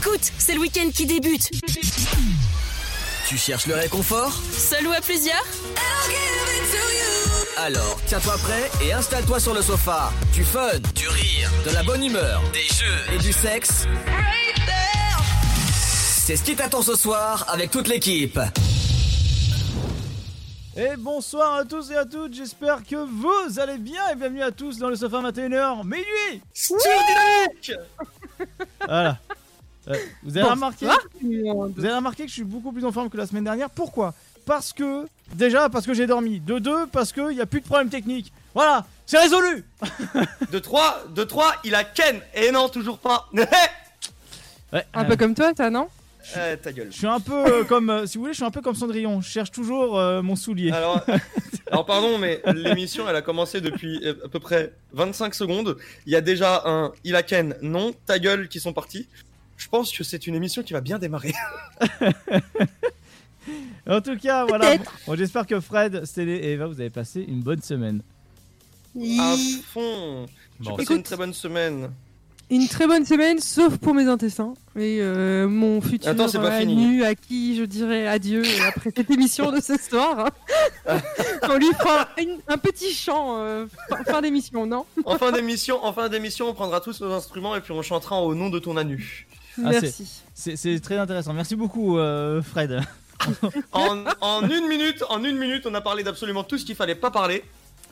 Écoute, c'est le week-end qui débute. Tu cherches le réconfort Seul ou à plusieurs Alors, tiens-toi prêt et installe-toi sur le sofa. Du fun, du rire, de la bonne humeur, des jeux et du sexe. C'est ce qui t'attend ce soir avec toute l'équipe. Et bonsoir à tous et à toutes, j'espère que vous allez bien et bienvenue à tous dans le sofa 21h minuit Voilà. Euh, vous avez remarqué Vous avez remarqué que je suis beaucoup plus en forme que la semaine dernière. Pourquoi? Parce que déjà parce que j'ai dormi. De deux parce qu'il n'y a plus de problème technique. Voilà, c'est résolu. De 3, de 3, il a Ken. Et non, toujours pas. Ouais, Un euh, peu comme toi, ça, non? Eh, ta gueule. Je suis un peu euh, comme, euh, si vous voulez, je suis un peu comme Cendrillon. Je cherche toujours euh, mon soulier. Alors, alors pardon, mais l'émission elle a commencé depuis euh, à peu près 25 secondes. Il y a déjà un il a Ken, non, ta gueule qui sont partis. Je pense que c'est une émission qui va bien démarrer. En tout cas, voilà. Bon, j'espère que Fred, Stélé et Eva, vous avez passé une bonne semaine. À fond. J'ai Bon. passé Écoute. une très bonne semaine. Une très bonne semaine, sauf pour mes intestins et euh, mon futur Attends, pas euh, fini. nu à qui je dirais adieu après cette émission de ce soir. On lui fera une- un petit chant euh, fin, fin d'émission, non? En fin d'émission, en fin d'émission, on prendra tous nos instruments et puis on chantera au nom de ton anu. Ah, Merci. C'est c'est très intéressant. Merci beaucoup, euh, Fred. En, en une minute, en une minute, on a parlé d'absolument tout ce qu'il fallait pas parler.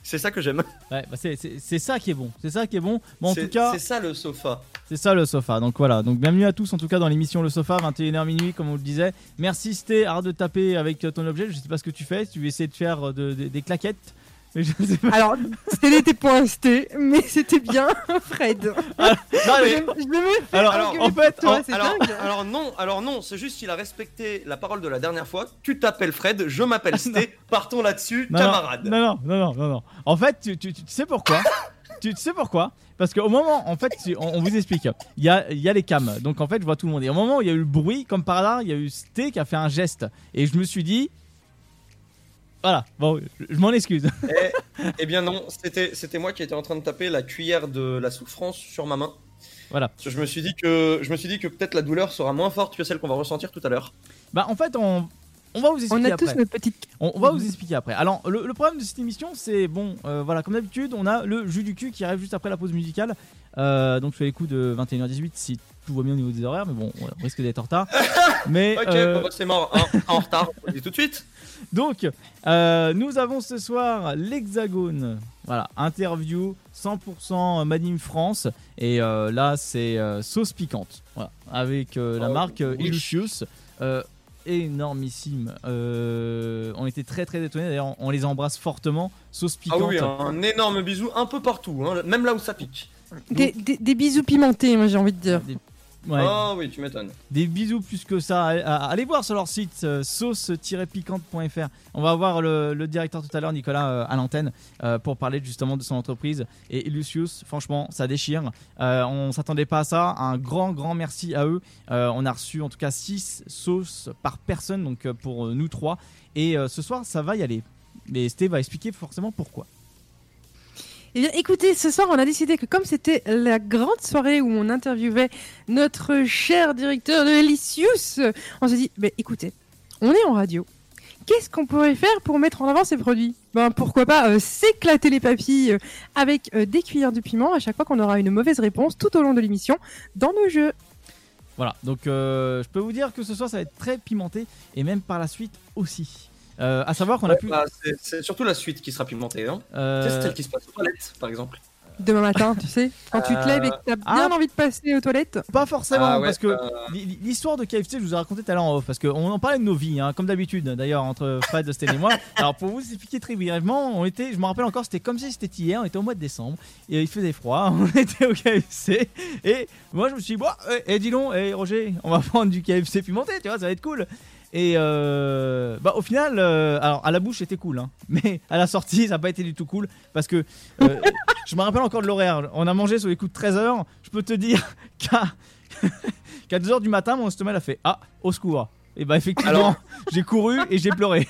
C'est ça que j'aime. Ouais, bah c'est- ça qui est bon. C'est ça qui est bon. Bon, en C'est- tout cas, c'est ça le sofa. c'est ça le sofa. Donc voilà. Donc bienvenue à tous, en tout cas, dans l'émission Le Sofa, 21h minuit, comme on le disait. Merci, Sté. Arrête de taper avec ton objet. Je sais pas ce que tu fais. Tu veux essayer de faire euh, de- de- des claquettes. Mais je sais pas. Alors, c'était n'était pas resté, mais c'était bien, Fred. Non, Je, mais- je me fais Alors, en pour fait, toi, en- alors, alors non, alors non, c'est juste qu'il a respecté la parole de la dernière fois. Tu t'appelles Fred, je m'appelle Sté. Partons là-dessus, Non, camarade. Non, non, non, non, non, non. En fait, tu, tu- tu sais pourquoi tu, tu sais pourquoi Parce qu'au moment, en fait, tu- on, on vous explique. Il y a, il y a les cams, donc en fait, je vois tout le monde. Et au moment où il y a eu le bruit, comme par hasard, il y a eu Sté qui a fait un geste. Et je me suis dit. Voilà, bon, je, je m'en excuse. Eh, eh bien non, c'était c'était moi qui étais en train de taper la cuillère de la souffrance sur ma main. Voilà. Je me suis dit que je me suis dit que peut-être la douleur sera moins forte que celle qu'on va ressentir tout à l'heure. Bah, en fait, on, on va vous On expliquer a après. tous notre petite. On, on va vous expliquer après. Alors, le, le problème de cette émission, c'est bon, euh, voilà, comme d'habitude, on a le jus du cul qui arrive juste après la pause musicale. Euh, donc, sur les coups de 21h18, si tout va bien au niveau des horaires, mais bon, on risque d'être en retard. Mais Ok, euh, bon, bah, c'est mort, hein, en retard, on dit tout de suite. Donc, euh, nous avons ce soir l'Hexagone. Voilà, interview 100% Madim France. Et euh, là, c'est euh, sauce piquante. Voilà, avec euh, la Oh, marque oui. Illusius. Euh, énormissime. Euh, on était très très étonnés. D'ailleurs, on les embrasse fortement. Sauce Ah piquante. oui, un énorme bisou un peu partout, hein, même là où ça pique. Des, des- des bisous pimentés, moi j'ai envie de dire. Des, ouais, Oh oui, tu m'étonnes. des bisous plus que ça. Allez, voir sur leur site euh, sauce-piquante.fr. On va voir le, le directeur tout à l'heure, Nicolas, euh, à l'antenne, euh, pour parler justement de son entreprise. Et Lucius, franchement, ça déchire. On s'attendait pas à ça. Un grand, grand merci à eux. On a reçu en tout cas 6 sauces par personne, donc pour nous trois. Et ce soir, ça va y aller. Mais Steve va expliquer forcément pourquoi. Eh bien, écoutez, ce soir, on a décidé que comme c'était la grande soirée où on interviewait notre cher directeur de Elicius, on s'est dit, ben écoutez, on est en radio. Qu'est-ce qu'on pourrait faire pour mettre en avant ces produits? Ben pourquoi pas euh, s'éclater les papilles euh, avec euh, des cuillères de piment à chaque fois qu'on aura une mauvaise réponse tout au long de l'émission dans nos jeux. Voilà, donc je peux vous dire que ce soir ça va être très pimenté et même par la suite aussi. Euh, à savoir qu'on a pu. Bah, c'est- surtout la suite qui sera pimentée, hein. euh, C'est celle qui se passe aux toilettes, par exemple. Demain matin, tu sais, quand tu te lèves et que t'as bien ah. envie de passer aux toilettes. pas forcément, Ah ouais, parce que euh, l'hi- l'histoire de KFC, je vous ai raconté tout à l'heure en off, parce qu'on en parlait de nos vies, hein, comme d'habitude d'ailleurs, entre Fred, Stan et moi. Alors pour vous expliquer très brièvement, on était, je me rappelle encore, c'était comme si c'était hier, on était au mois de décembre, et il faisait froid, on était au KFC, et moi je me suis dit, bon, et dis donc, eh, Roger, on va prendre du KFC pimenté, tu vois, ça va être cool. Et euh, bah au final, euh, alors à la bouche c'était cool, hein, mais à la sortie ça n'a pas été du tout cool parce que euh, je me rappelle encore de l'horaire. On a mangé sur les coups de 13h. Je peux te dire qu'à qu'à 2h du matin, mon estomac a fait Ah, au secours. Et bah effectivement, Alors- j'ai couru et j'ai pleuré.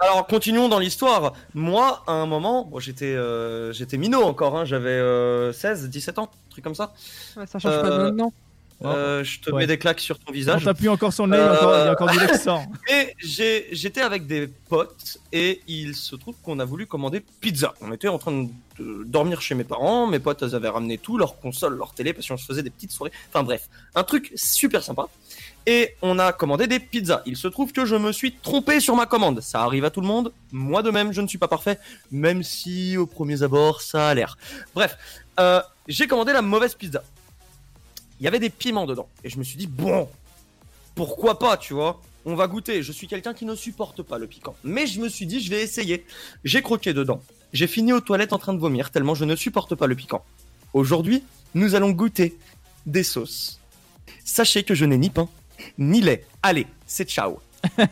Alors continuons dans l'histoire. Moi, à un moment, bon, j'étais euh, j'étais minot encore, hein, j'avais euh, 16, 17 ans, un truc comme ça. Ouais, ça change pas de maintenant. Euh, je te Ouais. mets des claques sur ton On visage. t'appuie encore sur le nez, il y a encore- du lait qui sort. Et j'étais avec des potes et il se trouve qu'on a voulu commander pizza. On était en train de de dormir chez mes parents, mes potes elles avaient ramené tout, leur console, leur télé, parce qu'on se faisait des petites soirées. Enfin bref, un truc super sympa. Et on a commandé des pizzas. Il se trouve que je me suis trompé sur ma commande. Ça arrive à tout le monde. Moi de même, je ne suis pas parfait, même si au premier abord, ça a l'air. Bref, euh, j'ai commandé la mauvaise pizza. Il y avait des piments dedans. Et je me suis dit, bon, pourquoi pas, tu vois On va goûter. Je suis quelqu'un qui ne supporte pas le piquant. Mais je me suis dit, je vais essayer. J'ai croqué dedans. J'ai fini aux toilettes en train de vomir, tellement je ne supporte pas le piquant. Aujourd'hui, nous allons goûter des sauces. Sachez que je n'ai ni pain, ni lait. Allez, c'est ciao.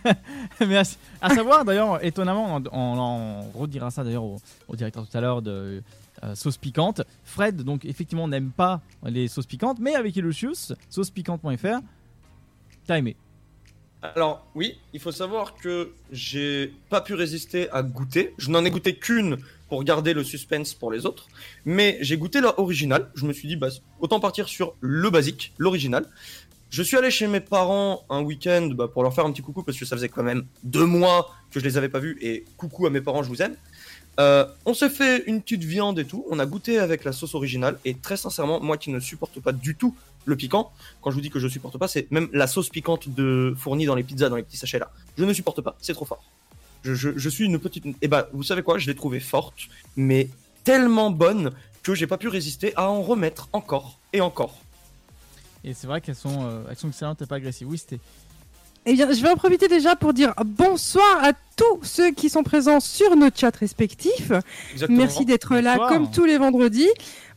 Merci. À savoir, d'ailleurs, étonnamment, on, redira ça d'ailleurs au, au directeur tout à l'heure de euh, sauce piquante. Fred, donc effectivement, n'aime pas les sauces piquantes, mais avec Illusius, saucepiquante.fr, t'as aimé. Alors oui, il faut savoir que j'ai pas pu résister à goûter. Je n'en ai goûté qu'une pour garder le suspense pour les autres, mais j'ai goûté l'original. Je me suis dit bah autant partir sur le basique, l'original. Je suis allé chez mes parents un week-end bah, pour leur faire un petit coucou parce que ça faisait quand même deux mois que je les avais pas vus et coucou à mes parents, je vous aime. Euh, on s'est fait une petite viande et tout. On a goûté avec la sauce originale et très sincèrement, moi qui ne supporte pas du tout le piquant, quand je vous dis que je supporte pas, c'est même la sauce piquante de fournie dans les pizzas, dans les petits sachets là. Je ne supporte pas, c'est trop fort. Je, suis une petite. Et bah, vous savez quoi, je l'ai trouvée forte, mais tellement bonne que j'ai pas pu résister à en remettre encore et encore. Et c'est vrai qu'elles sont, euh, sont excellentes et pas agressives. Oui, c'était. Eh bien, je vais en profiter déjà pour dire bonsoir à tous ceux qui sont présents sur nos chats respectifs. Exactement. Merci d'être là comme tous les vendredis.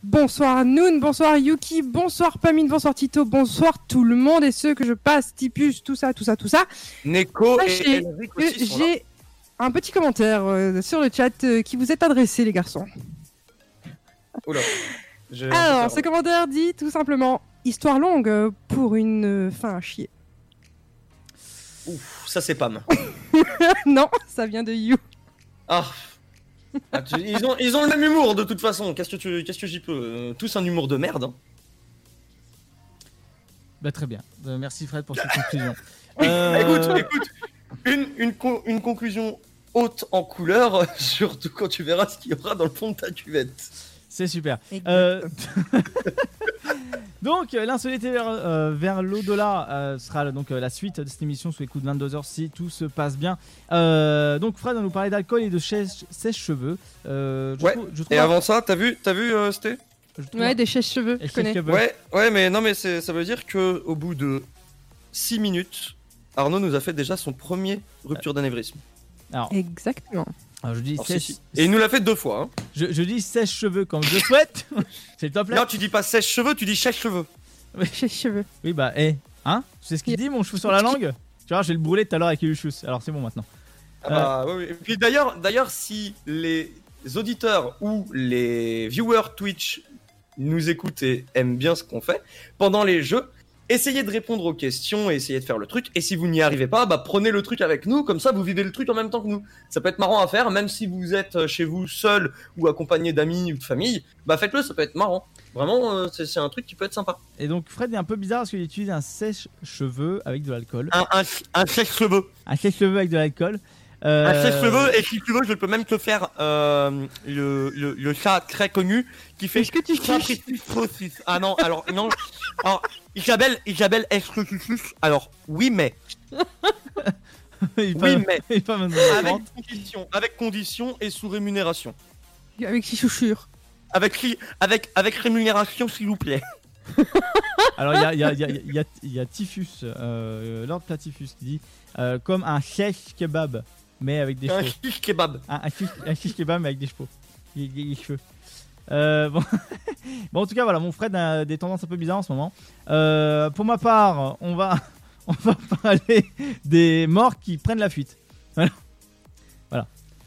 Bonsoir Noon, bonsoir Yuki, bonsoir Pamine, bonsoir Tito, bonsoir tout le monde et ceux que je passe, Tipus, tout ça, tout ça, tout ça. Neko Sachez et j'ai un petit commentaire euh, sur le chat euh, qui vous est adressé, les garçons. Oula. Alors, ce commentaire dit tout simplement Histoire longue euh, pour une fin à chier. Ouf, ça c'est Pam. non, ça vient de You. Ah. Ah, tu- ils, ont, ils ont le même humour de toute façon. Qu'est-ce que, tu- qu'est-ce que j'y peux Euh, Tous un humour de merde. hein. Bah, très bien. Euh, merci Fred pour cette conclusion. Euh, Écoute, écoute, une, une, con- une conclusion haute en couleur, surtout quand tu verras ce qu'il y aura dans le fond de ta cuvette. C'est super. Donc, euh, l'insolité vers, euh, vers l'au-delà euh, sera donc euh, la suite de cette émission sous les coups de 22h si tout se passe bien. Euh, donc, Fred va nous parler d'alcool et de sèche- sèche-cheveux. Euh, Ouais, trouve- je trouve- Et avant ça, t'as vu, t'as vu, euh, Sté? Ouais, des chèches-cheveux, et je connais. Ouais, ouais, mais non, mais ça veut dire que au bout de 6 minutes, Arnaud nous a fait déjà son premier rupture d'anévrisme. Alors, Exactement. Alors, je dis Alors, sèche- si. Et il nous l'a fait deux fois. Hein. je, je dis sèche-cheveux comme je souhaite. C'est le top là Non, tu dis pas sèche-cheveux, tu dis sèche-cheveux. Chèche-cheveux. Oui, bah, hé, hein Tu sais ce qu'il dit, mon cheveu sur la langue? Tu vois, j'ai le brûlé tout à l'heure avec Illusius. Alors, c'est bon maintenant. Ah bah, ouais, ouais. Et puis d'ailleurs, d'ailleurs, si les auditeurs ou les viewers Twitch nous écoutent et aiment bien ce qu'on fait, pendant les jeux, essayez de répondre aux questions et essayez de faire le truc. Et si vous n'y arrivez pas, bah prenez le truc avec nous, comme ça vous vivez le truc en même temps que nous. Ça peut être marrant à faire, même si vous êtes euh, chez vous seul ou accompagné d'amis ou de famille, bah faites-le, ça peut être marrant. Vraiment, euh, c'est c'est un truc qui peut être sympa. Et donc, Fred est un peu bizarre parce qu'il utilise un sèche-cheveux avec de l'alcool. Un, un, un sèche-cheveux. Un sèche-cheveux avec de l'alcool. Euh, Un sèche-cheveux, et si tu veux, je peux même te faire euh, le, le, le chat très connu qui fait Est-ce que tu suces. Ah non, alors non. Alors, Isabelle, Isabelle, est-ce que tu suces Alors, oui, mais. Oui, mais. Avec condition, avec condition et sous rémunération. Avec ses chaussures. Avec, avec, avec rémunération, s'il vous plaît. Alors, il y a, il y, a, il y, a, il y, a, il y a Tifus, euh, Lord Platifus, qui dit euh, comme un shish kebab, mais avec des Un cheveux. shish kebab. Un, un, shish, un shish kebab, mais avec des cheveux. Des, des- des cheveux. Euh, bon. bon, en tout cas, voilà, mon Fred a des tendances un peu bizarres en ce moment. Euh, pour ma part, on va, on va parler des morts qui prennent la fuite.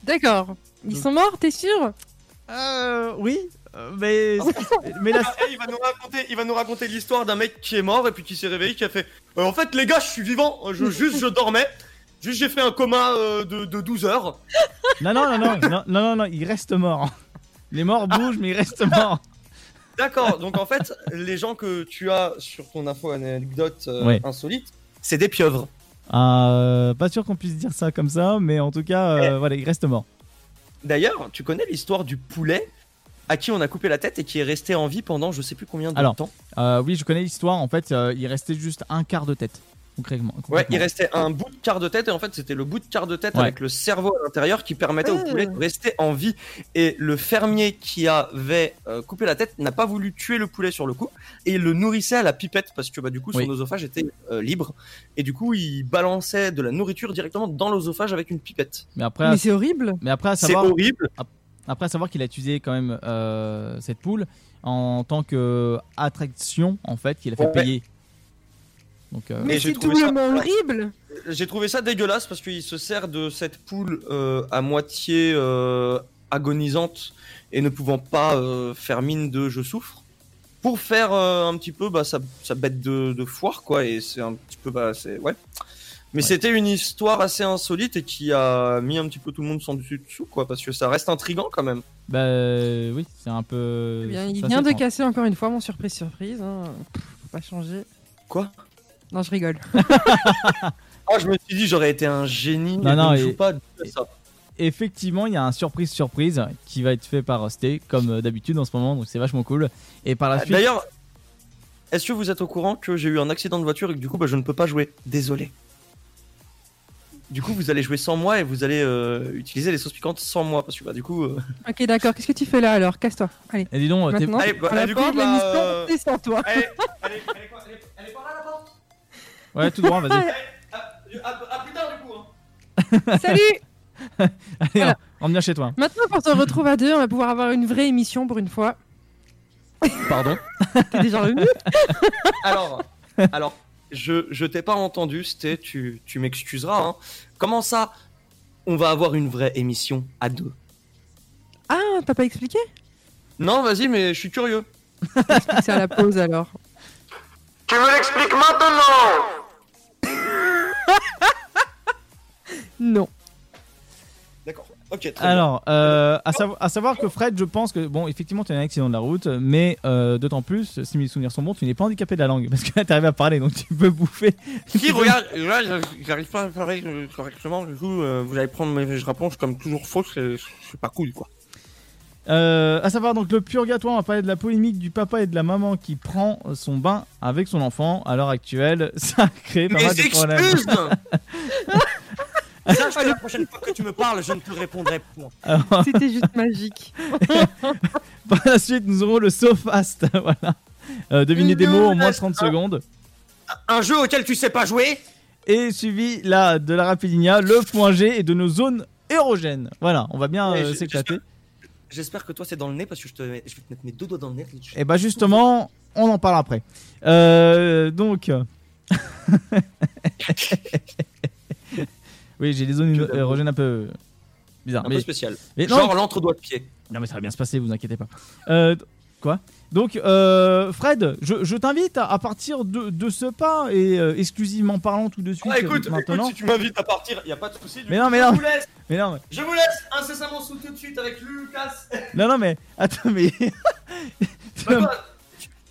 D'accord. Ils sont morts, t'es sûr? Euh, oui, euh, mais, mais la, Et il va nous raconter, il va nous raconter l'histoire d'un mec qui est mort et puis qui s'est réveillé, qui a fait. Euh, en fait, les gars, je suis vivant. Je, juste, je dormais. Juste, j'ai fait un coma euh, de, de 12 heures. Non, non, non, non, non, non, non, non, il reste mort. Les morts bougent, mais ils restent morts. D'accord, donc en fait, les gens que tu as sur ton info anecdote euh, Ouais. insolite, c'est des pieuvres. Euh, pas sûr qu'on puisse dire ça comme ça, mais en tout cas, Eh. euh, voilà, il reste mort. D'ailleurs, tu connais l'histoire du poulet à qui on a coupé la tête et qui est resté en vie pendant je sais plus combien de Alors, temps? Euh, oui, je connais l'histoire. En fait, euh, il restait juste un quart de tête. Concrètement. Ouais, il restait un bout de quart de tête et en fait c'était le bout de quart de tête Ouais. avec le cerveau à l'intérieur qui permettait au Ah. poulet de rester en vie. Et le fermier qui avait euh, coupé la tête n'a pas voulu tuer le poulet sur le coup et il le nourrissait à la pipette parce que bah, du coup son Oui. oesophage était euh, libre et du coup il balançait de la nourriture directement dans l'osophage avec une pipette. Mais après, Mais c'est horrible. mais après à C'est savoir, horrible. après à savoir qu'il a utilisé quand même euh, cette poule en tant que attraction en fait qu'il a fait Ouais. payer. Donc euh, Mais c'est trouvé ça- doublement horrible. J'ai trouvé ça dégueulasse parce qu'il se sert de cette poule euh, à moitié euh, agonisante et ne pouvant pas euh, faire mine de je souffre pour faire euh, un petit peu bah, sa, sa bête de, de foire quoi et c'est un petit peu bah c'est ouais mais Ouais. c'était une histoire assez insolite et qui a mis un petit peu tout le monde sans dessus dessous quoi parce que ça reste intrigant quand même bah oui, c'est un peu. Eh bien, il vient de casser encore une fois mon surprise surprise. Hein. Pff, Faut pas changer. quoi? Non, je rigole. ah je me suis dit j'aurais été un génie Non, mais non, je ne et- joue pas du tout à ça Effectivement, il y a un surprise surprise qui va être fait par Sté comme euh, d'habitude en ce moment, donc c'est vachement cool. Et par la suite, D'ailleurs, est-ce que vous êtes au courant que j'ai eu un accident de voiture et que du coup bah, je ne peux pas jouer? Désolé. Du coup, vous allez jouer sans moi et vous allez euh, utiliser les sauces piquantes sans moi parce que bah du coup. euh, Ok, d'accord. Qu'est-ce que tu fais là alors? Casse-toi. Allez. et dis donc, t'es- Allez, bah, la du coup, bah, euh, sans toi. Allez, allez, allez, quoi, allez, allez par là la porte? Ouais, tout droit, vas-y. À, à- à plus tard du coup. Hein. Salut Allez, Voilà. on vient chez toi. Maintenant qu'on se retrouve à deux, on va pouvoir avoir une vraie émission pour une fois. Pardon. T'es déjà revenu Alors, alors, je je t'ai pas entendu, c'était tu tu m'excuseras. Hein. Comment ça On va avoir une vraie émission à deux? Ah, t'as pas expliqué? Non, vas-y, mais je suis curieux. C'est à la pause alors. Tu me l'expliques maintenant Non. D'accord. Ok. Très bien. Alors, euh, à, à savoir que Fred, je pense que, bon, effectivement, tu as un accident de la route, mais euh, d'autant plus, si mes souvenirs sont bons, tu n'es pas handicapé de la langue, parce que là, tu arrives à parler, donc tu peux bouffer. Qui regarde Là, j'arrive pas à parler euh, correctement. Du coup, euh, vous allez prendre mes réponses comme toujours fausses. C'est pas cool, quoi. Euh, à savoir donc le purgatoire, on va parler de la polémique du papa et de la maman qui prend son bain avec son enfant. À l'heure actuelle, ça a créé pas mal de problèmes. Sache que la prochaine fois que tu me parles, je ne te répondrai point. Alors, C'était juste magique. par la suite, nous aurons le SoFast. voilà. Euh, devinez des mots en moins de 30 secondes. Un jeu auquel tu sais pas jouer Et suivi là de la Rapidinia, le point G et de nos zones érogènes. Voilà, on va bien euh, s'éclater. J'espère que toi c'est dans le nez parce que je, te, je vais te mettre mes deux doigts dans le nez. Et bah justement, on en parle après. Euh, donc. oui, j'ai des zones érogènes un peu bizarres. Un Mais, peu spécial. mais non, Genre l'entre-doigt de pied. non, mais ça va bien se passer, vous inquiétez pas. Euh, quoi? Donc, euh, Fred, je, je t'invite à, à partir de, de ce pas et euh, exclusivement parlant tout de suite Ah, écoute, maintenant. écoute, si tu m'invites à partir, y a pas de souci. Mais non, mais je non. vous laisse. Mais non, mais, Je vous laisse incessamment sous tout de suite avec Lucas. non, non, mais attends, mais. Bah,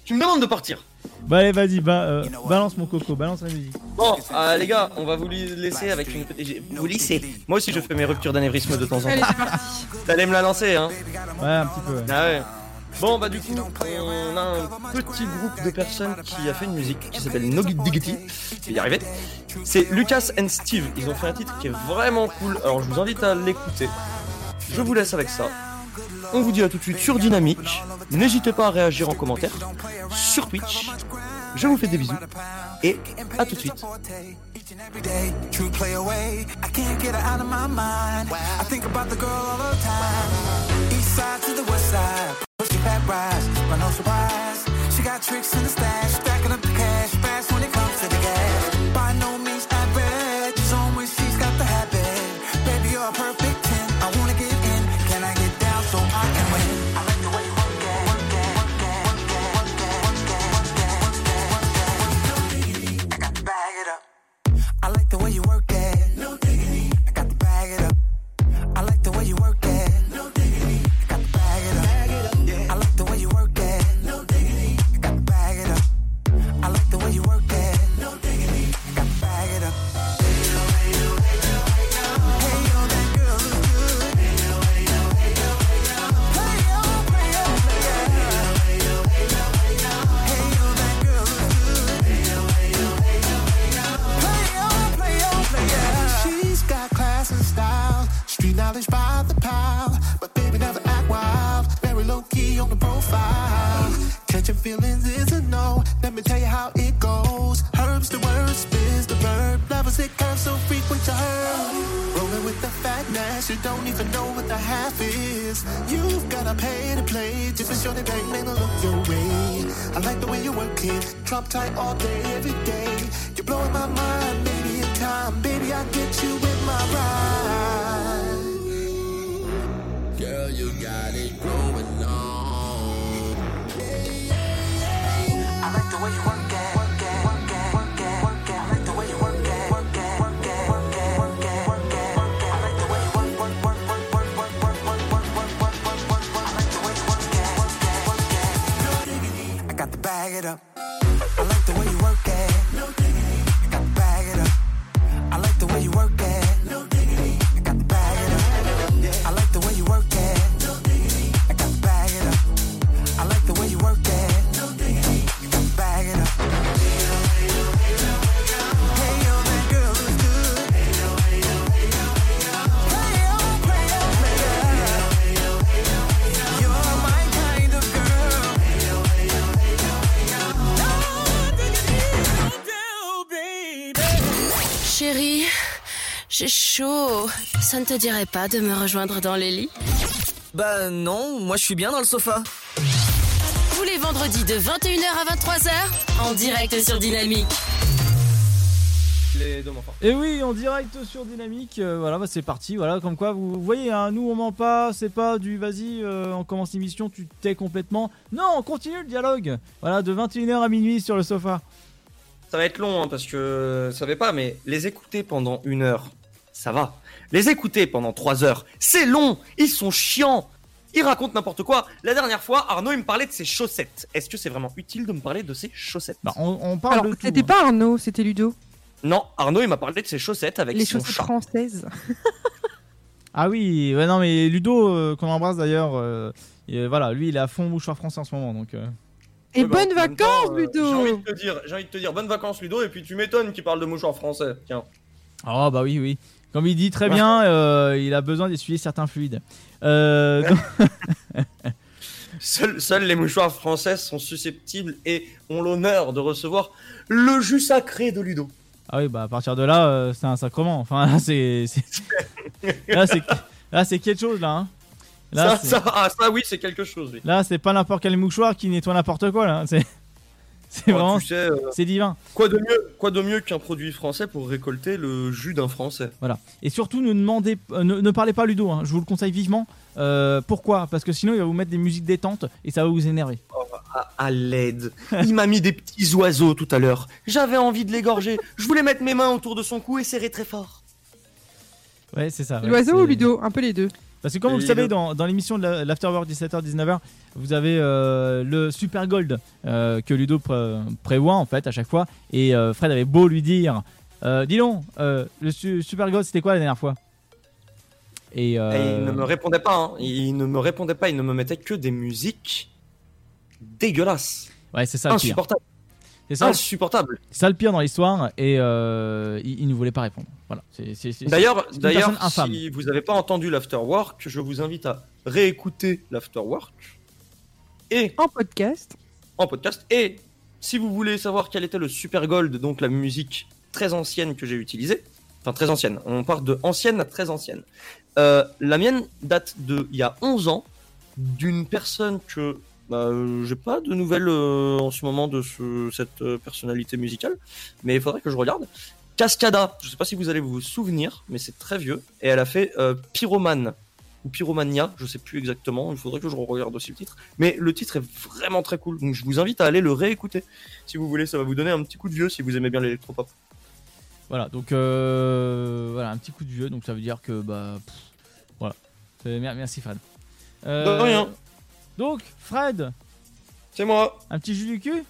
tu me demandes de partir. Bah, allez, vas-y, bah, euh, balance mon coco, balance la musique. Bon, euh, les gars, on va vous laisser avec une petite. Vous laisser. Moi aussi, je fais mes ruptures d'anévrisme de temps en Allez, temps. c'est parti. T'allais me la lancer, hein Ouais, un petit peu. ouais. Ah ouais. Bon, bah, du coup, on a un petit groupe de personnes qui a fait une musique qui s'appelle No Diggity. Je vais y arriver. C'est Lucas and Steve. Ils ont fait un titre qui est vraiment cool. Alors, je vous invite à l'écouter. Je vous laisse avec ça. On vous dit à tout de suite sur Dynamique. N'hésitez pas à réagir en commentaire sur Twitch. Je vous fais des bisous et à tout de suite. East side to the west side She got tricks in the stash, stacking up the cash fast when it comes to the gas. Knowledge by the pile, but baby never act wild. Very low key on the profile. Catching feelings is a no. Let me tell you how it goes. Herbs the word, spins the verb. Levels it curves so frequent to her. Rolling with the fatness, you don't even know what the half is. You've gotta pay to play, just for sure they bang man to look your way. I like the way you work it, drop tight all day, every day. You're blowing my mind, maybe in time, baby I'll get you with my ride. Girl, you got it going on. I like the way you work it. Work it. I like the way you work it. I like the way you work. I like the way you work it. I got bag it up. Chaud. Ça ne te dirait pas de me rejoindre dans les lits Bah non, moi je suis bien dans le sofa. Tous les vendredis de 21h à 23h, en direct sur Dynamique. Les deux. Et oui, en direct sur Dynamique, euh, voilà, bah, c'est parti, voilà, comme quoi vous voyez, hein, nous on ment pas, c'est pas du vas-y, euh, on commence l'émission, tu te tais complètement. Non, on continue le dialogue, voilà, de 21h à minuit sur le sofa. Ça va être long hein, parce que vous savez pas, mais les écouter pendant une heure, ça va. Les écouter pendant trois heures, c'est long. Ils sont chiants. Ils racontent n'importe quoi. La dernière fois, Arnaud il me parlait de ses chaussettes. Est-ce que c'est vraiment utile de me parler de ses chaussettes Bah, on, on parle Alors, de tout. c'était hein. pas Arnaud, c'était Ludo. Non, Arnaud il m'a parlé de ses chaussettes avec Les son chaussettes chat. françaises. Ah oui, ouais, non, mais Ludo, euh, qu'on embrasse d'ailleurs, euh, et, voilà, lui il est à fond mouchoir français en ce moment, donc. euh, Et Ouais, bah, bonnes temps, vacances, euh, J'ai Ludo envie de te dire, j'ai envie de te dire bonnes vacances Ludo et puis tu m'étonnes qu'il parle de mouchoir français. Tiens. Oh bah oui, oui. Comme il dit très bien, euh, il a besoin d'essuyer certains fluides. Euh, donc- Seuls, les mouchoirs français sont susceptibles et ont l'honneur de recevoir le jus sacré de Ludo. Ah oui, bah à partir de là, euh, c'est un sacrement. Enfin, là, c'est. Là, c'est là, c'est quelque chose, là. hein. Là, ça, ah, ça, oui, c'est quelque chose. Oui. là, c'est pas n'importe quel mouchoir qui nettoie n'importe quoi, là. C'est c'est Oh, vraiment. tu sais, euh, C'est divin. quoi de mieux, quoi de mieux qu'un produit français pour récolter le jus d'un français? Voilà. Et surtout, ne demandez, euh, ne, ne parlez pas à Ludo. hein. Je vous le conseille vivement. Euh, pourquoi? Parce que sinon, il va vous mettre des musiques détentes et ça va vous énerver. à, à l'aide. Il m'a mis des petits oiseaux tout à l'heure. J'avais envie de l'égorger. Je voulais mettre mes mains autour de son cou et serrer très fort. Ouais, c'est ça. ouais. L'oiseau ou Ludo? Un peu les deux. Parce que comme vous le savez, dans, dans l'émission de la- l'Afterwork 17h-19h, vous avez euh, le Super Gold euh, que Ludo pré- prévoit en fait à chaque fois. Et euh, Fred avait beau lui dire Dis donc, le su- Super Gold c'était quoi la dernière fois? Et, Et il ne me répondait pas. hein. Il ne me répondait pas. Il ne me mettait que des musiques dégueulasses. Ouais, c'est ça. Insupportable. C'est ça, Insupportable. c'est ça le pire dans l'histoire. Et euh, il, il ne voulait pas répondre. Voilà. D'ailleurs, d'ailleurs, si vous n'avez pas entendu l'afterwork, je vous invite à réécouter l'afterwork et En podcast. en podcast. Et si vous voulez savoir quel était le Super Gold, donc la musique très ancienne que j'ai utilisée, enfin très ancienne, on part de ancienne à très ancienne. Euh, la mienne date de il y a 11 ans d'une personne que bah, euh, j'ai pas de nouvelles euh, en ce moment de ce- cette euh, personnalité musicale, mais il faudrait que je regarde. Cascada, je sais pas si vous allez vous souvenir, mais c'est très vieux, et elle a fait euh, Pyromane ou Pyromania, je sais plus exactement, il faudrait que je regarde aussi le titre. Mais le titre est vraiment très cool, donc je vous invite à aller le réécouter si vous voulez, ça va vous donner un petit coup de vieux si vous aimez bien l'électropop. Voilà, donc voilà, un petit coup de vieux, donc ça veut dire que bah pff, voilà. Merci Fred. De rien. Donc Fred, C'est moi un petit jus du cul?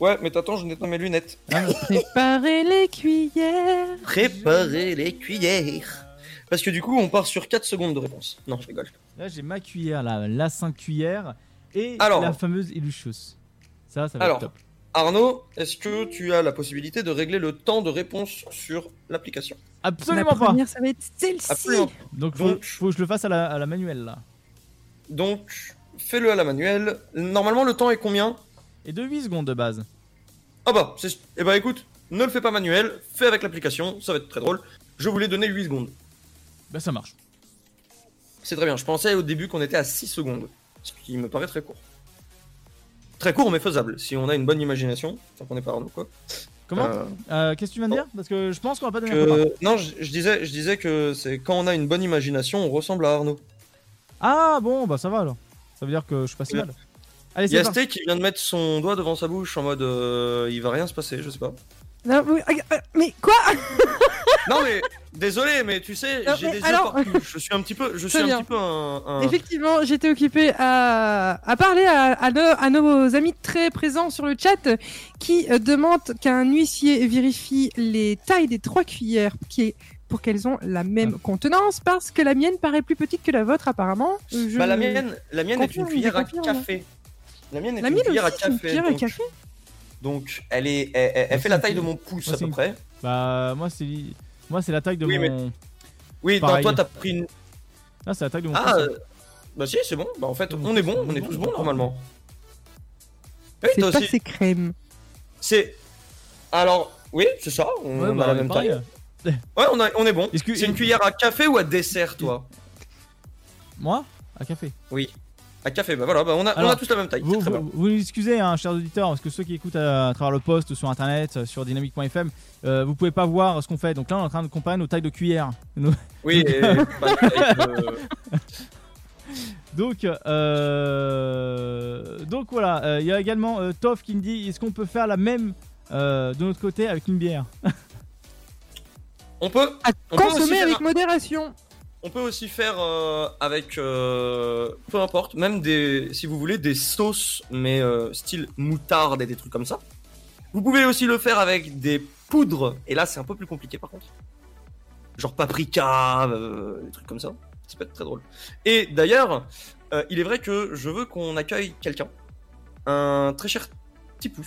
Ouais, mais t'attends, je nettoie mes lunettes. Préparez les cuillères. Préparez les cuillères Parce que du coup, on part sur 4 secondes de réponse. Non, je rigole. Là j'ai ma cuillère, là, la 5 cuillères et Alors. la fameuse Illusius. Ça, ça va Alors. être top. Arnaud, est-ce que tu as la possibilité de régler le temps de réponse sur l'application? Absolument la pas. première, ça va être celle-ci. Donc faut, Donc- faut que je le fasse à la, à la manuelle là. Donc, fais-le à la manuelle. Normalement, le temps est combien? Et de 8 secondes de base. Ah bah, c'est... eh bah écoute, ne le fais pas manuel, fais avec l'application, ça va être très drôle. Je voulais donner 8 secondes. Bah ça marche. c'est très bien. Je pensais au début qu'on était à 6 secondes, ce qui me paraît très court. Très court mais faisable, si on a une bonne imagination, tant qu'on n'est pas Arnaud quoi. Comment? Euh, Euh, Qu'est-ce que tu viens de dire? Parce que je pense qu'on va pas donner que... Non, je, je disais, je disais que c'est quand on a une bonne imagination, on ressemble à Arnaud. Ah bon, bah ça va alors. Ça veut dire que je suis pas si mal. Allez, Il y c'est a. Sté qui vient de mettre son doigt devant sa bouche en mode euh, il va rien se passer, je sais pas. Non, oui, ah, ah, mais quoi Non mais désolé, mais tu sais, j'ai mais des alors- yeux partout. Je suis un petit peu, je suis un petit peu un. un- Effectivement, j'étais occupée à, à parler à, à nos, à nos amis très présents sur le chat qui euh, demandent qu'un huissier vérifie les tailles des trois cuillères qui, pour qu'elles ont la même Ah. contenance parce que la mienne paraît plus petite que la vôtre apparemment. Je- Bah, la mienne, la mienne est une cuillère à confirme. café. La mienne est La une mienne cuillère aussi, à c'est une café. cuillère à donc, café. donc, elle est, elle, elle- elle Moi, fait c'est la une taille de mon pouce Moi, à c'est peu une- près. Bah moi c'est moi c'est la taille de Oui, mais- mon. Oui, non, toi t'as pris une. Ah c'est la taille de mon. Ah, pouce. euh, bah si, c'est bon. Bah en fait, on est bon, on est tous on bons normalement. Oui, C'est toi pas aussi. ces crèmes. C'est. Alors, oui, c'est ça. On Ouais, a bah, la même pareil. taille. Ouais, on, a- on est bon. C'est une cuillère à café ou à dessert, toi Moi À café. Oui. À café, bah voilà, bah on a, on a tous la même taille. Vous, très vous, excusez, hein, chers auditeurs, parce que ceux qui écoutent à, à travers le post sur internet, euh, sur dynamique.fm, euh, vous pouvez pas voir ce qu'on fait. Donc là, on est en train de comparer nos tailles de cuillère. Nos- Oui, et, euh, Donc, euh, donc voilà. euh, Il y a également Toff qui me dit est-ce qu'on peut faire la même de notre côté avec une bière? on peut, À On consommer faire avec un- modération. on peut aussi faire euh, avec, euh, peu importe, même des, si vous voulez, des sauces, mais euh, style moutarde et des trucs comme ça. Vous pouvez aussi le faire avec des poudres, et là c'est un peu plus compliqué par contre. Genre paprika, des trucs comme ça. Ça peut être très drôle. Et d'ailleurs, il est vrai que je veux qu'on accueille quelqu'un, un très cher petit pouce,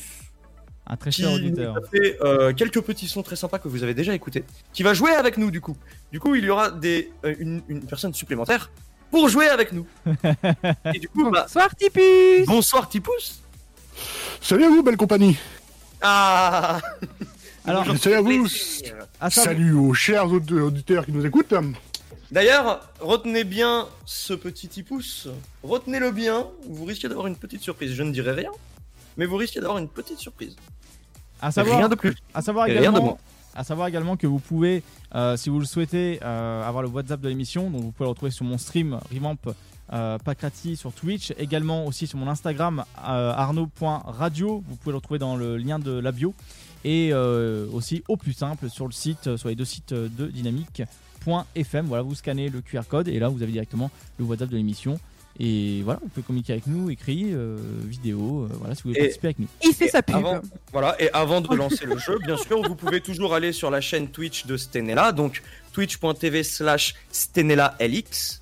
Un très qui cher auditeur. a fait euh, quelques petits sons très sympas que vous avez déjà écoutés, qui va jouer avec nous du coup. Du coup, il y aura des, euh, une, une personne supplémentaire pour jouer avec nous. Et du coup, bah, Bonsoir Tipus bonsoir Tipous. Salut à vous, belle compagnie. Ah Alors, salut à vous. à ça, Salut aux chers aud- auditeurs qui nous écoutent. D'ailleurs, retenez bien ce petit Tipous. Retenez-le bien, vous risquez d'avoir une petite surprise. Je ne dirai rien, mais vous risquez d'avoir une petite surprise. À savoir, Rien de plus. à savoir Et rien de également, moins. à savoir également que vous pouvez, euh, si vous le souhaitez, euh, avoir le WhatsApp de l'émission. Donc vous pouvez le retrouver sur mon stream Revamp euh, Pacrati sur Twitch, également aussi sur mon Instagram euh, arnaud.radio. Vous pouvez le retrouver dans le lien de la bio et aussi au plus simple sur le site, sur les deux sites de dynamique.fm. Voilà, vous scannez le QR code et là vous avez directement le WhatsApp de l'émission. Et voilà, vous pouvez communiquer avec nous, écrit, euh, vidéo, euh, voilà, si vous voulez Et- participer avec nous. Il fait sa pub. Avant, voilà, et avant de lancer le jeu, bien sûr, vous pouvez toujours aller sur la chaîne Twitch de Stenella, donc twitch.tv slash StenellaLX.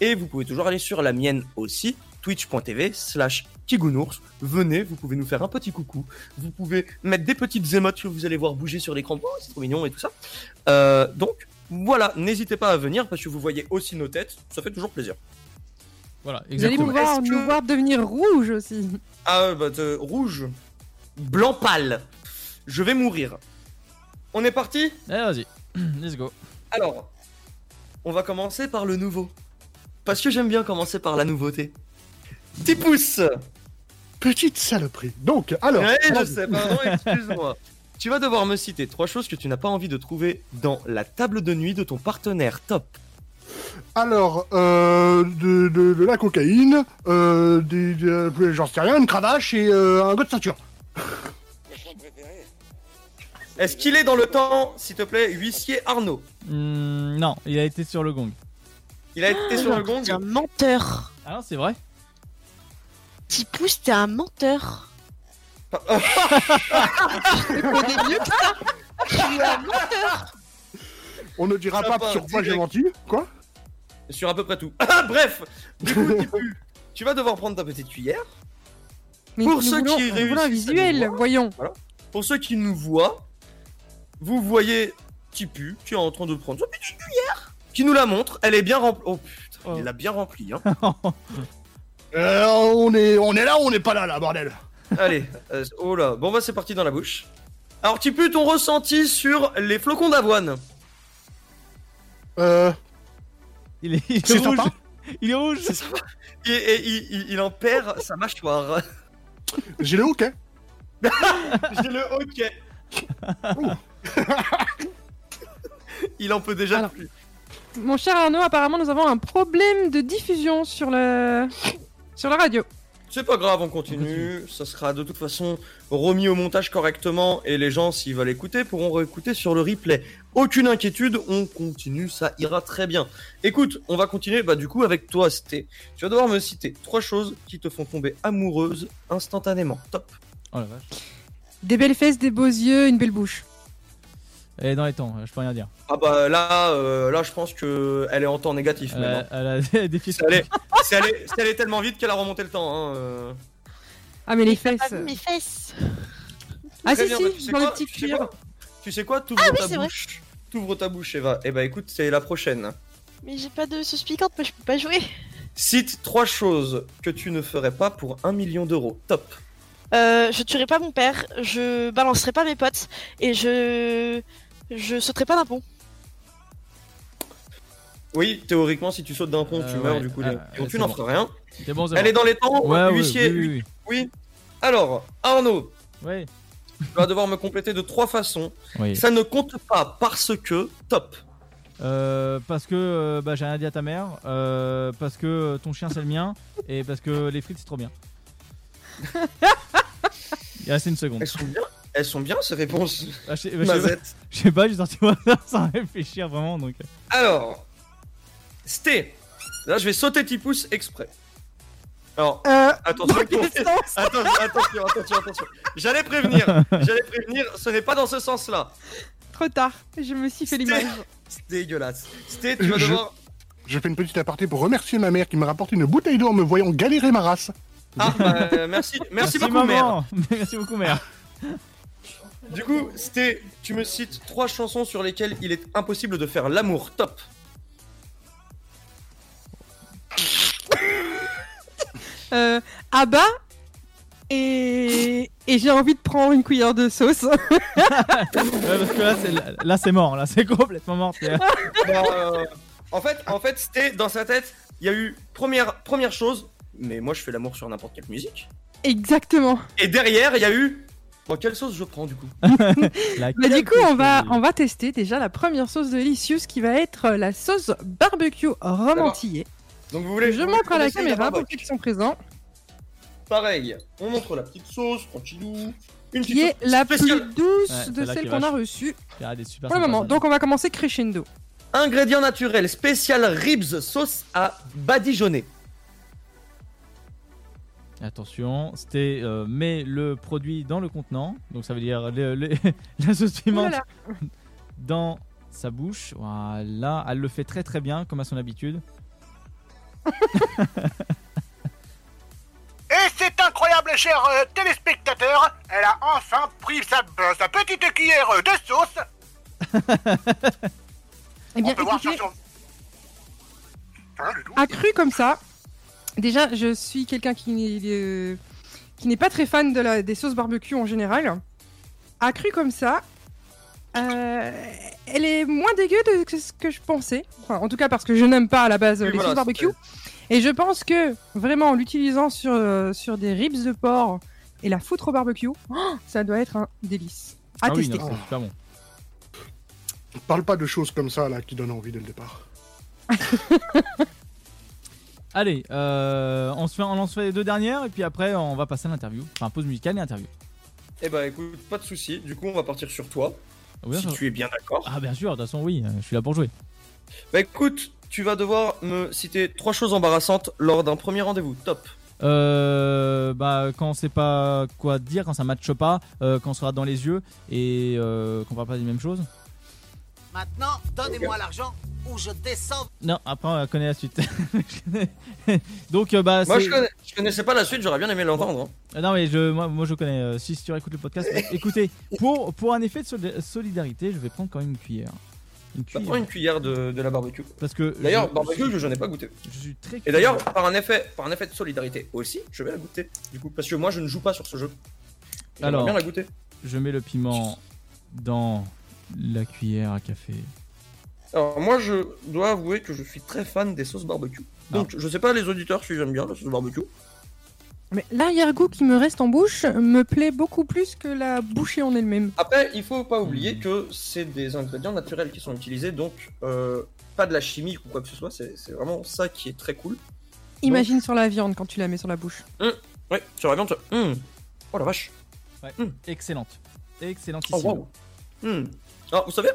Et vous pouvez toujours aller sur la mienne aussi, twitch.tv slash Kigounours. Venez, vous pouvez nous faire un petit coucou. Vous pouvez mettre des petites émotes que vous allez voir bouger sur l'écran. Oh, c'est trop mignon et tout ça. Euh, donc, voilà, n'hésitez pas à venir parce que vous voyez aussi nos têtes. Ça fait toujours plaisir. Voilà, Vous allez exactement. nous voir, que- devenir rouge aussi. Ah, bah, de- rouge, blanc pâle. Je vais mourir. On est parti? Allez, vas-y, let's go. Alors, on va commencer par le nouveau. Parce que j'aime bien commencer par la nouveauté. Tipous Petite saloperie. Donc, alors. Ouais, je sais, pardon, excuse-moi. Tu vas devoir me citer trois choses que tu n'as pas envie de trouver dans la table de nuit de ton partenaire top. Alors, euh, de, de- de la cocaïne, euh, des, des- j'en sais rien, une cravache et euh, un gars de ceinture. Est-ce qu'il est dans le temps, s'il te plaît, huissier Arnaud Hmm, non, il a été sur le gong. Il a été sur le gong T'es un menteur. Ah non, c'est vrai Tipous, t'es un menteur. Ah, Je connais mieux que ça. Tu es un menteur. On ne dira Ça pas va, sur quoi j'ai menti. Quoi Sur à peu près tout. Ah, bref Du coup, Tipu, tu vas devoir prendre ta petite cuillère. Mais Pour nous ceux voulons- qui un réussissent à visuel, voir. voyons. Pour ceux qui nous voient, vous voyez Tipu qui est en train de prendre sa petite cuillère, qui nous la montre. Elle est bien remplie. Oh putain, Oh. il l'a bien remplie. Hein. Euh, on, est, on est là ou on n'est pas là, là, bordel? Allez, euh, oh là. Bon, bah c'est parti dans la bouche. Alors, Tipu, ton ressenti sur les flocons d'avoine? Euh, Il est, il est c'est rouge. Il est rouge. Et, et il, il- il en perd sa mâchoire. J'ai le hockey. J'ai le hockey. il en peut déjà Alors. plus. Mon cher Arnaud, apparemment, nous avons un problème de diffusion sur le sur la radio. C'est pas grave, on continue. Ça sera de toute façon remis au montage correctement et les gens, s'ils veulent écouter, pourront réécouter sur le replay. Aucune inquiétude, on continue, ça ira très bien. Écoute, on va continuer bah, du coup avec toi, Sté. Tu vas devoir me citer trois choses qui te font tomber amoureuse instantanément. Top. Oh la vache. Des belles fesses, des beaux yeux, une belle bouche. Elle est dans les temps, je peux rien dire. Ah bah là, euh, là je pense que elle est en temps négatif Elle maintenant. a, elle a des allé, c'est allé tellement vite qu'elle a remonté le temps. Hein, euh. Ah mais les pas fesses. vu mes fesses. Ah Très si bien, si, bah, tu sais dans le petit tu sais cuir. quoi Tu sais quoi T'ouvres Ah oui, ta bouche. T'ouvres ta bouche, Eva. Eh bah écoute, c'est la prochaine. Mais j'ai pas de sauce piquante, moi je peux pas jouer. Cite trois choses que tu ne ferais pas pour un million d'euros. Top. Euh, je tuerai pas mon père, je balancerai pas mes potes et je je sauterai pas d'un pont. Oui, théoriquement, si tu sautes d'un pont, Euh, tu meurs, ouais, du coup, euh, les- donc tu c'est n'en bon. feras rien. Bon, Elle bon. est dans les temps, Ouais, huissier. oui, oui, oui. Alors, Arnaud, oui. Tu vas devoir me compléter de trois façons. Oui. Ça ne compte pas parce que top. Euh, parce que euh, bah, j'ai rien dit à ta mère, euh, parce que ton chien c'est le mien, et parce que les frites c'est trop bien. Il reste une seconde. Elles sont bien. Elles sont bien ces réponses. Ah, je, sais- bah, je sais pas- j'ai sorti au hasard sans réfléchir vraiment donc. Alors, Sté. Là, je vais sauter Tipous exprès. Alors, Euh, attention, attention, sens? attention, attention, attention. J'allais prévenir, j'allais prévenir, ce n'est pas dans ce sens-là. Trop tard, je me suis fait l'image. C'est dégueulasse. Sté, tu vas Je- devoir. Je fais une petite aparté pour remercier ma mère qui m'a rapporté une bouteille d'eau en me voyant galérer ma race. Ah, bah, euh, merci, merci, beaucoup, mère. Merci beaucoup mère. Du coup, Sté, tu me cites trois chansons sur lesquelles il est impossible de faire l'amour. Top. Euh, Abba et et j'ai envie de prendre une cuillère de sauce. Ouais, parce que là c'est là c'est mort, là c'est complètement mort. euh, en fait, en fait, Sté, dans sa tête, il y a eu première, première chose, mais moi je fais l'amour sur n'importe quelle musique. Exactement. Et derrière, il y a eu. Bon, quelle sauce je prends du coup? Bah, du coup, on va, on va tester déjà la première sauce de Licious qui va être la sauce barbecue romantillée. Donc vous voulez Je vous montre à la caméra pour ceux qui sont présents, Pareil, on montre la petite sauce, tranquillou. Une qui petite est la plus douce Ouais, de celle qu'on a reçue Il y a des super pour le moment. Donc on va commencer crescendo. Ingrédient naturel spécial ribs sauce à badigeonner. Attention, c'était euh, met le produit dans le contenant, donc ça veut dire le- le- la sauce dans sa bouche. Voilà, elle le fait très très bien comme à son habitude. Et c'est incroyable, chers euh, téléspectateurs, elle a enfin pris sa, euh, sa petite cuillère de sauce. Eh bien, On peut voir sur écoutez, accru comme ça, déjà, je suis quelqu'un qui n'est euh, qui n'est pas très fan de la, des sauces barbecue en général. Accru comme ça, euh, elle est moins dégueu de que ce que je pensais. Enfin, en tout cas, parce que je n'aime pas à la base Oui, les voilà, sauces barbecue. Et je pense que vraiment en l'utilisant sur, euh, sur des ribs de porc et la foutre au barbecue, oh, ça doit être un délice. À ah oui, tester. non, c'est super bon. Parle pas de choses comme ça là qui donnent envie dès le départ. Allez, euh, on, se fait, on lance les deux dernières et puis après on va passer à l'interview. Enfin, pause musicale et interview. Eh bah écoute, pas de souci. Du coup, on va partir sur toi. Oui, si ça- tu es bien d'accord. Ah, bien sûr, de toute façon, oui, euh, je suis là pour jouer. Bah écoute, tu vas devoir me citer trois choses embarrassantes lors d'un premier rendez-vous. Top. Euh, bah, quand on sait pas quoi dire, quand ça matche pas, euh, quand on sera dans les yeux et euh, qu'on parle pas des mêmes choses. Maintenant, donnez-moi l'argent ou je descends. Non, après on connaît la suite. Donc, euh, bah, Moi, je, connais- je connaissais pas la suite, j'aurais bien aimé l'entendre. hein. Ah Non mais je, moi, moi je connais. euh, si, si tu réécoutes le podcast, écoutez, pour, pour un effet de sol- solidarité, je vais prendre quand même une cuillère. Une Ça cuillère. une cuillère de, de la barbecue. Parce que D'ailleurs, je- barbecue que je n'ai pas goûté. je suis très. Et d'ailleurs, par un effet, par un effet de solidarité aussi, je vais la goûter. Du coup, parce que moi, je ne joue pas sur ce jeu. Alors. bien la goûter. je mets le piment dans la cuillère à café. Alors moi, je dois avouer que je suis très fan des sauces barbecue. Donc je sais pas les auditeurs si j'aime bien la sauce barbecue. Mais l'arrière-goût qui me reste en bouche me plaît beaucoup plus que la bouchée en elle-même. Après, il faut pas oublier que c'est des ingrédients naturels qui sont utilisés, donc euh, pas de la chimique ou quoi que ce soit. C'est vraiment ça qui est très cool. Imagine sur la viande quand tu la mets sur la bouche. Ouais, sur la viande. Hum. Oh la vache. Ouais. Mm. Excellente. Oh Excellentissime. wow. Alors vous savez,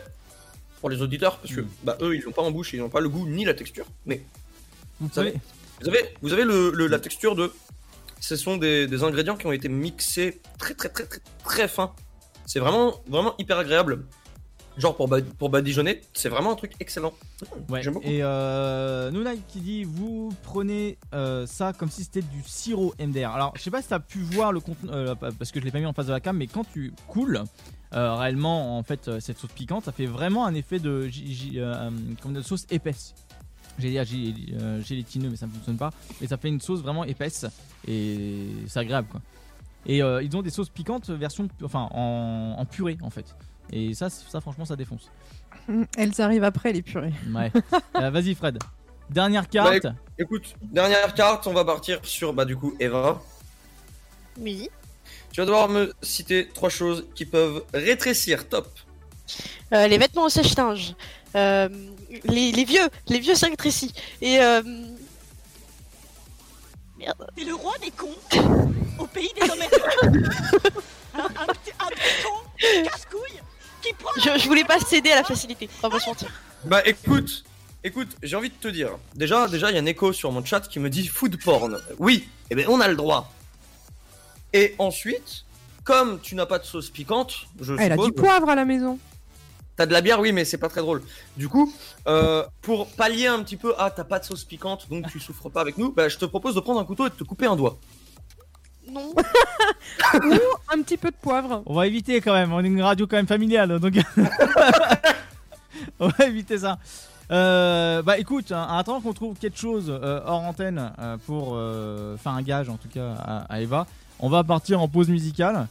pour les auditeurs, parce que Mm. bah eux ils l'ont pas en bouche, ils n'ont pas le goût ni la texture, mais Vous savez- Vous avez, vous avez le, le- la texture de. Ce sont des, des ingrédients qui ont été mixés très très très très très fin. C'est vraiment vraiment hyper agréable. Genre pour, ba- pour badigeonner, c'est vraiment un truc excellent. Ouais. J'aime beaucoup. Et euh, qui dit vous prenez euh, ça comme si c'était du sirop MDR. Alors je sais pas si t'as pu voir le contenu euh, parce que je l'ai pas mis en face de la cam, mais quand tu coules euh, réellement en fait euh, cette sauce piquante, ça fait vraiment un effet de, euh, comme de sauce épaisse. J'ai dit gé- euh, gélatineux, mais ça ne fonctionne pas. Et ça fait une sauce vraiment épaisse et c'est agréable quoi. Et euh, ils ont des sauces piquantes version enfin en, en purée en fait. Et ça, ça franchement ça défonce. Elles arrivent après les purées. Ouais. Euh, Vas-y Fred. Dernière carte. Bah, Écoute, dernière carte, on va partir sur bah du coup Eva. Oui. Tu vas devoir me citer trois choses qui peuvent rétrécir. Top. Euh, les vêtements au sèche-linge. Euh, les, les vieux, les vieux ça rétrécit. Et euh... Merde. T'es le roi des cons au pays des hommes un, un, petit- un petit con casse-couille qui prend Je, je voulais pas céder à la facilité, on va pas se mentir. Bah écoute, écoute, j'ai envie de te dire. Déjà, déjà, il y a un écho sur mon chat qui me dit food porn. Oui, eh ben on a le droit. Et ensuite, comme tu n'as pas de sauce piquante, je Elle a suppose, du poivre à la maison. T'as de la bière, oui, mais c'est pas très drôle. Du coup, euh, pour pallier un petit peu, ah, t'as pas de sauce piquante, donc tu souffres pas avec nous, bah, je te propose de prendre un couteau et de te couper un doigt. Non. Ou un petit peu de poivre. On va éviter quand même, on est une radio quand même familiale, donc on va éviter ça. Euh, bah écoute, hein, en attendant qu'on trouve quelque chose euh, hors antenne euh, pour euh, faire un gage en tout cas à, à Eva, on va partir en pause musicale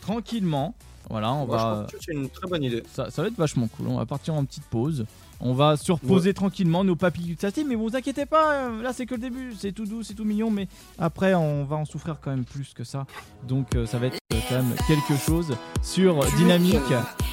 tranquillement. Voilà, on Moi, je va. pense que c'est une très bonne idée. Ça, ça va être vachement cool. On va partir en petite pause. On va se reposer tranquillement nos papilles du tasting, mais vous inquiétez pas, euh, là c'est que le début, c'est tout doux, c'est tout mignon, mais après on va en souffrir quand même plus que ça. Donc euh, ça va être euh, quand même quelque chose sur Dynamique,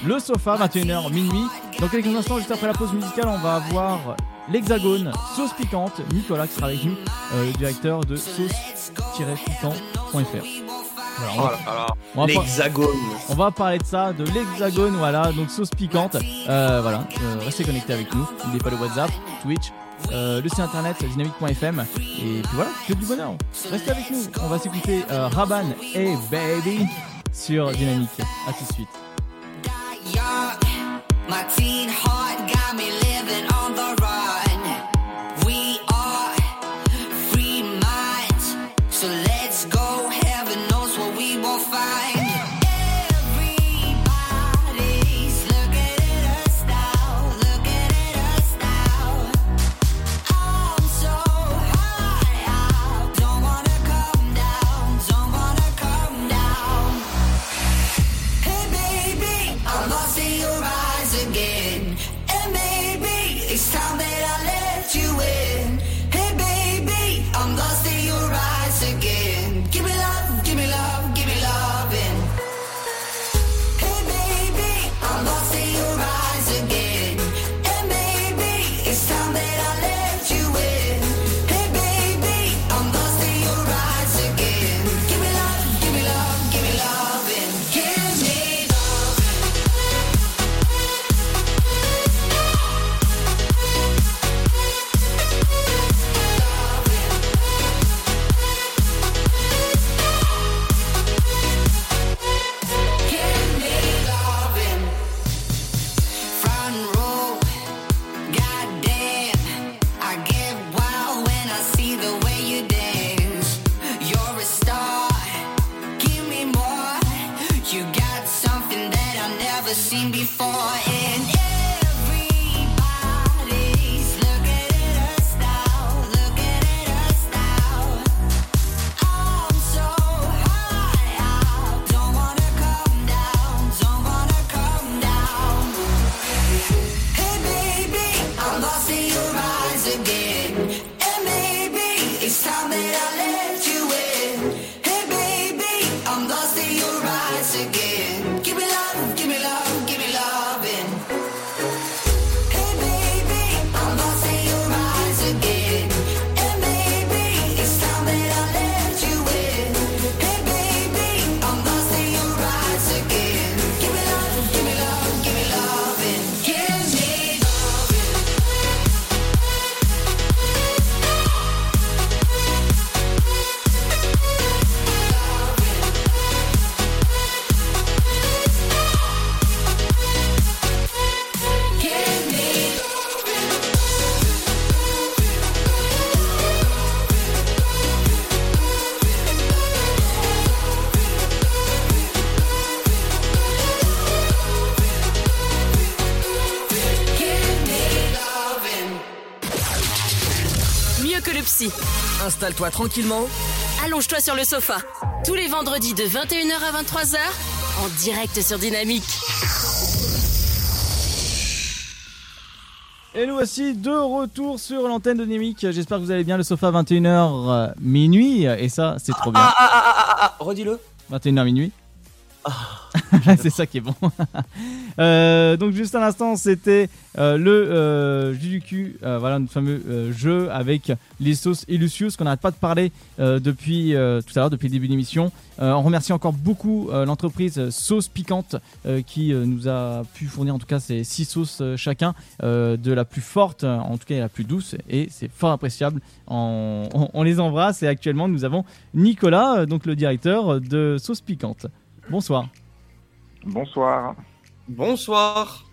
le sofa, 21h minuit. Dans quelques instants, juste après la pause musicale, on va avoir l'Hexagone, sauce piquante, Nicolas qui sera avec nous, euh, le directeur de sauce-piquant.fr. Voilà, on va- Oh on l'hexagone. on va parler de ça, de l'hexagone, voilà, donc sauce piquante. Euh, voilà, euh, restez connectés avec nous. N'oubliez pas le WhatsApp, Twitch, euh, le site internet dynamique.fm. Et puis voilà, que du bonheur. Restez avec nous. On va s'écouter euh, Raban et Baby sur Dynamique. À tout de suite. Installe-toi tranquillement. Allonge-toi sur le sofa. Tous les vendredis de 21h à 23h, en direct sur Dynamique. Et nous voici de retour sur l'antenne de Dynamique. J'espère que vous allez bien. Le sofa 21h euh, minuit. Et ça, c'est trop bien. Ah, ah, ah, ah, ah, redis-le. 21h minuit. c'est ça qui est bon. Euh, donc juste à l'instant, c'était euh, le euh, jus du cul, euh, voilà notre fameux euh, jeu avec les sauces Illusius qu'on n'arrête pas de parler depuis tout à l'heure, depuis le début de l'émission. On remercie encore beaucoup l'entreprise Sauce Piquante qui nous a pu fournir en tout cas ces six sauces chacun, de la plus forte, en tout cas la plus douce, et c'est fort appréciable. On, on- les embrasse et actuellement nous avons Nicolas, donc le directeur de Sauce Piquante. Bonsoir. Bonsoir. Bonsoir.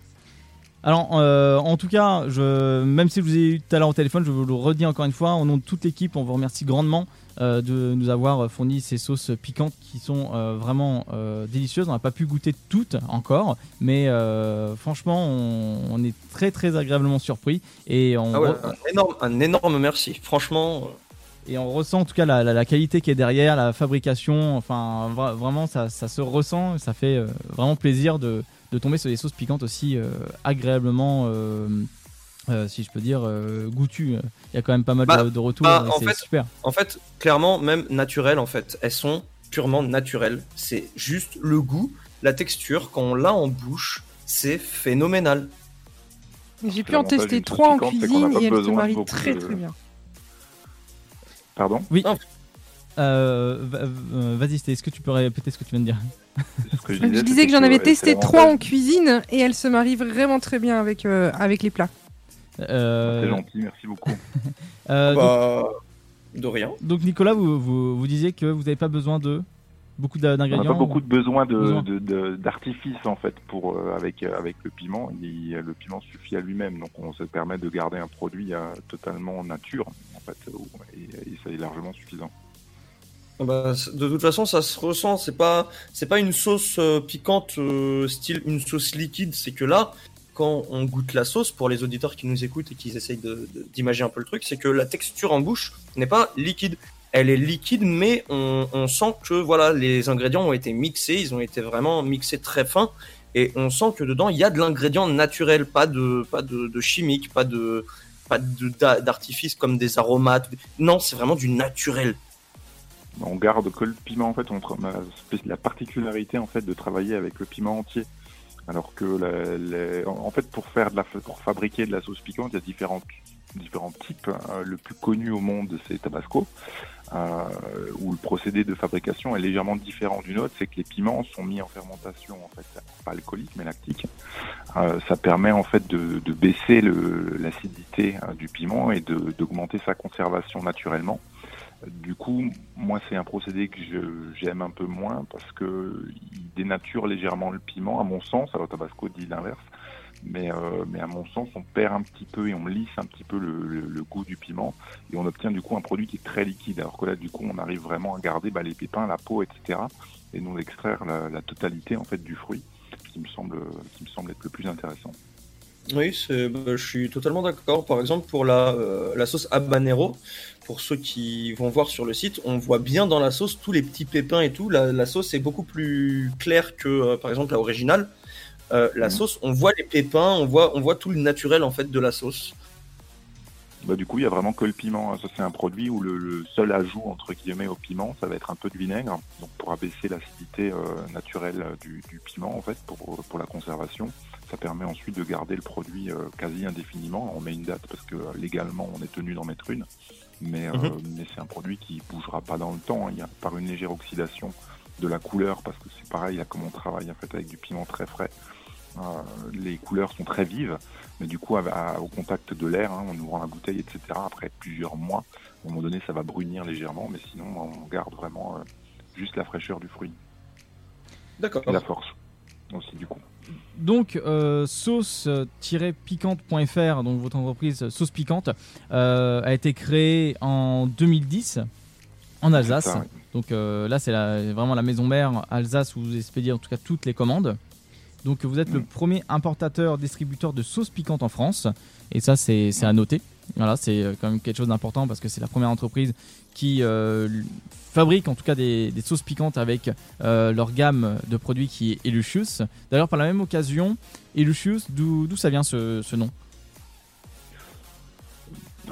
Alors, euh, en tout cas, je, même si je vous ai eu tout à l'heure au téléphone, je vous le redis encore une fois, au nom de toute l'équipe, on vous remercie grandement euh, de nous avoir fourni ces sauces piquantes qui sont euh, vraiment euh, délicieuses. On n'a pas pu goûter toutes encore, mais euh, franchement, on, on est très très agréablement surpris et on, Ah ouais, re- un, énorme, un énorme merci. Franchement. et on ressent en tout cas la, la- la qualité qui est derrière, la fabrication. Enfin, vra- vraiment, ça, ça se ressent. Ça fait euh, vraiment plaisir de, de tomber sur des sauces piquantes aussi euh, agréablement, euh, euh, si je peux dire, euh, goûtues. Il y a quand même pas mal Bah, de, de retours. bah, en c'est fait, super. En fait, clairement, même naturelles, en fait, elles sont purement naturelles. C'est juste le goût, la texture, quand on l'a en bouche, c'est phénoménal. J'ai pu en tester trois en cuisine et elles se marient très de- très bien. Pardon? Oui. Euh, Vas-y, Sté, est-ce que tu peux répéter ce que tu viens de dire que Je disais que j'en avais testé trois en cuisine et elles se marient vraiment très bien avec, euh, avec les plats. Euh, C'est gentil, merci beaucoup. euh, Bah, de rien. donc, donc, Nicolas, vous, vous, vous disiez que vous n'avez pas besoin de beaucoup d'a- On n'a d'ingrédients pas beaucoup de besoin de- Besoin. de- de- d'artifice en fait pour euh, avec euh, avec le piment. Il- le piment suffit à lui-même, donc on se permet de garder un produit euh, totalement nature en fait, euh, et, et ça est largement suffisant. Bah, de toute façon, ça se ressent. C'est pas, c'est pas une sauce euh, piquante euh, style une sauce liquide. C'est que là, quand on goûte la sauce, pour les auditeurs qui nous écoutent et qui essayent d'imaginer un peu le truc, c'est que la texture en bouche n'est pas liquide. Elle est liquide, mais on, sent que voilà, les ingrédients ont été mixés. Ils ont été vraiment mixés très fins. Et on sent que dedans, il y a de l'ingrédient naturel, pas de, pas de, chimique, pas de, pas d'artifice comme des aromates. Non, c'est vraiment du naturel. On garde que le piment en fait. On la particularité en fait de travailler avec le piment entier. Alors que en fait pour faire de la pour fabriquer de la sauce piquante, il y a différents différents types. Euh, le plus connu au monde, c'est Tabasco, euh, où le procédé de fabrication est légèrement différent du nôtre. C'est que les piments sont mis en fermentation en fait, pas alcoolique mais lactique. Euh, ça permet en fait de, baisser l'acidité euh, du piment et d'augmenter sa conservation naturellement. Du coup, moi, c'est un procédé que j'aime un peu moins parce que il dénature légèrement le piment, à mon sens. Alors, Tabasco dit l'inverse. Mais, euh, à mon sens, on perd un petit peu et on lisse un petit peu le, goût du piment et on obtient du coup un produit qui est très liquide. Alors que là, du coup, on arrive vraiment à garder bah, les pépins, la peau, etc. et non extraire la, la totalité en fait du fruit, ce qui me semble, qui me semble être le plus intéressant. Oui, bah, je suis totalement d'accord. Par exemple, pour la, euh, la sauce habanero, pour ceux qui vont voir sur le site, on voit bien dans la sauce tous les petits pépins et tout. La, la sauce est beaucoup plus claire que, euh, par exemple, la originale. Euh, la sauce, on voit les pépins, on voit, on voit tout le naturel en fait de la sauce. Bah, du coup, il y a vraiment que le piment. Ça, c'est un produit où le, le seul ajout, entre guillemets, au piment, ça va être un peu de vinaigre. Donc, pour abaisser l'acidité euh, naturelle du, du piment, en fait, pour, pour la conservation. Ça permet ensuite de garder le produit euh, quasi indéfiniment. On met une date parce que légalement, on est tenu d'en mettre une. Mais, euh, Mhm. mais c'est un produit qui bougera pas dans le temps. hein. Il y a par une légère oxydation de la couleur parce que c'est pareil, là, comme on travaille en fait avec du piment très frais. Euh, les couleurs sont très vives, mais du coup, à- à- au contact de l'air, hein, en ouvrant la bouteille, etc., après plusieurs mois, à un moment donné, ça va brunir légèrement, mais sinon, on garde vraiment euh, juste la fraîcheur du fruit. D'accord. Et la force aussi, du coup. Donc, euh, sauce-piquante.fr, donc votre entreprise Sauce Piquante, euh, a été créée en 2010 en Alsace. ça, oui. Donc euh, là, c'est vraiment la maison mère Alsace où vous expédiez en tout cas toutes les commandes. Donc vous êtes le premier importateur, distributeur de sauce piquante en France. Et ça, c'est c'est à noter. Voilà, c'est euh, quand même quelque chose d'important parce que c'est la première entreprise qui euh, fabrique en tout cas des, sauces piquantes avec euh, leur gamme de produits qui est Elucius. D'ailleurs, par la même occasion, Elucius, d'où ça vient ce nom?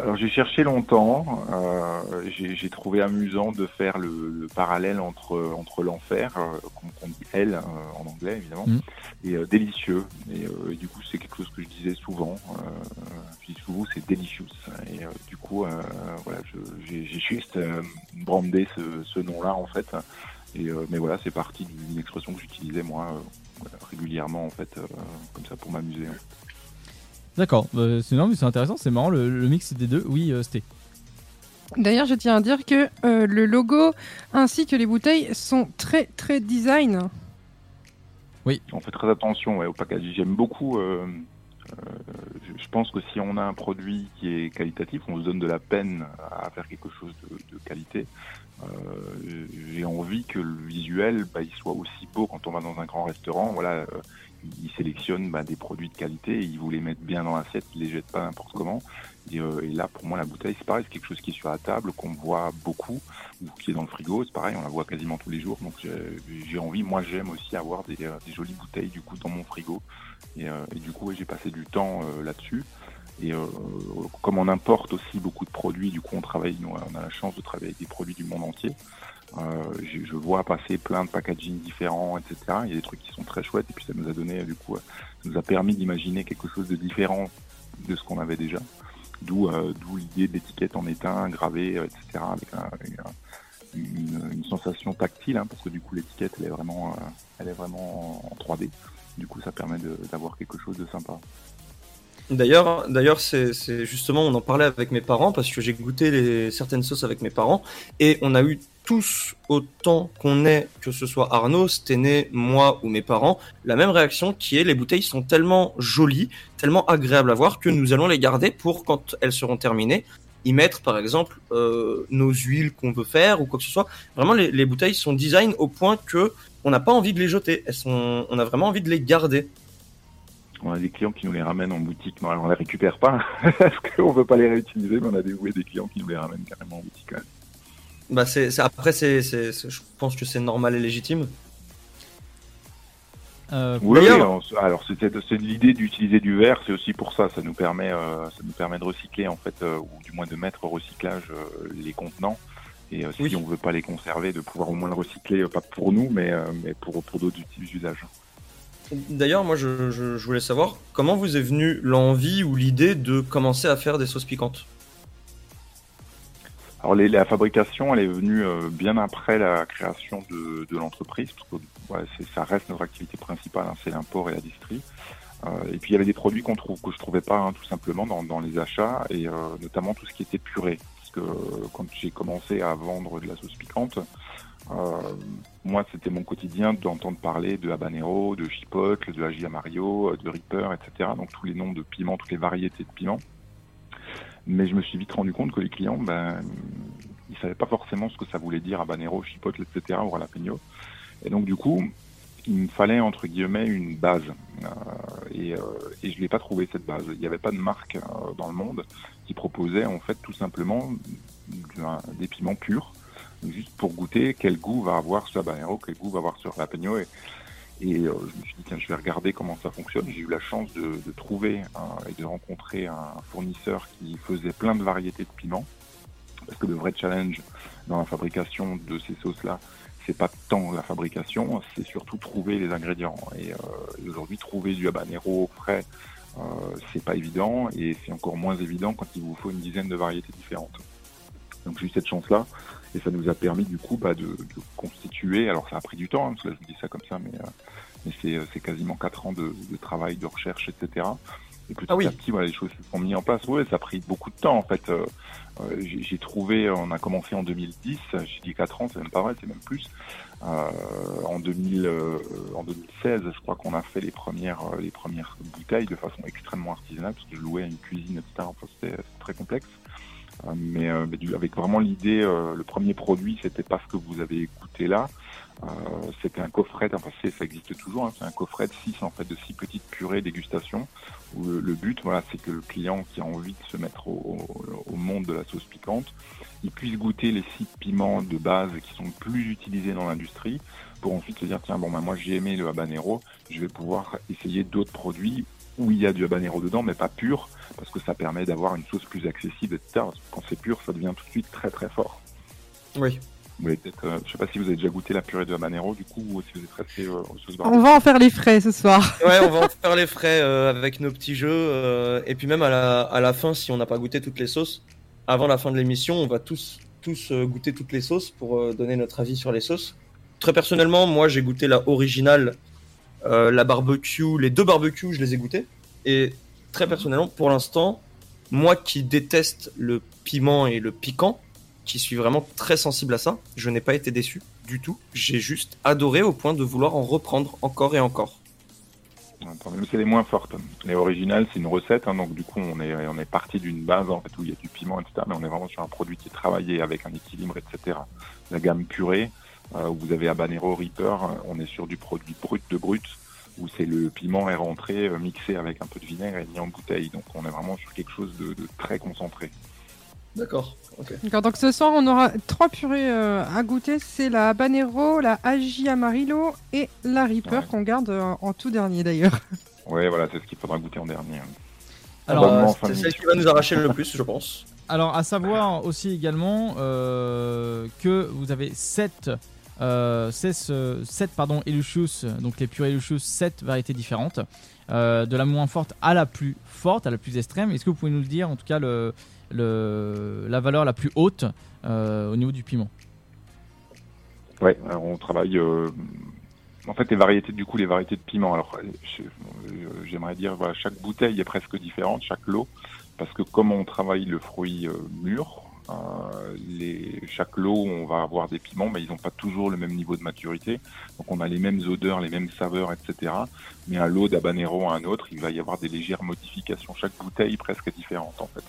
Alors j'ai cherché longtemps, euh, j'ai j'ai trouvé amusant de faire le, le parallèle entre, entre l'enfer, euh, qu'on dit elle euh, en anglais évidemment, Mhm. et euh, délicieux. Et, euh, et du coup c'est quelque chose que je disais souvent, euh, je dis souvent c'est delicious. Et euh, du coup euh, voilà, j'ai juste euh, brandé ce, ce nom-là en fait. Et, euh, mais voilà, c'est parti d'une expression que j'utilisais moi euh, régulièrement en fait, euh, comme ça pour m'amuser. hein. D'accord, euh, c'est non, mais c'est intéressant, c'est marrant le, le mix des deux. Oui, euh, c'était. D'ailleurs, je tiens à dire que euh, le logo ainsi que les bouteilles sont très très design. Oui. On fait très attention ouais, au packaging. J'aime beaucoup. euh, euh, je- je pense que si on a un produit qui est qualitatif, on se donne de la peine à faire quelque chose de, de qualité. Euh, J'ai envie que le visuel, bah, il soit aussi beau quand on va dans un grand restaurant. Voilà, euh, ils sélectionnent bah, des produits de qualité, ils vous les mettent bien dans l'assiette, ils les jettent pas n'importe comment. Et, euh, et là, pour moi, la bouteille, c'est pareil, c'est quelque chose qui est sur la table, qu'on voit beaucoup, ou qui est dans le frigo, c'est pareil, on la voit quasiment tous les jours. Donc j'ai- envie, moi j'aime aussi avoir des, euh, des jolies bouteilles du coup dans mon frigo. Et, euh, et du coup, j'ai passé du temps là-dessus. Et comme on importe aussi beaucoup de produits, du coup on travaille, on a la chance de travailler avec des produits du monde entier. Euh, je, vois passer plein de packaging différents, etc. Il y a des trucs qui sont très chouettes et puis ça nous a donné, du coup, euh, ça nous a permis d'imaginer quelque chose de différent de ce qu'on avait déjà. D'où euh, l'idée de l'étiquette en étain, gravée, etc. Avec, un- avec un- une, sensation tactile, hein, parce que du coup l'étiquette elle est vraiment, elle est vraiment en 3D. Du coup ça permet d'avoir quelque chose de sympa. D'ailleurs, d'ailleurs, c'est justement, on en parlait avec mes parents parce que j'ai goûté certaines sauces avec mes parents et on a eu tous autant qu'on est, que ce soit Arnaud, Stené, moi ou mes parents, la même réaction qui est les bouteilles sont tellement jolies, tellement agréables à voir que nous allons les garder pour quand elles seront terminées y mettre par exemple euh, nos huiles qu'on veut faire ou quoi que ce soit. Vraiment, les, les bouteilles sont design au point que on n'a pas envie de les jeter. Elles on a vraiment envie de les garder. On a des clients qui nous les ramènent en boutique. Non, alors on les récupère pas parce qu'on veut pas les réutiliser, mais on a des, ouais, des clients qui nous les ramènent carrément en boutique. ouais. Bah c'est, c'est- après c'est, je pense que c'est normal et légitime. Euh, Oui, on- alors c'est l'idée d'utiliser du verre, c'est aussi pour ça. Ça nous permet, euh, ça nous permet de recycler en fait, euh, ou du moins de mettre au recyclage euh, les contenants. Et euh, si Oui. on veut pas les conserver, de pouvoir au moins le recycler, euh, pas pour nous, mais, euh, mais pour, pour d'autres ut- usages. D'ailleurs, moi je, voulais savoir comment vous est venue l'envie ou l'idée de commencer à faire des sauces piquantes. Alors la fabrication, elle est venue euh, bien après la création de, l'entreprise, parce que ça reste notre activité principale, hein, c'est l'import et la distrie. Euh, et puis il y avait des produits que je trouvais pas hein, tout simplement dans, les achats, et euh, notamment tout ce qui était purée. Parce que quand j'ai commencé à vendre de la sauce piquante, moi c'était mon quotidien d'entendre parler de habanero, de chipotle, de aji amarillo, de reaper, etc. Donc tous les noms de piments, toutes les variétés de piments. Mais je me suis vite rendu compte que les clients, ben, ils savaient pas forcément ce que ça voulait dire habanero, chipotle, etc. ou jalapeno. Et donc du coup, il me fallait entre guillemets une base. Euh, et, euh, je l'ai pas trouvé cette base. Il n'y avait pas de marque euh, dans le monde qui proposait en fait tout simplement des piments purs, juste pour goûter quel goût va avoir ce habanero, quel goût va avoir ce jalapeno. Et, et euh, je me suis dit, tiens, je vais regarder comment ça fonctionne. J'ai eu la chance de, de trouver un- et de rencontrer un fournisseur qui faisait plein de variétés de piments. Parce que le vrai challenge dans la fabrication de ces sauces-là, c'est pas tant la fabrication, c'est surtout trouver les ingrédients. Et, euh, aujourd'hui, trouver du habanero frais, euh, c'est pas évident. Et c'est encore moins évident quand il vous faut une dizaine de variétés différentes. Donc j'ai eu cette chance-là. Et ça nous a permis du coup bah, de, de constituer, alors ça a pris du temps, hein, parce que là, je vous dis ça comme ça, mais, euh, mais c'est, euh, c'est quasiment quatre ans de, de travail, de recherche, etc. Et petit Ah oui. à petit, voilà, les choses se sont mises en place. Ouais, ça a pris beaucoup de temps en fait. Euh, euh, j'ai, j'ai trouvé, on a commencé en 2010, j'ai dit 4 ans, c'est même pas vrai, c'est même plus. Euh, en, 2000, euh, en 2016, je crois qu'on a fait les premières, les premières bouteilles de façon extrêmement artisanale, parce que je louais à une cuisine, etc. Enfin, c'était, c'était très complexe. Euh, mais, euh, avec vraiment l'idée, euh, le premier produit, c'était pas ce que vous avez écouté là. C'était un coffret, enfin ça existe toujours, hein, c'est un coffret de 6 en fait, de six petites purées dégustation où le, but, voilà, c'est que le client qui a envie de se mettre au, monde de la sauce piquante, il puisse goûter les six piments de base qui sont plus utilisés dans l'industrie, pour ensuite se dire tiens bon bah moi j'ai aimé le habanero, je vais pouvoir essayer d'autres produits où il y a du habanero dedans, mais pas pur, parce que ça permet d'avoir une sauce plus accessible, etc. Parce que quand c'est pur, ça devient tout de suite très très fort. Oui. Vous avez peut-être, euh, je sais pas si vous avez déjà goûté la purée de habanero, du coup, ou si vous êtes resté euh, aux sauces On va en faire les frais ce soir. Ouais, on va en faire les frais euh, avec nos petits jeux. euh, et puis même à la, à la fin, si on n'a pas goûté toutes les sauces, avant la fin de l'émission, on va tous, tous euh, goûter toutes les sauces pour euh, donner notre avis sur les sauces. Très personnellement, moi j'ai goûté la originale, euh, la barbecue, les deux barbecues, je les ai goûtés. Et très personnellement, pour l'instant, moi qui déteste le piment et le piquant, qui suis vraiment très sensible à ça, je n'ai pas été déçu du tout. J'ai juste adoré au point de vouloir en reprendre encore et encore. C'est les moins fortes. Les originales, c'est une recette, hein, donc du coup, on est, on est parti d'une base en fait où il y a du piment, etc. Mais on est vraiment sur un produit qui est travaillé avec un équilibre, etc. La gamme purée, où vous avez habanero, reaper, hein, on est sur du produit brut de brut, où c'est le piment est rentré, euh, mixé avec un peu de vinaigre et mis en bouteille. Donc on est vraiment sur quelque chose de, de très concentré. D'accord. Ok. D'accord, donc ce soir on aura trois purées euh, à goûter, c'est la habanero, la Agi Amarillo et la Reaper qu'on garde euh, en tout dernier d'ailleurs. Ouais, voilà, c'est ce qu'il faudra goûter en dernier. hein. Alors, euh, C'est celle qui va nous arracher le plus, je pense. Alors, à savoir aussi également euh, que vous avez 7, euh, 16, euh, 7 pardon, Elucius, donc les purées Elucius, 7 variétés différentes, euh, de la moins forte à la plus forte, à la plus extrême. Est-ce que vous pouvez nous le dire, en tout cas, la valeur la plus haute euh, au niveau du piment? Ouais, on travaille. euh, en fait, les variétés, du coup, les variétés de piment. Alors, j'aimerais dire, chaque bouteille est presque différente, chaque lot, parce que comme on travaille le fruit mûr, les, chaque lot, on va avoir des piments, mais ils n'ont pas toujours le même niveau de maturité. Donc, on a les mêmes odeurs, les mêmes saveurs, etc. Mais un lot d'habanero à un autre, il va y avoir des légères modifications. Chaque bouteille presque différente, en fait.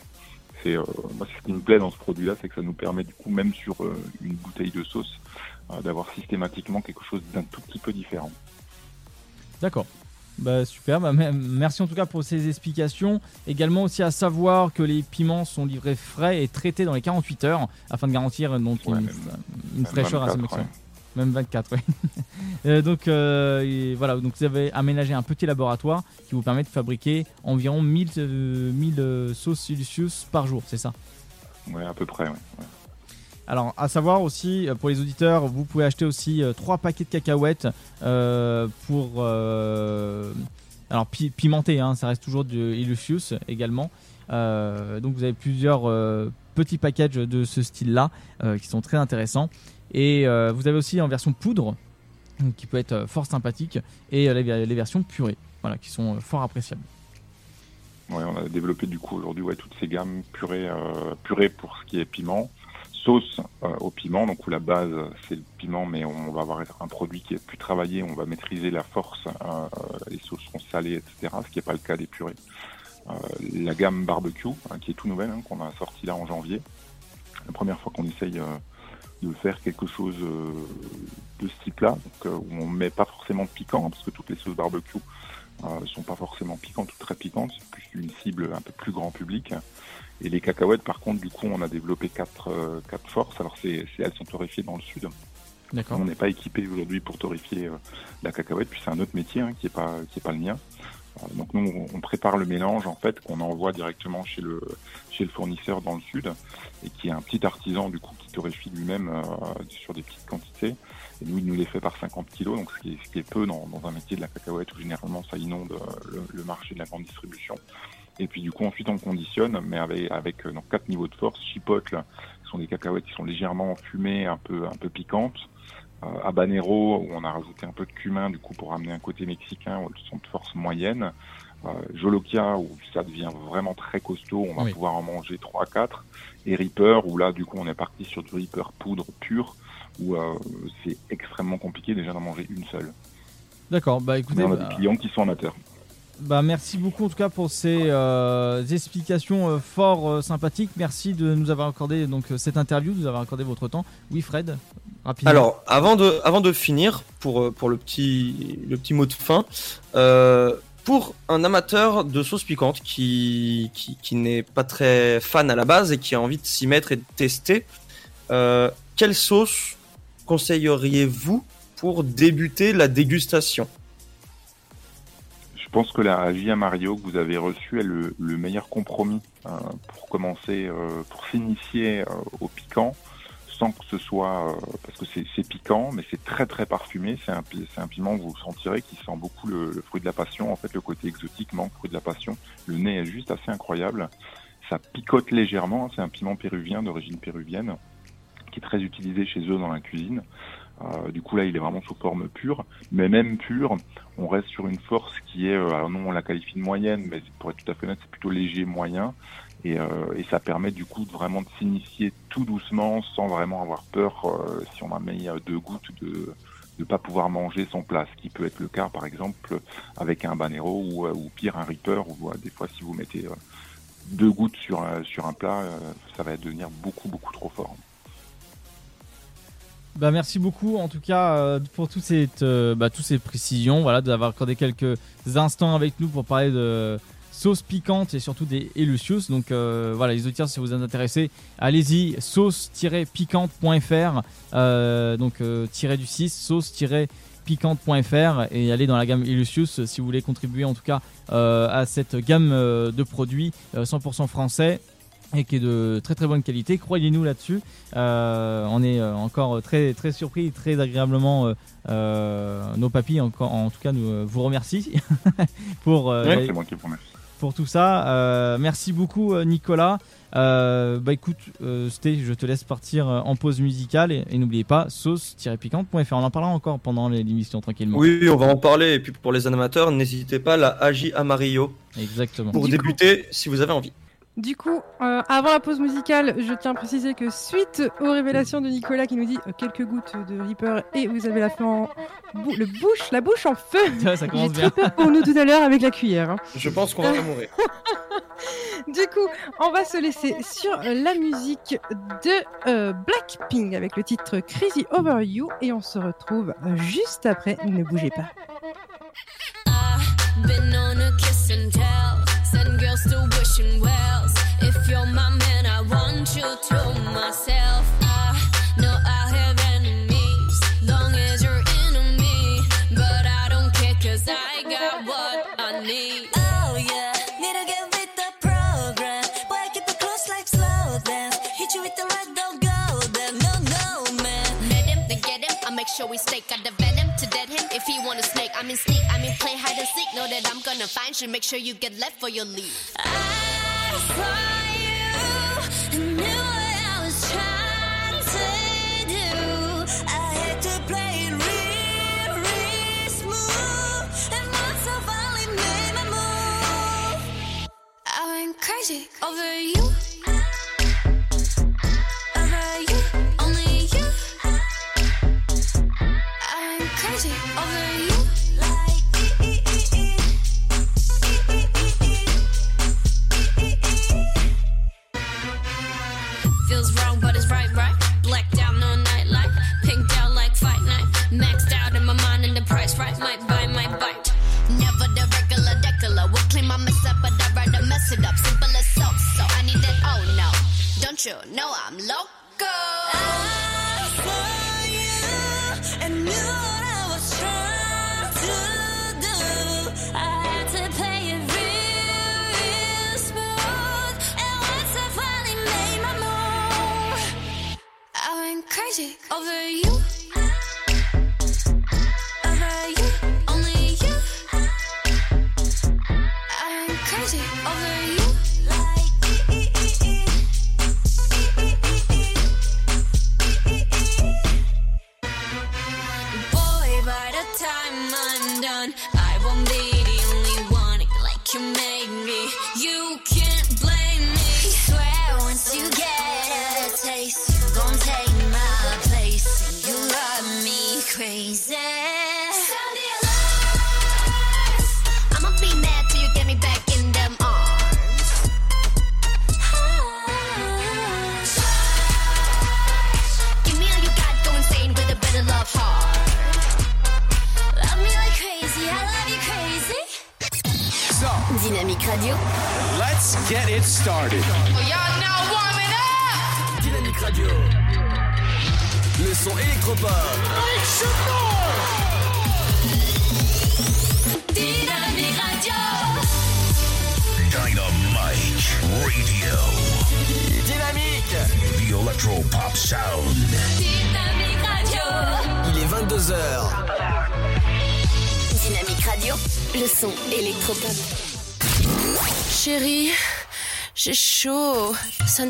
C'est euh, moi, ce qui me plaît dans ce produit-là, c'est que ça nous permet du coup, même sur euh, une bouteille de sauce, euh, d'avoir systématiquement quelque chose d'un tout petit peu différent. D'accord. Bah, super, bah, me- merci en tout cas pour ces explications. Également aussi à savoir que les piments sont livrés frais et traités dans les 48 heures afin de garantir euh, donc Ouais, une, même- une même fraîcheur assez 24, maximum. ouais. Même 24, oui. Euh, donc euh, voilà, donc vous avez aménagé un petit laboratoire qui vous permet de fabriquer environ 1000, euh, 1000 euh, sauces Celsius par jour, c'est ça? Ouais, à peu près. Ouais. ouais. Alors, à savoir aussi, euh, pour les auditeurs, vous pouvez acheter aussi 3 paquets de cacahuètes euh, pour. euh, alors, pi- pimenté, hein, ça reste toujours de Illusius également. Euh, donc, vous avez plusieurs euh, petits packages de ce style-là euh, qui sont très intéressants. Et euh, vous avez aussi en version poudre, qui peut être euh, fort sympathique, et euh, les, ver- les versions purées, voilà, qui sont euh, fort appréciables. Ouais, on a développé du coup aujourd'hui toutes ces gammes purées, euh, purées pour ce qui est piment, sauce euh, au piment, donc où la base c'est le piment, mais on va avoir un produit qui est plus travaillé, on va maîtriser la force, euh, les sauces seront salées, etc., ce qui n'est pas le cas des purées. Euh, la gamme barbecue, hein, qui est tout nouvelle, hein, qu'on a sorti là en janvier, la première fois qu'on essaye euh, de faire quelque chose euh, de ce type-là, donc, euh, où on met pas forcément de piquant, hein, parce que toutes les sauces barbecue euh, sont pas forcément piquantes ou très piquantes, c'est plus une cible un peu plus grand public. Et les cacahuètes, par contre, du coup, on a développé quatre, euh, quatre forces. Alors, c'est, c'est- elles sont torréfiées dans le sud. D'accord. On n'est pas équipé aujourd'hui pour torréfier euh, la cacahuète, puis c'est un autre métier hein, qui est pas qui est pas le mien. Euh, donc nous, on- prépare le mélange en fait qu'on envoie directement chez le chez le fournisseur dans le sud et qui est un petit artisan du coup qui torréfie lui-même euh, sur des petites quantités. Et nous, il nous les fait par 50 kilos, donc ce qui est, ce qui est peu dans, dans un métier de la cacahuète où généralement ça inonde le, le marché de la grande distribution. Et puis du coup ensuite on conditionne, mais avec, avec euh, donc, quatre niveaux de force. Chipotle, ce sont des cacahuètes qui sont légèrement fumées, un peu un peu piquantes. Euh, habanero, où on a rajouté un peu de cumin du coup pour amener un côté mexicain, où elles sont de force moyenne. Euh, Jolokia, où ça devient vraiment très costaud, on va Oui. pouvoir en manger 3 4 Et Reaper, où là du coup on est parti sur du Reaper poudre pure, où euh, c'est extrêmement compliqué déjà d'en manger une seule. D'accord, bah Mais écoutez. on a bah- des clients qui sont amateurs. Bah, merci beaucoup en tout cas pour ces euh, explications euh, fort euh, sympathiques. Merci de nous avoir accordé donc cette interview, de nous avoir accordé votre temps. Oui, Fred, rapidement. Alors, avant de, avant de finir, pour, pour le, petit, le petit mot de fin, pour un amateur de sauce piquante qui, qui, n'est pas très fan à la base et qui a envie de s'y mettre et de tester, quelle sauce conseilleriez-vous pour débuter la dégustation? Je pense que la Via Mario que vous avez reçue est le, le meilleur compromis euh, pour commencer, euh, pour s'initier euh, au piquant, sans que ce soit, euh, parce que c'est piquant, mais c'est très très parfumé. C'est un, un piment vous sentirez qui sent beaucoup le, le fruit de la passion. En fait, le côté exotique manque fruit de la passion. Le nez est juste assez incroyable. Ça picote légèrement. C'est un piment péruvien d'origine péruvienne qui est très utilisé chez eux dans la cuisine. Euh, du coup là, il est vraiment sous forme pure, mais même pure, on reste sur une force qui est, euh, alors non, on la qualifie de moyenne, mais pour être tout à fait honnête, c'est plutôt léger moyen, et, euh, ça permet du coup de vraiment de s'initier tout doucement, sans vraiment avoir peur si on a mis deux gouttes de de pas pouvoir manger son plat, ce qui peut être le cas par exemple avec un banero ou, ou pire un reaper, ou des fois si vous mettez deux gouttes sur un, sur un plat, ça va devenir beaucoup beaucoup trop fort. Bah merci beaucoup en tout cas euh, pour toutes ces, euh, bah, précisions, d'avoir accordé quelques instants avec nous pour parler de sauce piquante et surtout des Elusius. Donc euh, voilà, les auditeurs, si vous êtes intéressés, allez-y, sauce-piquante.fr, donc tiré du 6, sauce-piquante.fr et allez dans la gamme Elusius si vous voulez contribuer en tout cas à cette gamme de produits euh, 100% français et qui est de très très bonne qualité. Croyez-nous là-dessus. Euh, on est euh, encore très très surpris, et très agréablement. euh, euh, nos papis, encore, en tout cas, nous vous remercie pour euh, Ouais, c'est moi qui vous remercie. pour tout ça. Euh, merci beaucoup Nicolas. Euh, bah écoute, euh, Sté, je te laisse partir en pause musicale et, et n'oubliez pas sauce-piquante.fr. On en parlera encore pendant l'émission tranquillement. Oui, on va en parler. Et puis pour les animateurs, n'hésitez pas, la Agi Amarillo. Exactement. Pour Du coup- débuter, si vous avez envie. Du coup, euh, avant la pause musicale, je tiens à préciser que suite aux révélations de Nicolas qui nous dit euh, quelques gouttes de Reaper et vous avez la, en bou- le bouche, la bouche en feu. Ça J'ai commence très peur pour nous tout à l'heure avec la cuillère. hein. Je pense qu'on va mourir. Du coup, on va se laisser sur la musique de euh, Blackpink avec le titre Crazy Over You et on se retrouve juste après. Ne bougez pas. Been on a kiss and tell. Girls wishing wells. If you're my man, I want you to myself. We stay. Got the venom to dead him. If he wanna snake, I mean sneak. I mean play hide and seek. Know that I'm gonna find you. Make sure you get left for your leave. I saw you and knew what I was trying to do. I had to play it real, real smooth. And once I finally made my move, I went crazy over you. Feels wrong, but it's right, right. Blacked out, no nightlight. Pinked out like fight night. Maxed out in my mind, and the price right. Might buy, might bite. Never the regular decular. Will clean my mess up, but I'd rather mess it up. Simple as so. So I need that, oh no. Don't you know I'm loco? Over you.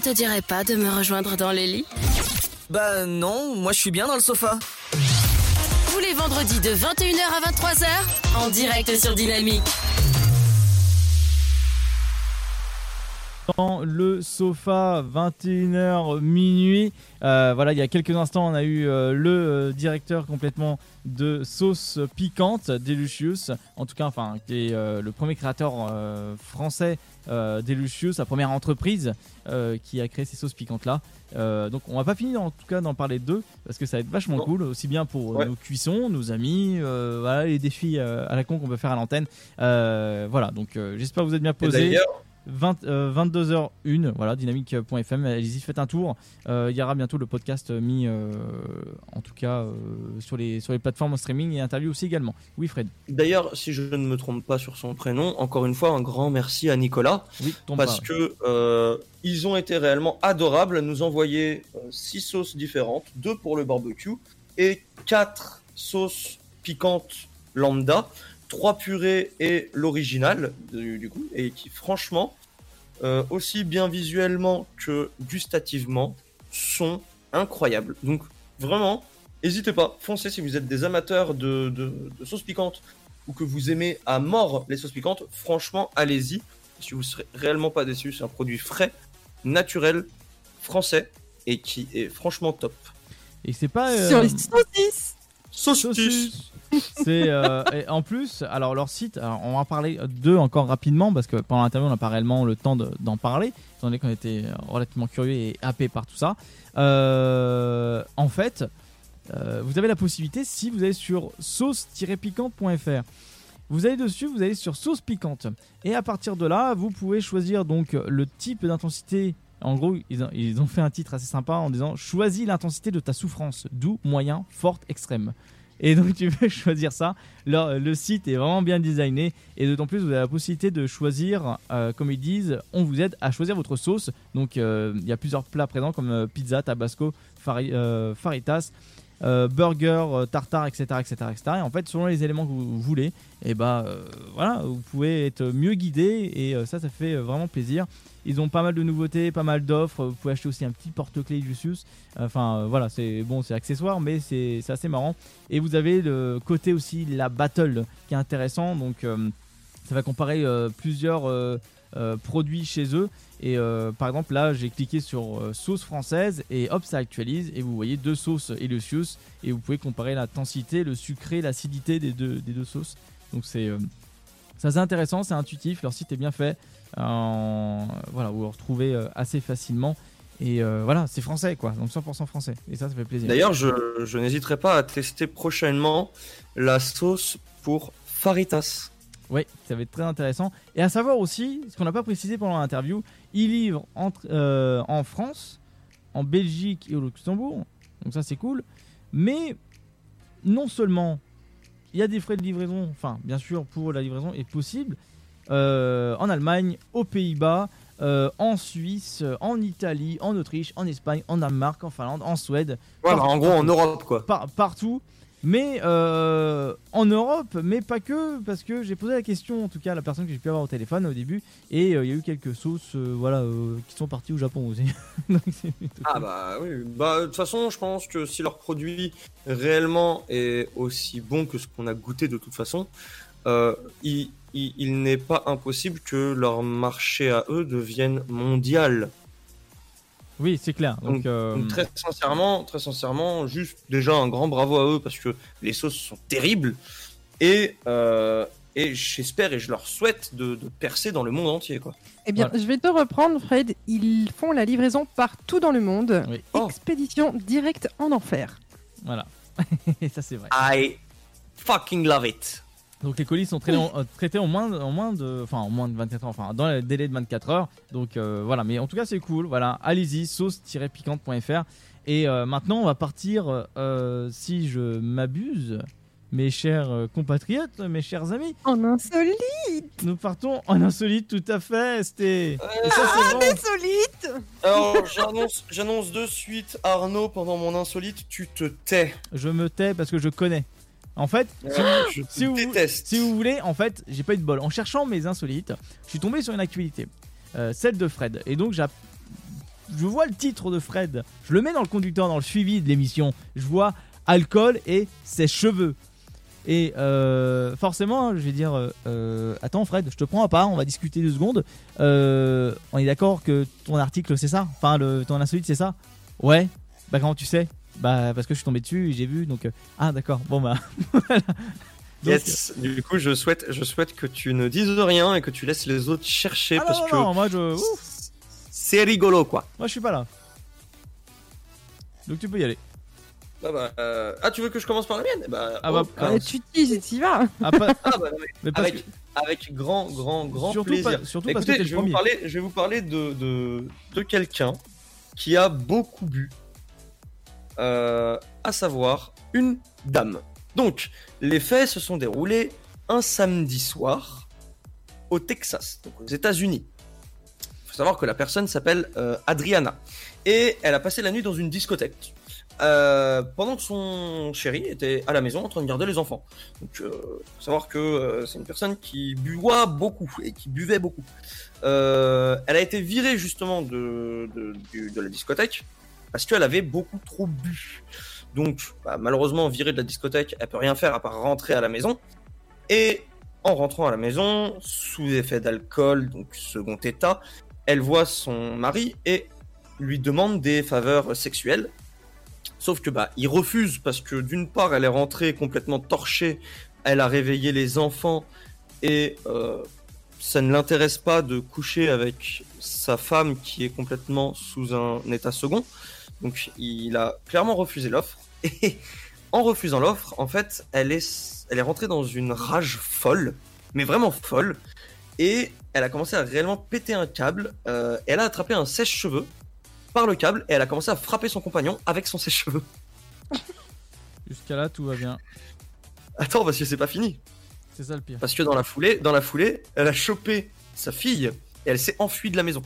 Ne te dirait pas de me rejoindre dans les lits Bah non, moi je suis bien dans le sofa. Tous les vendredis de 21h à 23h, en direct sur Dynamique. Dans le sofa, 21h minuit. Euh, voilà, il y a quelques instants, on a eu euh, le euh, directeur complètement de sauce piquante, Delucius. En tout cas, enfin, qui est euh, le premier créateur euh, français euh, sa première entreprise euh, qui a créé ces sauces piquantes là. Euh, donc, on va pas finir en tout cas d'en parler d'eux parce que ça va être vachement cool, aussi bien pour Ouais. nos cuissons, nos amis, euh, voilà, les défis à la con qu'on peut faire à l'antenne. Voilà, donc j'espère que vous êtes bien posés. D'ailleurs, 20, euh, 22h01, voilà, dynamique.fm, allez-y, faites un tour. Euh, il y aura bientôt le podcast mis, euh, en tout cas, sur, les, sur les plateformes en streaming et interview aussi également. Oui, Fred. D'ailleurs, si je ne me trompe pas sur son prénom, encore une fois, un grand merci à Nicolas. Oui, parce pas, que ils ont été réellement adorables à nous envoyer six sauces différentes, deux pour le barbecue et quatre sauces piquantes lambda, trois purées et l'original du, du coup, et qui franchement, euh, aussi bien visuellement que gustativement, sont incroyables. Donc vraiment, n'hésitez pas, foncez si vous êtes des amateurs de, de, de sauces piquantes ou que vous aimez à mort les sauces piquantes, franchement, allez-y. Si vous serez réellement pas déçus, c'est un produit frais, naturel, français et qui est franchement top. Et c'est pas. euh, Sur les saucisses. Saucisses. C'est euh, en plus, alors leur site, on va en parler d'eux encore rapidement parce que pendant l'interview on n'a pas réellement le temps de- d'en parler, étant donné qu'on était relativement curieux et happé par tout ça. Euh, en fait, euh, vous avez la possibilité si vous allez sur sauce-piquante.fr. Vous allez dessus, vous allez sur sauce piquante. Et à partir de là, vous pouvez choisir donc le type d'intensité. En gros, ils ont fait un titre assez sympa en disant Choisis l'intensité de ta souffrance, doux, moyen, forte, extrême. Et donc tu peux choisir ça. Le, le site est vraiment bien designé et d'autant plus vous avez la possibilité de choisir, euh, comme ils disent, on vous aide à choisir votre sauce. Donc euh, il y a plusieurs plats présents comme euh, pizza, tabasco, fari- euh, faritas, euh, burger, euh, tartare, etc., etc.. Et en fait, selon les éléments que vous voulez, et bah euh, voilà, vous pouvez être mieux guidé et ça, ça fait vraiment plaisir. Ils ont pas mal de nouveautés, pas mal d'offres. Vous pouvez acheter aussi un petit porte-clés Lucius. Enfin voilà, c'est bon, c'est accessoire, mais c'est assez marrant. Et vous avez le côté aussi la battle qui est intéressant. Donc ça va comparer plusieurs euh, produits chez eux. Et euh, par exemple là, j'ai cliqué sur euh, sauce française et hop, ça actualise et vous voyez deux sauces Lucius et vous pouvez comparer l'intensité, le sucré, l'acidité des deux, sauces. Donc c'est euh, c'est intéressant, c'est intuitif, leur site est bien fait. Euh, voilà, vous retrouvez assez facilement. Et voilà, c'est français quoi, donc 100% français. Et ça, ça fait plaisir. D'ailleurs, je n'hésiterai pas à tester prochainement la sauce pour faritas. Oui, ça va être très intéressant. Et à savoir aussi, ce qu'on n'a pas précisé pendant l'interview, ils livrent entre, euh, en France, en Belgique et au Luxembourg. Donc ça c'est cool. Mais non seulement il y a des frais de livraison, enfin bien sûr pour la livraison est possible, euh, en Allemagne, aux Pays-Bas, euh, en Suisse, en Italie, en Autriche, en Espagne, en Danemark, en Finlande, en Suède. Voilà, Partout, en gros en. Europe quoi. Par- partout. Mais euh, en Europe, mais pas que, parce que j'ai posé la question, en tout cas à la personne que j'ai pu avoir au téléphone au début, et euh, il y a eu quelques sauces euh, voilà, qui sont parties au Japon aussi. Donc, Ah bah oui, bah de toute façon, je pense que si leur produit réellement est aussi bon que ce qu'on a goûté de toute façon, il, il- il n'est pas impossible que leur marché à eux devienne mondial. Oui, c'est clair. Donc, Donc, euh, donc très sincèrement, très sincèrement, juste déjà un grand bravo à eux parce que les sauces sont terribles et euh, et j'espère et je leur souhaite de, de percer dans le monde entier quoi. Eh bien, je vais te reprendre, Fred. Ils font la livraison partout dans le monde. Oh. Expédition directe en enfer. Voilà. Et ça, c'est vrai. I fucking love it. Donc les colis sont traités, en, euh, traités en moins, de- en moins de, enfin en moins de 24 heures, enfin dans le délai de 24 heures. Donc euh, voilà, mais en tout cas c'est cool. Voilà, allez-y, sauce-piquante.fr. Et euh, maintenant on va partir, euh, si je m'abuse, mes chers compatriotes, mes chers amis. En insolite. Nous partons en insolite, tout à fait. C'était. Ah, bon. insolite Alors, j'annonce de suite, Arnaud, pendant mon insolite, tu te tais. Je me tais parce que je connais. En fait, si, vous- je te si vous, déteste. si vous voulez, en fait, j'ai pas eu de bol. En cherchant mes insolites, je suis tombé sur une actualité, euh, celle de Fred. Et donc, je vois le titre de Fred, je le mets dans le conducteur, dans le suivi de l'émission. Je vois alcool et ses cheveux. Et euh, forcément, je vais dire, euh, euh, attends Fred, je te prends à part, on va discuter deux secondes. Euh, on est d'accord que ton article c'est ça? Enfin, le, ton insolite c'est ça? Ouais? Bah comment tu sais? Bah parce que je suis tombé dessus et j'ai vu, donc... euh, ah d'accord, bon bah... voilà. Donc, Yes. Du coup, je souhaite, je souhaite que tu ne dises rien et que tu laisses les autres chercher Ah parce non, que moi je... c'est rigolo, quoi. moi je suis pas là. Donc tu peux y aller. Ah, bah, euh, ah, tu veux que je commence par la mienne? Bah, Ah bah, oh, ah, Euh, Tu te dis, tu y vas. Ah, pas- Ah, bah, non, mais avec, grand, grand, grand Surtout plaisir. pas- surtout Écoutez, parce que je, vais vous parler, je vais vous parler de, de, de quelqu'un qui a beaucoup bu, à savoir une dame. Donc, les faits se sont déroulés un samedi soir au Texas, aux États-Unis. Il faut savoir que la personne s'appelle euh, Adriana et elle a passé la nuit dans une discothèque. euh, pendant que son chéri était à la maison en train de garder les enfants. Donc, euh, faut savoir que euh, c'est une personne qui boit beaucoup et qui buvait beaucoup. Euh, elle a été virée justement de la discothèque parce qu'elle avait beaucoup trop bu. Donc, bah, malheureusement, virée de la discothèque, elle peut rien faire à part rentrer à la maison. Et en rentrant à la maison, sous effet d'alcool, donc second état, elle voit son mari et lui demande des faveurs sexuelles. Sauf que bah il refuse parce que d'une part elle est rentrée complètement torchée, elle a réveillé les enfants et euh, ça ne l'intéresse pas de coucher avec sa femme qui est complètement sous un état second. Donc il a clairement refusé l'offre et en refusant l'offre, en fait, elle est elle est rentrée dans une rage folle, mais vraiment folle et elle a commencé à réellement péter un câble. euh, elle a attrapé un sèche-cheveux par le câble et elle a commencé à frapper son compagnon avec son sèche-cheveux. Jusqu'à là, tout va bien. Attends, parce que c'est pas fini. C'est ça le pire. Parce que dans la foulée, dans la foulée, elle a chopé sa fille et elle s'est enfuie de la maison.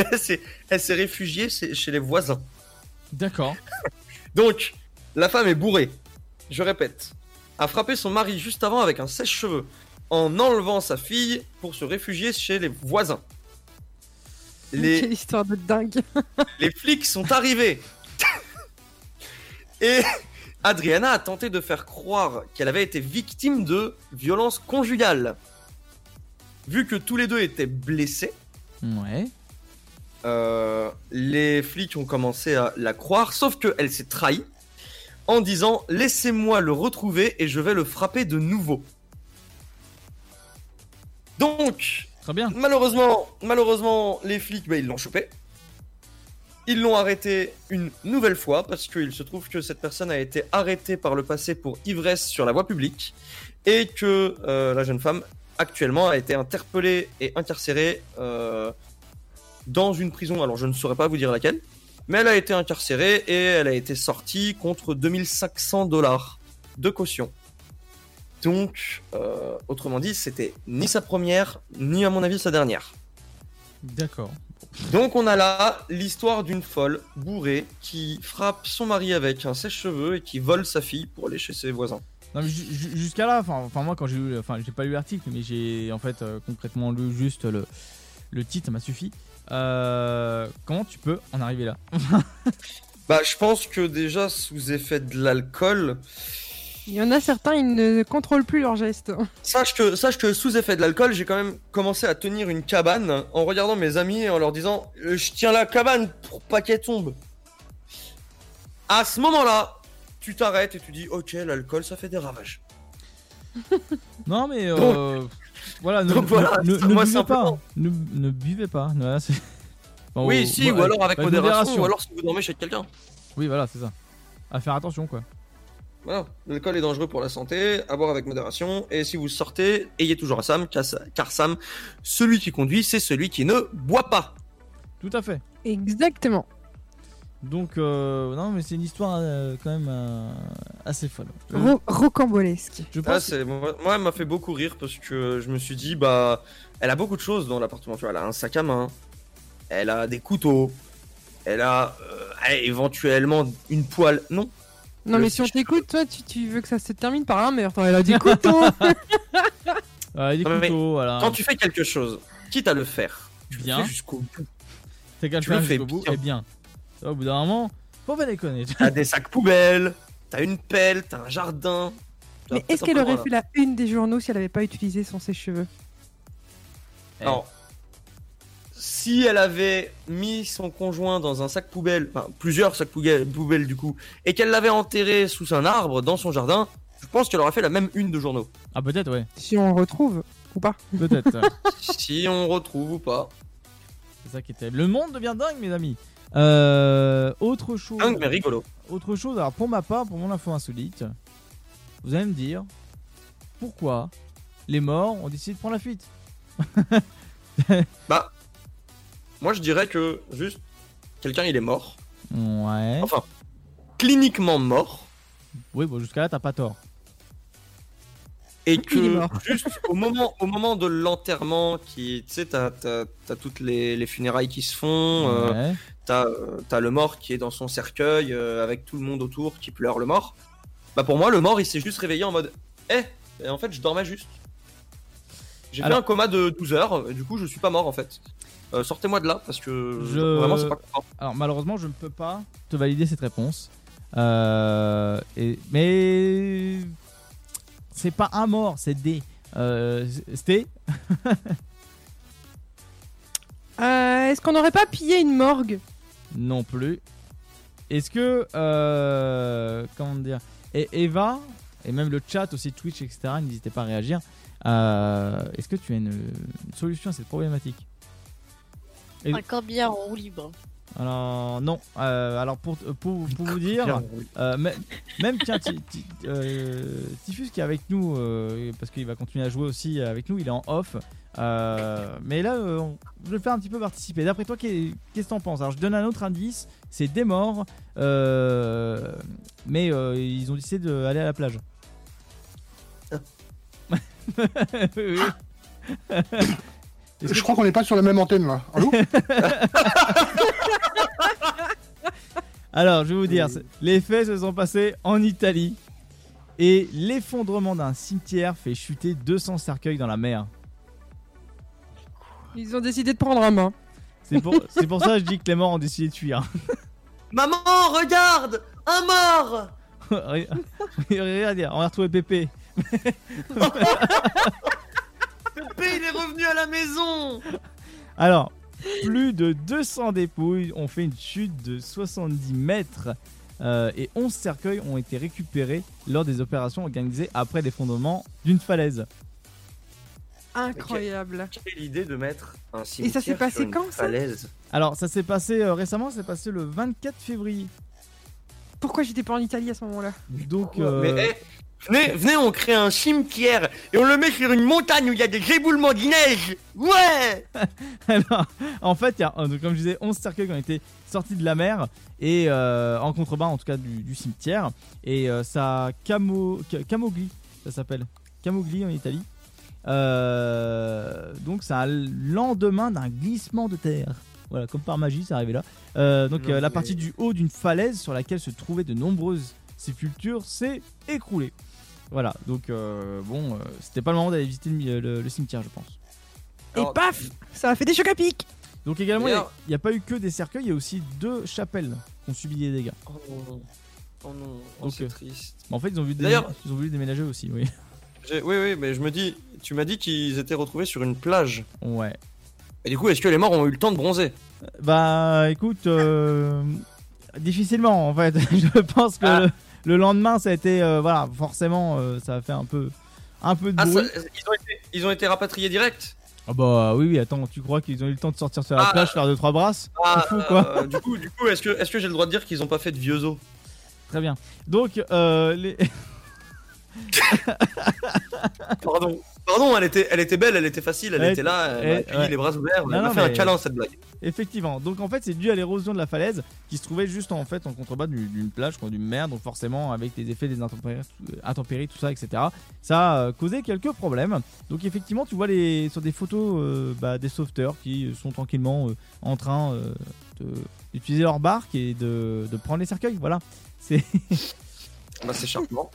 Elle s'est, réfugiée chez chez les voisins. D'accord. Donc, la femme est bourrée. Je répète, a frappé son mari juste avant avec un sèche-cheveux en enlevant sa fille pour se réfugier chez les voisins. Les, Quelle histoire de dingue. les flics sont arrivés. Et Adriana a tenté de faire croire qu'elle avait été victime de violences conjugales. Vu que tous les deux étaient blessés, Ouais. Euh, les flics ont commencé à la croire, sauf qu'elle s'est trahie en disant Laissez-moi le retrouver et je vais le frapper de nouveau. Donc, Très bien. malheureusement, malheureusement, les flics, bah, ils l'ont chopé. Ils l'ont arrêté une nouvelle fois parce qu'il se trouve que cette personne a été arrêtée par le passé pour ivresse sur la voie publique et que euh, la jeune femme actuellement a été interpellée et incarcérée euh, dans une prison. Alors je ne saurais pas vous dire laquelle, mais elle a été incarcérée et elle a été sortie contre 2500 dollars de caution. Donc, euh, autrement dit, c'était ni sa première, ni à mon avis sa dernière. D'accord. Donc on a là l'histoire d'une folle bourrée qui frappe son mari avec un sèche-cheveux et qui vole sa fille pour aller chez ses voisins. Non, mais jusqu'à là, enfin, enfin, moi quand j'ai lu, enfin j'ai pas lu l'article, mais j'ai en fait euh, concrètement lu juste le, le titre, ça m'a suffi. Euh, comment tu peux en arriver là Bah je pense que déjà sous effet de l'alcool, Il y en a certains, ils ne contrôlent plus leurs gestes. sache que, sache que sous effet de l'alcool, j'ai quand même commencé à tenir une cabane en regardant mes amis et en leur disant Euh, je tiens la cabane pour pas qu'elle tombe. À ce moment-là, tu t'arrêtes et tu dis ok l'alcool ça fait des ravages. Non, mais euh, voilà, ne, donc voilà, ne, ne moi buvez pas, ne, ne buvez pas. Oui si ou alors avec bah, modération, ou alors si vous dormez chez quelqu'un. Oui, voilà, c'est ça. À faire attention, quoi. Voilà, l'alcool est dangereux pour la santé, à boire avec modération, et si vous sortez, ayez toujours à Sam, car car Sam, celui qui conduit, c'est celui qui ne boit pas. Tout à fait. Exactement. Donc, euh, non, mais c'est une histoire euh, quand même euh, assez folle. Ro- rocambolesque. je Ah, pense moi, moi, elle m'a fait beaucoup rire parce que je me suis dit, bah, elle a beaucoup de choses dans l'appartement. Tu vois, elle a un sac à main, elle a des couteaux, elle a euh, éventuellement une poêle. Non. Non, Le- mais si on t'écoute, toi, tu, tu veux que ça se termine par un meurtre. Elle a des couteaux. Euh, des Non, mais couteaux, voilà. Quand tu fais quelque chose, quitte à le faire, tu le Bien. fais jusqu'au bout. Tu le fais jusqu'au bout, bien. et bien. Au bout d'un moment, faut pas déconner. T'as des sacs poubelles, t'as une pelle, t'as un jardin. Mais est-ce qu'elle aurait fait la une des journaux si elle avait pas utilisé son sèche-cheveux? Là. Alors, si elle avait mis son conjoint dans un sac poubelle, enfin plusieurs sacs poubelles, du coup, et qu'elle l'avait enterré sous un arbre dans son jardin, je pense qu'elle aurait fait la même une de journaux. Ah, peut-être, ouais. Si on retrouve ou pas Peut-être. si on retrouve ou pas. c'est ça qui était. Le monde devient dingue, mes amis. Euh, autre chose. Dingue mais rigolo. Autre chose, alors pour ma part, pour mon info insolite, vous allez me dire pourquoi les morts ont décidé de prendre la fuite? Bah, moi je dirais que juste quelqu'un il est mort. Ouais. Enfin, cliniquement mort. Oui, bon, jusqu'à là, t'as pas tort. Et que mort. juste au moment, au moment de l'enterrement, qui, tu sais, t'as, t'as, t'as toutes les, les funérailles qui se font, euh, Ouais. t'as, euh, t'as le mort qui est dans son cercueil euh, avec tout le monde autour qui pleure le mort. Bah pour moi, le mort il s'est juste réveillé en mode, eh, et en fait je dormais juste. J'ai fait Alors- un coma de 12 heures, et du coup je suis pas mort en fait. Euh, sortez-moi de là parce que Je- vraiment c'est pas content. Alors malheureusement, je ne peux pas te valider cette réponse. Euh, et, mais c'est pas un mort, c'est des. Euh, C'était Euh, Est-ce qu'on n'aurait pas pillé une morgue? Non plus. Est-ce que euh, comment dire? Et Eva et même le chat aussi Twitch etc. N'hésitez pas à réagir. Euh, Est-ce que tu as une, une solution à cette problématique? Et- Un corbillard en roue libre. Alors non. Euh, alors pour, pour, pour vous dire, euh, mê- même tiens, Ti- Ti- euh, Tifus qui est avec nous euh, parce qu'il va continuer à jouer aussi avec nous, il est en off. Euh, mais là, euh, on- je vais le faire un petit peu participer. D'après toi, qu'est- qu'est-ce que t'en penses? Alors je donne un autre indice, c'est des morts, euh, mais euh, ils ont décidé d'aller à la plage. Est-ce Je crois qu'on n'est pas sur la même antenne là. Allô? Alors, je vais vous dire, les faits se sont passés en Italie et l'effondrement d'un cimetière fait chuter 200 cercueils dans la mer. Ils ont décidé de prendre un main. C'est pour, c'est pour ça que je dis que les morts ont décidé de fuir. Maman, regarde Un mort Regarde, on va retrouver Pépé. Pépé, il est revenu à la maison Alors, plus de 200 dépouilles ont fait une chute de 70 mètres euh, et 11 cercueils ont été récupérés lors des opérations organisées après l'effondrement d'une falaise. Incroyable. Quelle idée de mettre un cimetière ça s'est passé sur une quand, ça falaise Alors, ça s'est passé euh, récemment, c'est passé le 24 février. Pourquoi j'étais pas en Italie à ce moment-là? Donc, Mais euh, eh, venez, venez, on crée un cimetière et on le met sur une montagne où il y a des éboulements de neige Ouais Alors, en fait, il y a, euh, donc, comme je disais, 11 cercueils qui ont été sortis de la mer et euh, en contrebas, en tout cas, du, du cimetière. Et euh, ça, Camo, Ca- Camogli, ça s'appelle. Camogli en Italie. Euh, donc, c'est un lendemain d'un glissement de terre. Voilà, comme par magie, c'est arrivé là. Donc, la partie du haut d'une falaise sur laquelle se trouvaient de nombreuses sépultures s'est écroulée. Voilà, donc euh, bon, euh, c'était pas le moment d'aller visiter le, le- le cimetière, je pense. Et paf Ça a fait des chocs à pic Donc également, il D'ailleurs- n'y a, pas eu que des cercueils, il y a aussi deux chapelles qui ont subi des dégâts. Oh non, oh non, oh, Donc, c'est euh, triste. Mais en fait, ils ont, vu des- D'ailleurs- ils ont voulu déménager aussi, oui. J'ai- Oui, oui, mais je me dis, tu m'as dit qu'ils étaient retrouvés sur une plage. Ouais. Et du coup, est-ce que les morts ont eu le temps de bronzer? Bah écoute, euh, difficilement en fait. je pense que Ah. Le, le lendemain, ça a été, euh, voilà, forcément, euh, ça a fait un peu, un peu de Ah, bruit. ça- ils, ont été, ils ont été rapatriés direct Ah bah oui, oui, attends, tu crois qu'ils ont eu le temps de sortir sur la Ah. plage, faire deux trois brasses Ah, fou quoi. euh, du coup, du coup est-ce que, est-ce que j'ai le droit de dire qu'ils ont pas fait de vieux os Très bien. Donc, euh, les... Pardon. Pardon, elle était, elle était belle, elle était facile, elle Elle était là, elle ouais. les bras ouverts, Non, elle m'a non, fait un câlin cette blague. Effectivement. Donc en fait, c'est dû à l'érosion de la falaise qui se trouvait juste en fait en contrebas du- d'une plage, quoi, d'une mer. Donc forcément, avec les effets des intempéries, tout- intempéries, tout ça, etc. Ça a euh, causé quelques problèmes. Donc effectivement, tu vois les sur des photos euh, bah, des sauveteurs qui sont tranquillement euh, en train euh, de- d'utiliser leur barque et de, de prendre les cercueils. Voilà. C'est Bah, c'est charmant.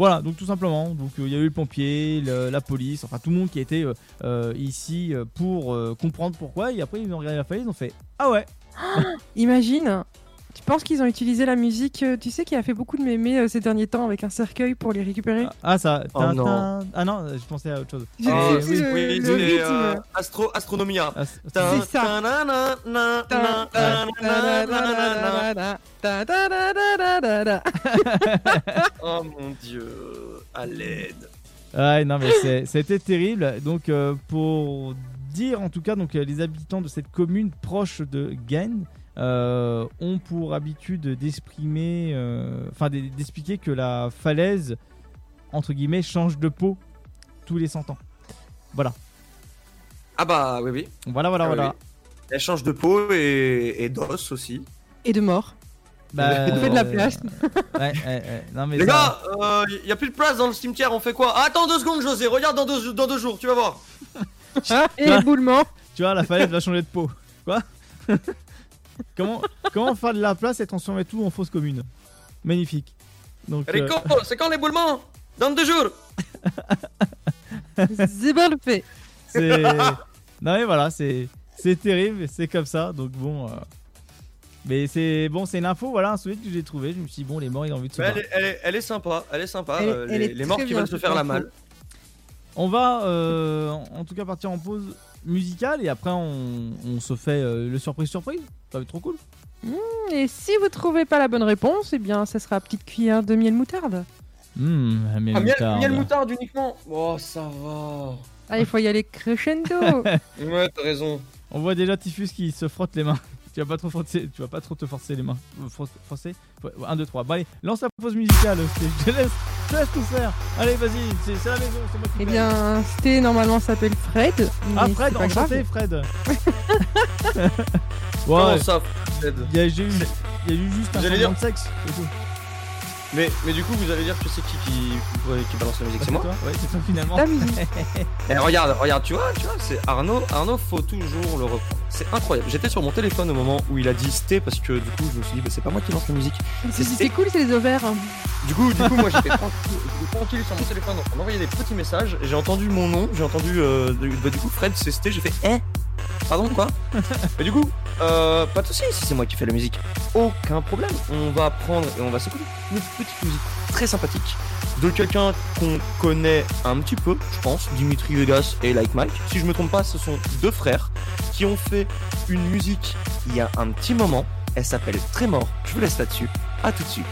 Voilà, donc tout simplement. Donc euh, il y a eu le pompier, la police, enfin tout le monde qui était euh, euh, ici pour comprendre pourquoi. Et après ils ont regardé la falaise, ils ont fait ah ouais. Imagine, je pense qu'ils ont utilisé la musique, euh, tu sais, qui a fait beaucoup de mémés euh, ces derniers temps avec un cercueil pour les récupérer. Ah, ah ça. Oh, non. Ah non, euh, je pensais à autre chose. Oui, oui, le, oui, Astro, Astronomia. C'est ça. oh mon dieu, à l'aide. Ah non mais c'était terrible. Donc pour dire en tout cas donc les habitants de cette commune proche de Gaines euh, ont pour habitude d'exprimer, euh, enfin, d'e- d'expliquer que la falaise, entre guillemets, change de peau tous les 100 ans. Voilà. Ah bah oui, oui. Voilà, voilà, Ah voilà. oui. Elle change de peau et, et d'os aussi. Et de mort. Bah, On fait de la euh, place. Ouais, ouais, ouais. Non, mais Les ça- gars, il y a plus de place dans le cimetière, on fait quoi? Ah, Attends deux secondes, José, regarde dans deux, dans deux jours, tu vas voir. Et l'éboulement. Tu vois, la falaise va changer de peau. Quoi? comment, comment faire de la place et transformer tout en fausse commune? Magnifique. Donc, euh, Rico, c'est quand l'éboulement Dans deux jours. C'est bien le fait. c'est. non, mais voilà, c'est c'est terrible, c'est comme ça. Donc, bon. euh, Mais c'est bon, c'est une info, voilà, un souvenir que j'ai trouvé. Je me suis dit, bon, les morts, ils ont envie de se elle, est, elle, est, elle est sympa, elle est sympa. Elle euh, elle les, est les morts qui veulent se faire la malle. On va euh, en tout cas partir en pause musicale et après on, on se fait euh, le surprise surprise. Ça va être trop cool. Et si vous trouvez pas la bonne réponse, eh bien, ça sera petite cuillère de miel moutarde. Mmh, miel Ah, miel, moutarde. miel moutarde uniquement? Oh, ça va. Ah, il faut y aller crescendo. Ouais, t'as raison. On voit déjà Tiffus qui se frotte les mains. tu vas pas trop forcer, tu vas pas trop te forcer les mains. Forcer 1, 2, 3. Bon allez, lance la pause musicale. Je te laisse, je laisse tout faire. Allez, vas-y, c'est c'est la maison, c'est moi qui eh bien, Sté normalement s'appelle Fred. Ah Fred, enchanté grave. Fred. Comment ouais, ça, Fred? Il y a j'ai eu, il y a eu juste un J'allais changement dire- de sexe. c'est tout. Mais, mais du coup, vous allez dire que c'est qui qui, qui, qui balance la musique C'est moi toi Ouais, c'est toi finalement. Ta musique. Eh, regarde, regarde, tu vois, tu vois, c'est Arnaud. Arnaud, faut toujours le reprendre. C'est incroyable. J'étais sur mon téléphone au moment où il a dit Sté parce que du coup, je me suis dit, bah, c'est pas moi qui lance la musique. C'est cool, c'est les ovaires. hein. Du coup, du coup, moi j'étais tranquille, tranquille sur mon téléphone, on m'envoyait des petits messages. J'ai entendu mon nom, j'ai entendu, euh, du, bah, du coup, Fred, c'est Sté. J'ai fait, eh, pardon quoi Et du coup, euh, pas de soucis, si c'est moi qui fais la musique, aucun problème. On va prendre et on va s'écouter une petite musique très sympathique de quelqu'un qu'on connaît un petit peu, je pense, Dimitri Vegas et Like Mike. Si je me trompe pas, ce sont deux frères qui ont fait une musique il y a un petit moment. Elle s'appelle Trémor. Je vous laisse là-dessus. À tout de suite.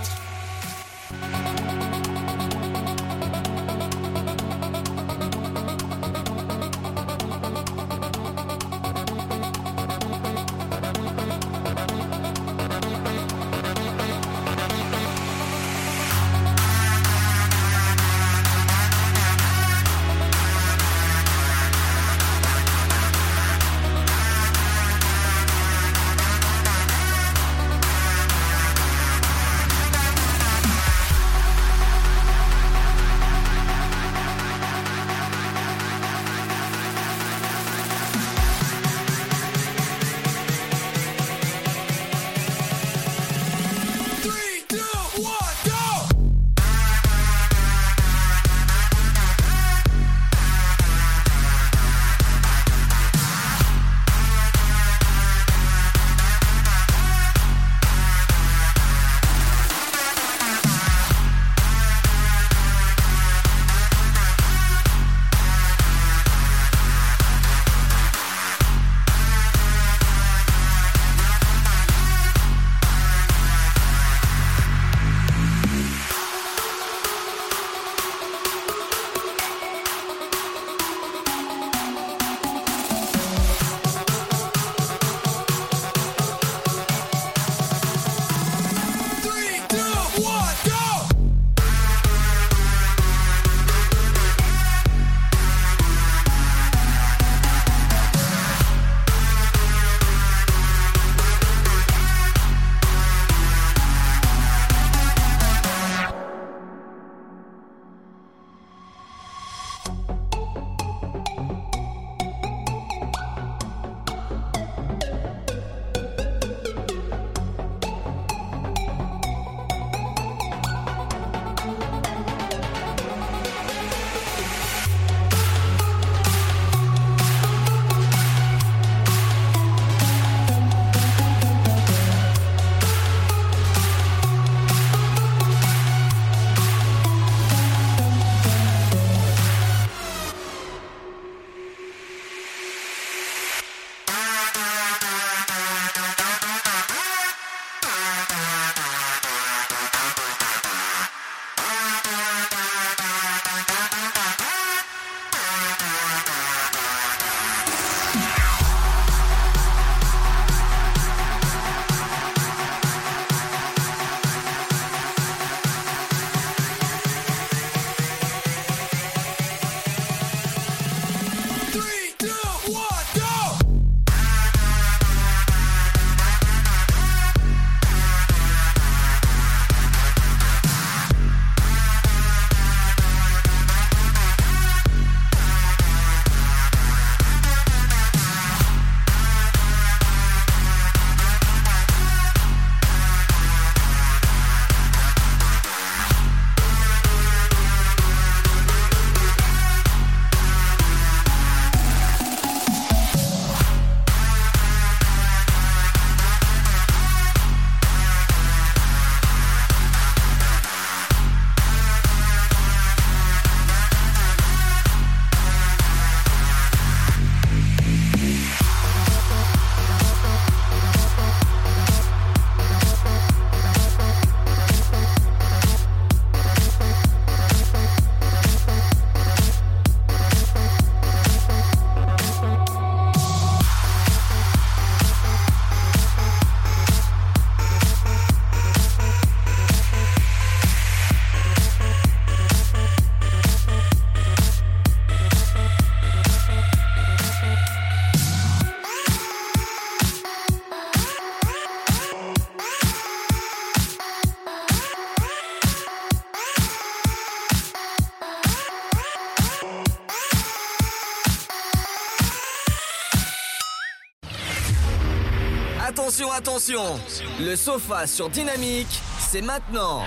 Attention, Le sofa sur Dynamique, c'est maintenant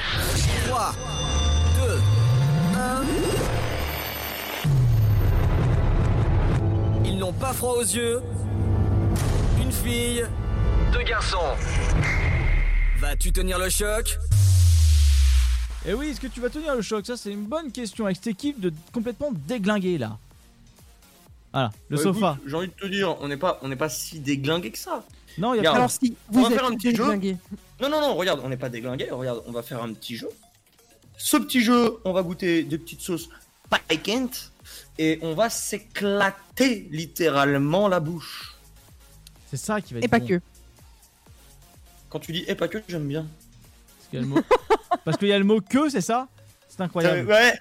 3, 2, 1... Ils n'ont pas froid aux yeux. Une fille, deux garçons. Vas-tu tenir le choc? Et Eh oui, est-ce que tu vas tenir le choc? Ça, c'est une bonne question avec cette équipe de complètement déglinguée là. Voilà, le Bah, sofa. J'ai envie de te dire, on n'est pas, on n'est pas si déglingué que ça. Non, il y a Alors si, on vous va êtes faire un petit déglingué. jeu. Non, non, non, regarde, on n'est pas déglingué. Regarde, on va faire un petit jeu. Ce petit jeu, on va goûter des petites sauces piquantes et on va s'éclater littéralement la bouche. C'est ça qui va être Et pas bon. que. Quand tu dis et pas que, j'aime bien. Parce qu'il y a le mot, Parce qu'il y a le mot que, c'est ça? C'est incroyable. Euh, ouais.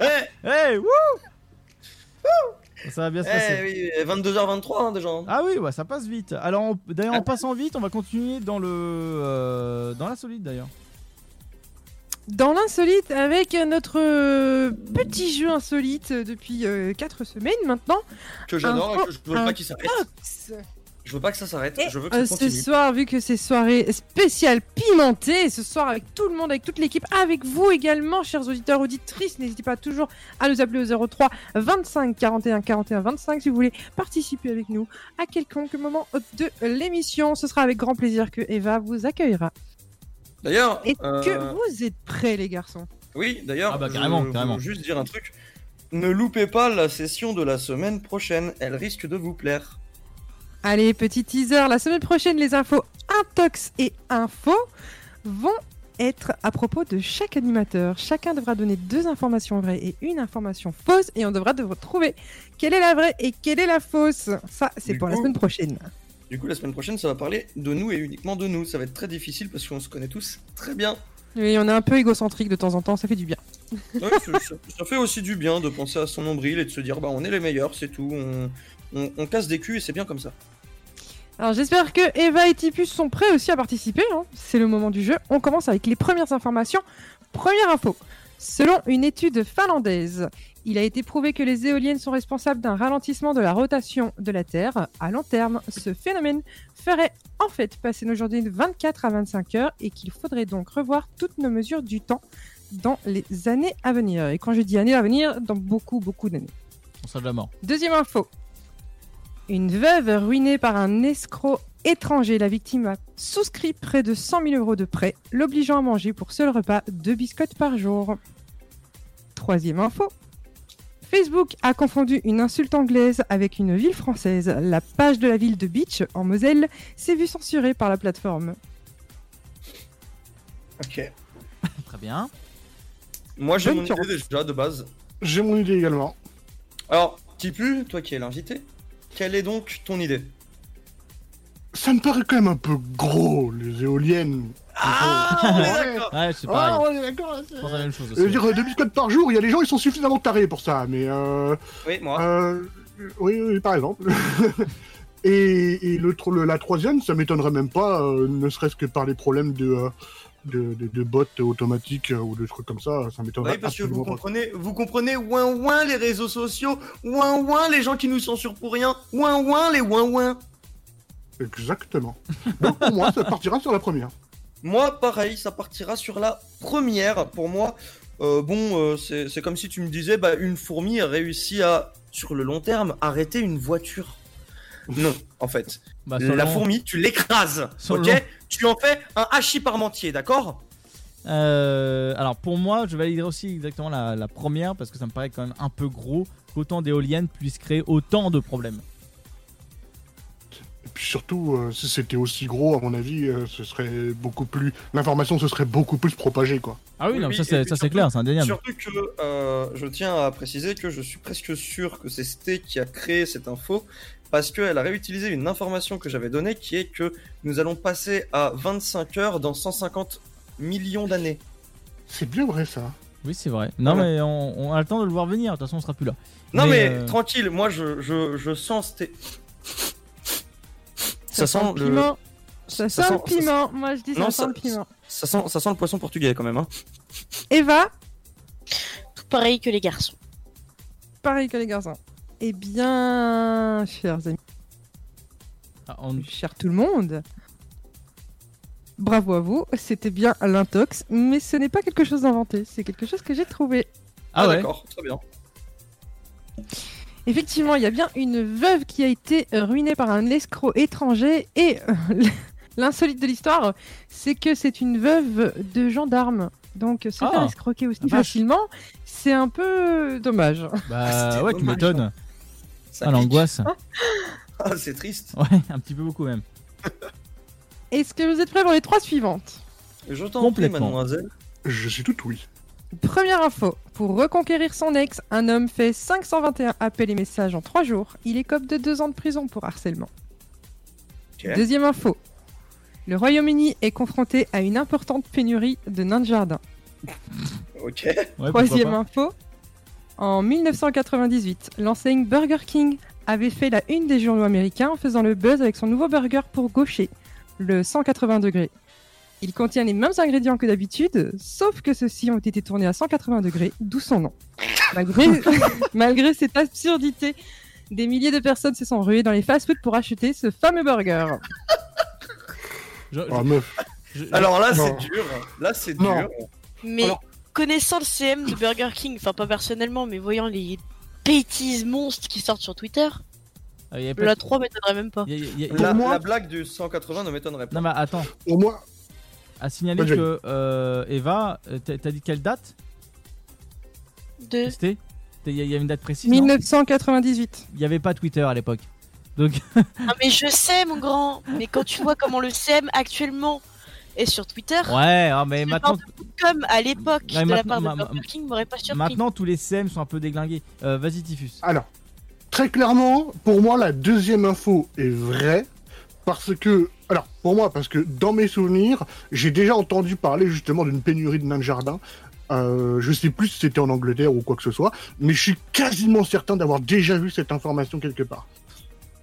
Hey, wouh Ça va bien se passer. Eh oui, 22h23 hein, déjà. Ah oui, ouais, ça passe vite. Alors, on- d'ailleurs, en passant vite, on va continuer dans le euh, dans la solide d'ailleurs. Dans l'insolite, avec notre euh, petit jeu insolite euh, depuis 4 semaines maintenant. Que j'adore et que je veux un pas qu'il s'arrête. Je veux pas que ça s'arrête. Je veux que Euh, ce soir, vu que c'est soirée spéciale pimentée, ce soir avec tout le monde, avec toute l'équipe, avec vous également, chers auditeurs, auditrices, n'hésitez pas toujours à nous appeler au 03 25 41 41 25 si vous voulez participer avec nous à quelconque moment de l'émission. Ce sera avec grand plaisir que Eva vous accueillera. D'ailleurs. Est-ce euh, que vous êtes prêts, les garçons? Oui, d'ailleurs, Ah bah, carrément, je carrément. juste dire un truc. Ne loupez pas la session de la semaine prochaine, elle risque de vous plaire. Allez, petit teaser, la semaine prochaine, les infos intox et info vont être à propos de chaque animateur. Chacun devra donner deux informations vraies et une information fausse, et on devra devoir trouver quelle est la vraie et quelle est la fausse. Ça, c'est pour la semaine prochaine. Du coup, la semaine prochaine, ça va parler de nous et uniquement de nous. Ça va être très difficile parce qu'on se connaît tous très bien. Oui, on est un peu égocentrique de temps en temps, ça fait du bien. Ouais, ça, ça- ça fait aussi du bien de penser à son nombril et de se dire bah on est les meilleurs, c'est tout. On, on- on casse des culs et c'est bien comme ça. Alors j'espère que Eva et Tipus sont prêts aussi à participer. hein. C'est le moment du jeu. On commence avec les premières informations. Première info. Selon une étude finlandaise, il a été prouvé que les éoliennes sont responsables d'un ralentissement de la rotation de la Terre. À long terme, ce phénomène ferait en fait passer nos journées de 24 à 25 heures et qu'il faudrait donc revoir toutes nos mesures du temps dans les années à venir. Et quand je dis années à venir, dans beaucoup, beaucoup d'années. On sera mort. Deuxième info. Une veuve ruinée par un escroc étranger. La victime a souscrit près de 100 000 euros de prêt, l'obligeant à manger pour seul repas deux biscottes par jour. Troisième info. Facebook a confondu une insulte anglaise avec une ville française. La page de la ville de Beach, en Moselle, s'est vue censurée par la plateforme. Ok. Très bien. Moi j'ai Bonne mon chance. idée déjà de base. J'ai mon idée également. Alors, Tipu, toi qui es l'invité, quelle est donc ton idée? Ça me paraît quand même un peu gros, les éoliennes. Ah, on est d'accord. Ouais, c'est Ah, on est d'accord. Je pense la même chose Je aussi. veux dire, deux biscottes par jour, il y a des gens, ils sont suffisamment tarés pour ça, mais euh, Oui, moi. euh, oui, oui, par exemple. et et le, tro- le- la troisième, ça m'étonnerait même pas, euh, ne serait-ce que par les problèmes de, euh, de, de, de bots automatiques euh, ou de trucs comme ça, ça m'étonnerait Oui, parce que vous pas. comprenez, vous comprenez, ouin ouin les réseaux sociaux, ouin ouin les gens qui nous censurent pour rien, ouin ouin les ouin ouin. Exactement. Donc pour moi, ça partira sur la première. Moi, pareil, ça partira sur la première. Pour moi, euh, bon, euh, c'est c'est comme si tu me disais, bah, une fourmi a réussi à, sur le long terme, arrêter une voiture. Non, en fait. Bah, la long- fourmi, tu l'écrases, ok long- Tu en fais un hachis parmentier, d'accord Euh, alors pour moi, je validerai aussi exactement la, la première parce que ça me paraît quand même un peu gros qu'autant d'éoliennes puissent créer autant de problèmes. Et puis surtout, euh, si c'était aussi gros, à mon avis, euh, ce serait beaucoup plus. L'information se serait beaucoup plus propagée, quoi. Ah oui, non, ça c'est clair, c'est indéniable. Surtout que euh, je tiens à préciser que je suis presque sûr que c'est Sté qui a créé cette info parce qu'elle a réutilisé une information que j'avais donnée qui est que nous allons passer à 25 heures dans 150 millions d'années. C'est bien vrai, ça. Oui, c'est vrai. Non, Voilà. mais on, on a le temps de le voir venir. De toute façon, on sera plus là. Non mais, euh, tranquille, moi je, je, je sens Sté. Ça, sent, le le piment. Ça, ça sent le piment. Moi, je dis ça Non, sent ça- le piment. ça sent ça sent le poisson portugais quand même hein. Eva, Tout pareil que les garçons. pareil que les garçons. Eh bien, chers amis, cher tout le monde. Bravo à vous, c'était bien l'intox, mais ce n'est pas quelque chose d'inventé, c'est quelque chose que j'ai trouvé. Ah, ouais. d'accord, très bien. Effectivement, il y a bien une veuve qui a été ruinée par un escroc étranger et euh, l'insolite de l'histoire, c'est que c'est une veuve de gendarme. Donc se faire Ah, escroquer aussi vache. facilement, c'est un peu dommage. Bah ouais, tu m'étonnes. Ça Ah, l'angoisse. Ah, c'est triste. Ouais, un petit peu beaucoup même. Est-ce que vous êtes prêts pour les trois suivantes? Je t'en prie, mademoiselle. Je suis tout oui. Première info. Pour reconquérir son ex, un homme fait 521 appels et messages en 3 jours. Il écope de 2 ans de prison pour harcèlement. Deuxième info. Le Royaume-Uni est confronté à une importante pénurie de nains de jardin. Ok. Ouais, pourquoi Troisième pas. info. En 1998, l'enseigne Burger King avait fait la une des journaux américains en faisant le buzz avec son nouveau burger pour gaucher, le 180 degrés. Il contient les mêmes ingrédients que d'habitude, sauf que ceux-ci ont été tournés à 180 degrés, d'où son nom. Malgré, malgré cette absurdité, des milliers de personnes se sont ruées dans les fast-foods pour acheter ce fameux burger. Je- Ah, meuf. je- Alors là, Non. c'est dur. Là, c'est Non. dur. Mais Alors- connaissant le CM de Burger King, enfin pas personnellement, mais voyant les bêtises monstres qui sortent sur Twitter, Ah, y a pas le la de- 3 m'étonnerait même pas. y a- y a- Pour La, moi- la blague du 180 ne m'étonnerait pas. Non mais attends, Pour moi, à signaler que euh, Eva, euh, t'as t'as dit quelle date? De... C'était Il y, a- y a une date précise non? 1998. Il n'y avait pas Twitter à l'époque. Donc, Ah mais je sais mon grand, mais quand tu vois comment le CM actuellement est sur Twitter, ouais, ah, mais maintenant, comme à l'époque Ouais, de la maintenant- part de ma- ma- Burger King m'aurait pas surpris. maintenant tous les CM sont un peu déglingués. Euh, Vas-y, Tiffus. Alors, très clairement, pour moi, la deuxième info est vraie. Parce que, alors, pour moi, parce que dans mes souvenirs, j'ai déjà entendu parler justement d'une pénurie de nains de jardin. Euh, je sais plus si c'était en Angleterre ou quoi que ce soit, mais je suis quasiment certain d'avoir déjà vu cette information quelque part.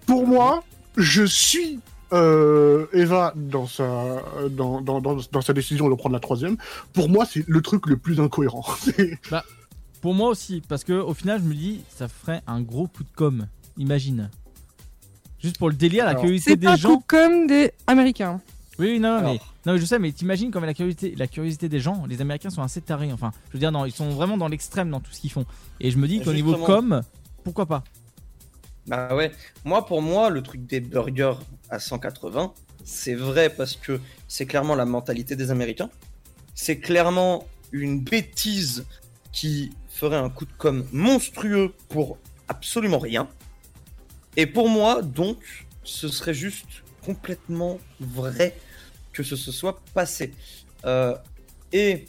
Pour moi, je suis euh, Eva dans sa, dans, dans, dans, dans sa décision de prendre la troisième. Pour moi, c'est le truc le plus incohérent. C'est- Pour moi aussi, parce que au final, je me dis, ça ferait un gros coup de com. Imagine. Juste pour le délire, la Alors, curiosité C'est des pas gens. coup comme des Américains. Oui, oui, non, non, mais, non, mais je sais, mais t'imagines comme la curiosité, la curiosité des gens, les Américains sont assez tarés. Enfin, je veux dire, non, ils sont vraiment dans l'extrême dans tout ce qu'ils font. Et je me dis qu'au niveau com, pourquoi pas? Bah ouais. Moi, pour moi, le truc des burgers à 180, c'est vrai parce que c'est clairement la mentalité des Américains. C'est clairement une bêtise qui ferait un coup de com monstrueux pour absolument rien. Et pour moi, donc, ce serait juste complètement vrai que ce se soit passé. Euh, et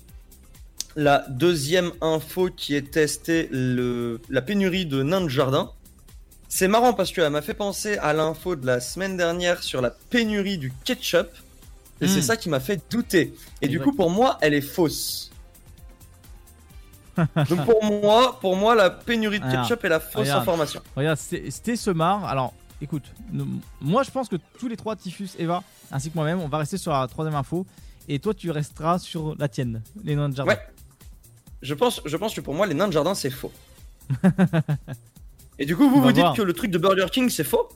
la deuxième info qui est testée, le, la pénurie de nains de jardin. C'est marrant parce qu'elle m'a fait penser à l'info de la semaine dernière sur la pénurie du ketchup. Et Hmm. c'est ça qui m'a fait douter. Et du coup, pour moi, elle est fausse. Donc pour moi, pour moi, la pénurie de ketchup est la fausse regarde. information. Regarde, c'était ce marre. Alors, écoute, moi je pense que tous les trois, Tiffus, Eva, ainsi que moi-même, on va rester sur la troisième info. Et toi, tu resteras sur la tienne, les noms de jardin. Ouais. Je pense, je pense que pour moi, les nains de jardin, c'est faux. Et du coup, vous vous dites voir. que le truc de Burger King, c'est faux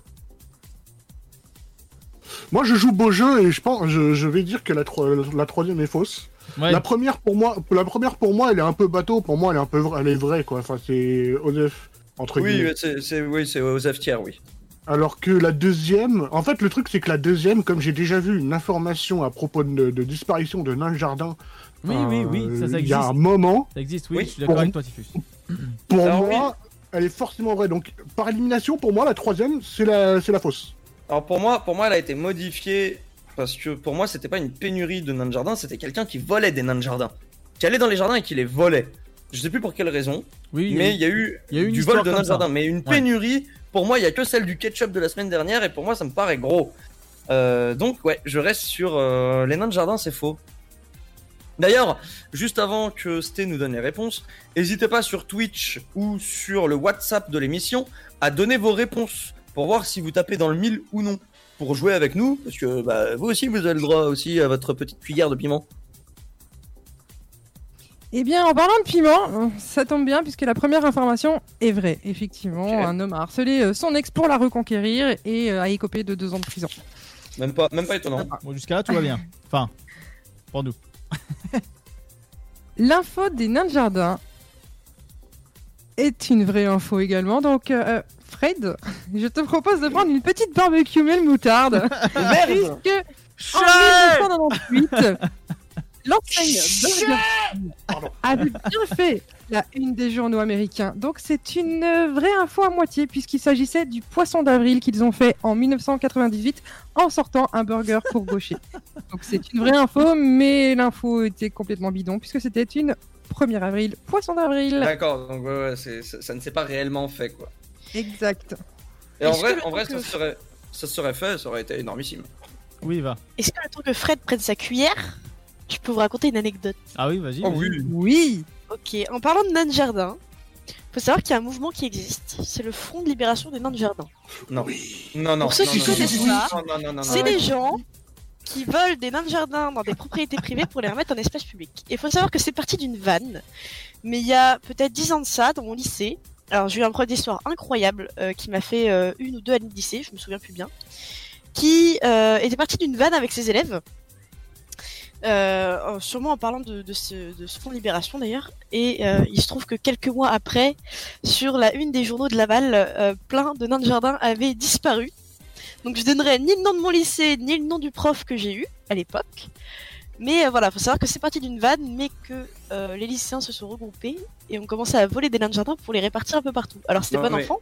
Moi, je joue beau jeu et je pense, je, je vais dire que la, tro- la troisième est fausse. Ouais. La première pour moi, la première pour moi, elle est un peu bateau. Pour moi, elle est un peu, elle est vraie quoi. Enfin, c'est Osef entre Oui, guillemets. c'est oui, c'est aux Tiers, oui. Alors que la deuxième, en fait, le truc c'est que la deuxième, comme j'ai déjà vu une information à propos de, de disparition de nains de jardin. Oui, oui, oui, ça, ça euh, Il y a un existe. moment. Ça existe, oui, Oui, je suis d'accord pour- avec toi, Tiffus. Pour Alors, moi, elle est forcément vraie. Donc, par élimination, pour moi, la troisième, c'est la, c'est la fausse. Alors pour moi, pour moi, elle a été modifiée parce que pour moi, c'était pas une pénurie de nains de jardin, c'était quelqu'un qui volait des nains de jardin, qui allait dans les jardins et qui les volait. Je sais plus pour quelle raison, Oui, mais il y a eu, il y a eu une du vol de nains de jardin. Mais une Ouais. pénurie, pour moi, il y a que celle du ketchup de la semaine dernière et pour moi, ça me paraît gros. Euh, donc ouais, je reste sur euh, les nains de jardin, c'est faux. D'ailleurs, juste avant que Sté nous donne les réponses, n'hésitez pas sur Twitch ou sur le WhatsApp de l'émission à donner vos réponses pour voir si vous tapez dans le mille ou non pour jouer avec nous, parce que bah, vous aussi vous avez le droit aussi à votre petite cuillère de piment. Eh bien, en parlant de piment, ça tombe bien puisque la première information est vraie. Effectivement, un homme a harcelé euh, son ex pour la reconquérir et euh, a écopé de deux ans de prison. Même pas, même pas étonnant. Bon, jusqu'à là, tout va bien. Enfin, pour nous. L'info des nains de jardin est une vraie info également. Donc, euh, Fred, je te propose de prendre une petite barbecue mêle moutarde. puisque en 1998, l'enseigne Burger avait bien fait la une des journaux américains. Donc, c'est une vraie info à moitié, puisqu'il s'agissait du poisson d'avril qu'ils ont fait en 1998 en sortant un burger pour gaucher. Donc, c'est une vraie info, mais l'info était complètement bidon, puisque c'était une 1er avril, poisson d'avril. D'accord, donc ouais, ouais, c'est- ça, ça ne s'est pas réellement fait quoi. Exact. Et en vrai, en vrai ça, serait, ça serait fait, ça aurait été énormissime. Oui, va. Est-ce que le temps que Fred prenne sa cuillère, je peux vous raconter une anecdote Ah oui, vas-y. Oh vas-y. oui. Oui. Ok, en parlant de nains de jardin, faut savoir qu'il y a un mouvement qui existe, c'est le Front de libération des nains de jardin. Non. Non, non. Pour ceux non, qui non, connaissent non, pas, non, non, non, non, c'est des gens qui volent des nains de jardin dans des propriétés privées pour les remettre en espace public. Et il faut savoir que c'est parti d'une vanne, mais il y a peut-être 10 ans de ça, dans mon lycée. Alors j'ai eu un prof d'histoire incroyable euh, qui m'a fait euh, une ou deux années de lycée, je me souviens plus bien, qui euh, était parti d'une vanne avec ses élèves. Euh, sûrement en parlant de, de ce, de ce fonds de libération d'ailleurs. Et euh, il se trouve que quelques mois après, sur la une des journaux de Laval, euh, plein de nains de jardin avaient disparu. Donc je donnerai ni le nom de mon lycée, ni le nom du prof que j'ai eu à l'époque. Mais euh, voilà, faut savoir que c'est parti d'une vanne, mais que euh, les lycéens se sont regroupés et ont commencé à voler des nains de jardin pour les répartir un peu partout. Alors c'était Non, bon mais- enfant,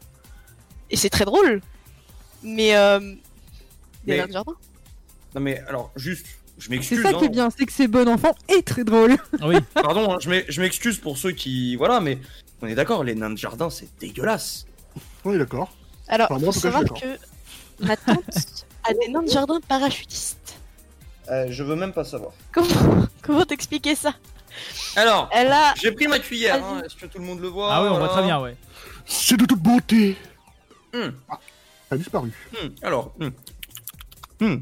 et c'est très drôle, mais euh, des Mais- nains de jardin. Non mais alors, juste, je C'est m'excuse. ça qui est hein. bien, c'est que c'est bon enfant et très drôle. Oui. Pardon, hein, je m'ex- je m'excuse pour ceux qui... Voilà, mais on est d'accord, les nains de jardin, c'est dégueulasse. Oui, d'accord. Alors, Enfin, moi, faut savoir que ma tante a des nains de jardin parachutistes. Euh, je veux même pas savoir. Comment, comment t'expliquer ça? Alors, Elle a. j'ai pris ma cuillère, hein, est-ce que tout le monde le voit Ah oui, on voit très bien, ouais. C'est de toute beauté. Hmm. Ah, ça a disparu. Hmm, Alors, hmm.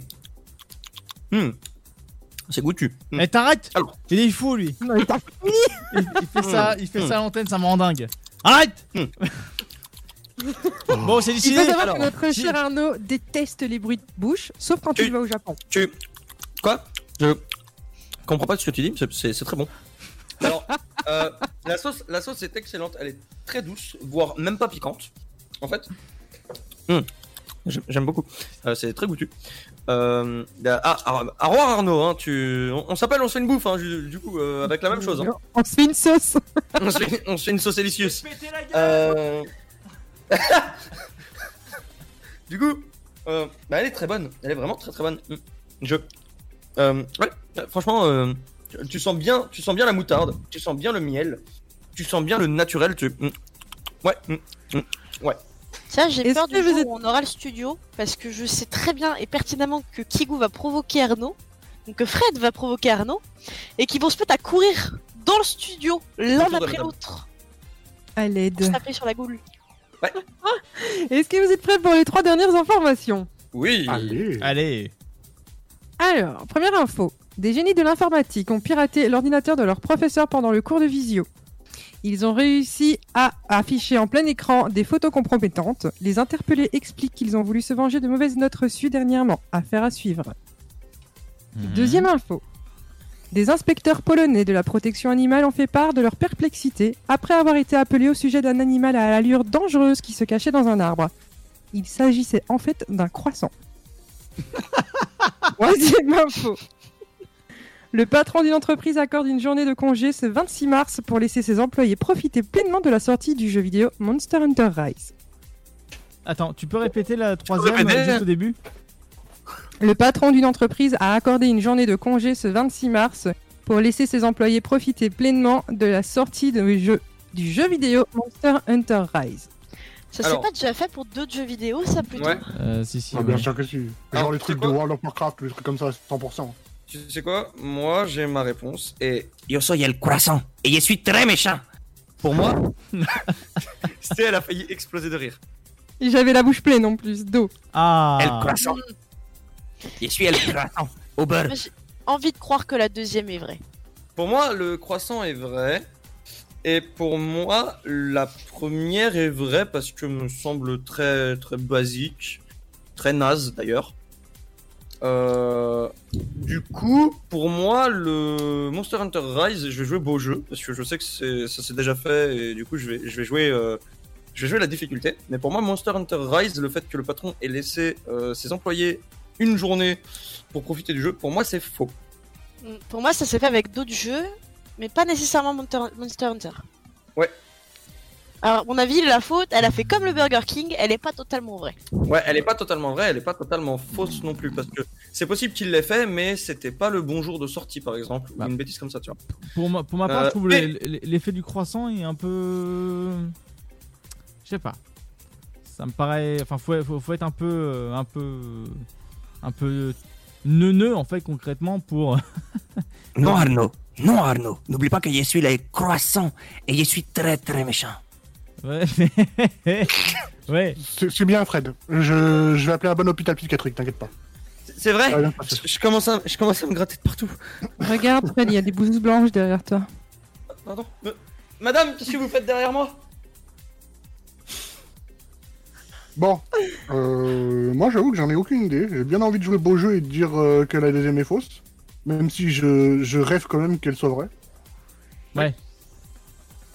Hmm. Hmm. c'est goûtu. Hmm. Eh, t'arrêtes Alors. Il est fou, lui. Non, mais t'as fini Il, il fait ça, il fait Hmm. ça à l'antenne, ça me rend dingue. Arrête Bon, c'est Il décidé. faut savoir alors, que notre cher Arnaud déteste les bruits de bouche, sauf quand Tu- il va au Japon. Tu... Quoi? Je comprends pas ce que tu dis, c'est- c'est c'est très bon. Alors, euh, la, sauce, la sauce est excellente, elle est très douce, voire même pas piquante, en fait. Hmm. J'aime j'aime beaucoup, Euh, c'est très goûtu. Euh, ah, Ar- au revoir Arnaud, hein, tu... on, on s'appelle, on se fait une bouffe, hein, du, du coup, euh, avec la même chose. hein. On se fait une sauce. on, se fait, on se fait une sauce délicieuse. Euh... du coup, euh, bah, elle est très bonne. Elle est vraiment très très bonne. Mm. Je, euh, ouais, franchement, euh, tu- sens bien, tu sens bien la moutarde, tu sens bien le miel, tu sens bien le naturel. Tu, mm. ouais, mm, ouais. Tiens, j'ai peur du jour êtes- où on aura le studio, parce que je sais très bien et pertinemment que Kigu va provoquer Arnaud, donc que Fred va provoquer Arnaud, et qu'ils vont se mettre à courir dans le studio, l'un après l'autre, À l'aide. taper sur la goule. Est-ce que vous êtes prêts pour les trois dernières informations? Oui. Allez. Allez. Alors, première info. Des génies de l'informatique ont piraté l'ordinateur de leur professeur pendant le cours de visio. Ils ont réussi à afficher en plein écran des photos compromettantes. Les interpellés expliquent qu'ils ont voulu se venger de mauvaises notes reçues dernièrement. Affaire à suivre. Deuxième info. Des inspecteurs polonais de la protection animale ont fait part de leur perplexité après avoir été appelés au sujet d'un animal à l'allure dangereuse qui se cachait dans un arbre. Il s'agissait en fait d'un croissant. Troisième info. Le patron d'une entreprise accorde une journée de congé ce 26 mars pour laisser ses employés profiter pleinement de la sortie du jeu vidéo Monster Hunter Rise. Attends, tu peux répéter la troisième répéter euh, juste au début? Le patron d'une entreprise a accordé une journée de congé ce 26 mars pour laisser ses employés profiter pleinement de la sortie de jeu- du jeu vidéo Monster Hunter Rise. Ça s'est pas déjà fait pour d'autres jeux vidéo, ça plutôt? Ouais. euh, Si, si. Ah, bien ouais. sûr que si. Genre Alors, les trucs de World of Warcraft, les trucs comme ça, 100%. Tu sais quoi? Moi, j'ai ma réponse et yo soy el croissant et je suis très méchant. Pour moi, c'était elle a failli exploser de rire. Et J'avais la bouche pleine en plus d'eau. Ah. El croissant. Je suis el croissant au beurre. Moi, J'ai envie de croire que la deuxième est vraie. Pour moi, le croissant est vrai. Et pour moi, la première est vraie parce que me semble très très basique, très naze d'ailleurs. Euh, du coup, pour moi, le Monster Hunter Rise, je vais jouer beau jeu parce que je sais que ça s'est déjà fait et du coup, je vais, je vais jouer, euh, je vais jouer la difficulté. Mais pour moi, Monster Hunter Rise, le fait que le patron ait laissé euh, ses employés une journée pour profiter du jeu, pour moi, c'est faux. Pour moi, ça s'est fait avec d'autres jeux, mais pas nécessairement Monster, Monster Hunter. Ouais. Alors, à mon avis, la faute, elle a fait comme le Burger King, elle est pas totalement vraie. Ouais, elle est pas totalement vraie, elle est pas totalement fausse non plus parce que c'est possible qu'il l'ait fait, mais c'était pas le bon jour de sortie par exemple ou une bêtise comme ça, tu vois. Pour, ma, pour ma part, Euh, je trouve mais- l'effet du croissant est un peu. Je sais pas. Ça me paraît. Enfin, faut, faut, faut être un peu. euh, Un peu. Un peu. Neuneux en fait, concrètement, pour. Non, Arnaud. Non, Arnaud. N'oublie pas que je suis le croissant et je suis très très méchant. Ouais, mais. ouais. C'est bien, Fred. Je, je vais appeler un bon hôpital psychiatrique, t'inquiète pas. C'est vrai bien je, je commence à, je commence à me gratter de partout. Regarde, Fred, il y a des blouses blanches derrière toi. Pardon. Me- Madame, qu'est-ce que vous faites derrière moi? Bon, euh, moi j'avoue que j'en ai aucune idée. J'ai bien envie de jouer beau jeu et de dire euh, que la deuxième est fausse. Même si je, je rêve quand même qu'elle soit vraie. Ouais.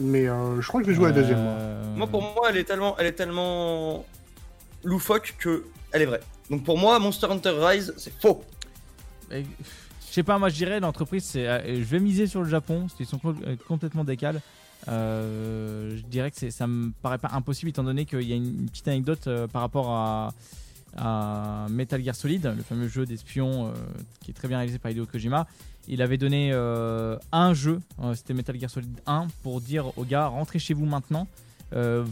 Mais euh, je crois que je vais jouer à la deuxième. moi. Euh, Moi pour moi, elle est tellement elle est tellement loufoque que elle est vraie. Donc pour moi, Monster Hunter Rise, c'est faux. Et, Je sais pas, moi je dirais l'entreprise, c'est, euh, je vais miser sur le Japon, parce qu'ils sont co- complètement décalés. Euh, je dirais que c'est- ça me paraît pas impossible étant donné qu'il y a une, une petite anecdote euh, par rapport à, à Metal Gear Solid, le fameux jeu d'espion euh, qui est très bien réalisé par Hideo Kojima. Il avait donné euh, un jeu, euh, c'était Metal Gear Solid 1, pour dire aux gars rentrez chez vous maintenant. Euh,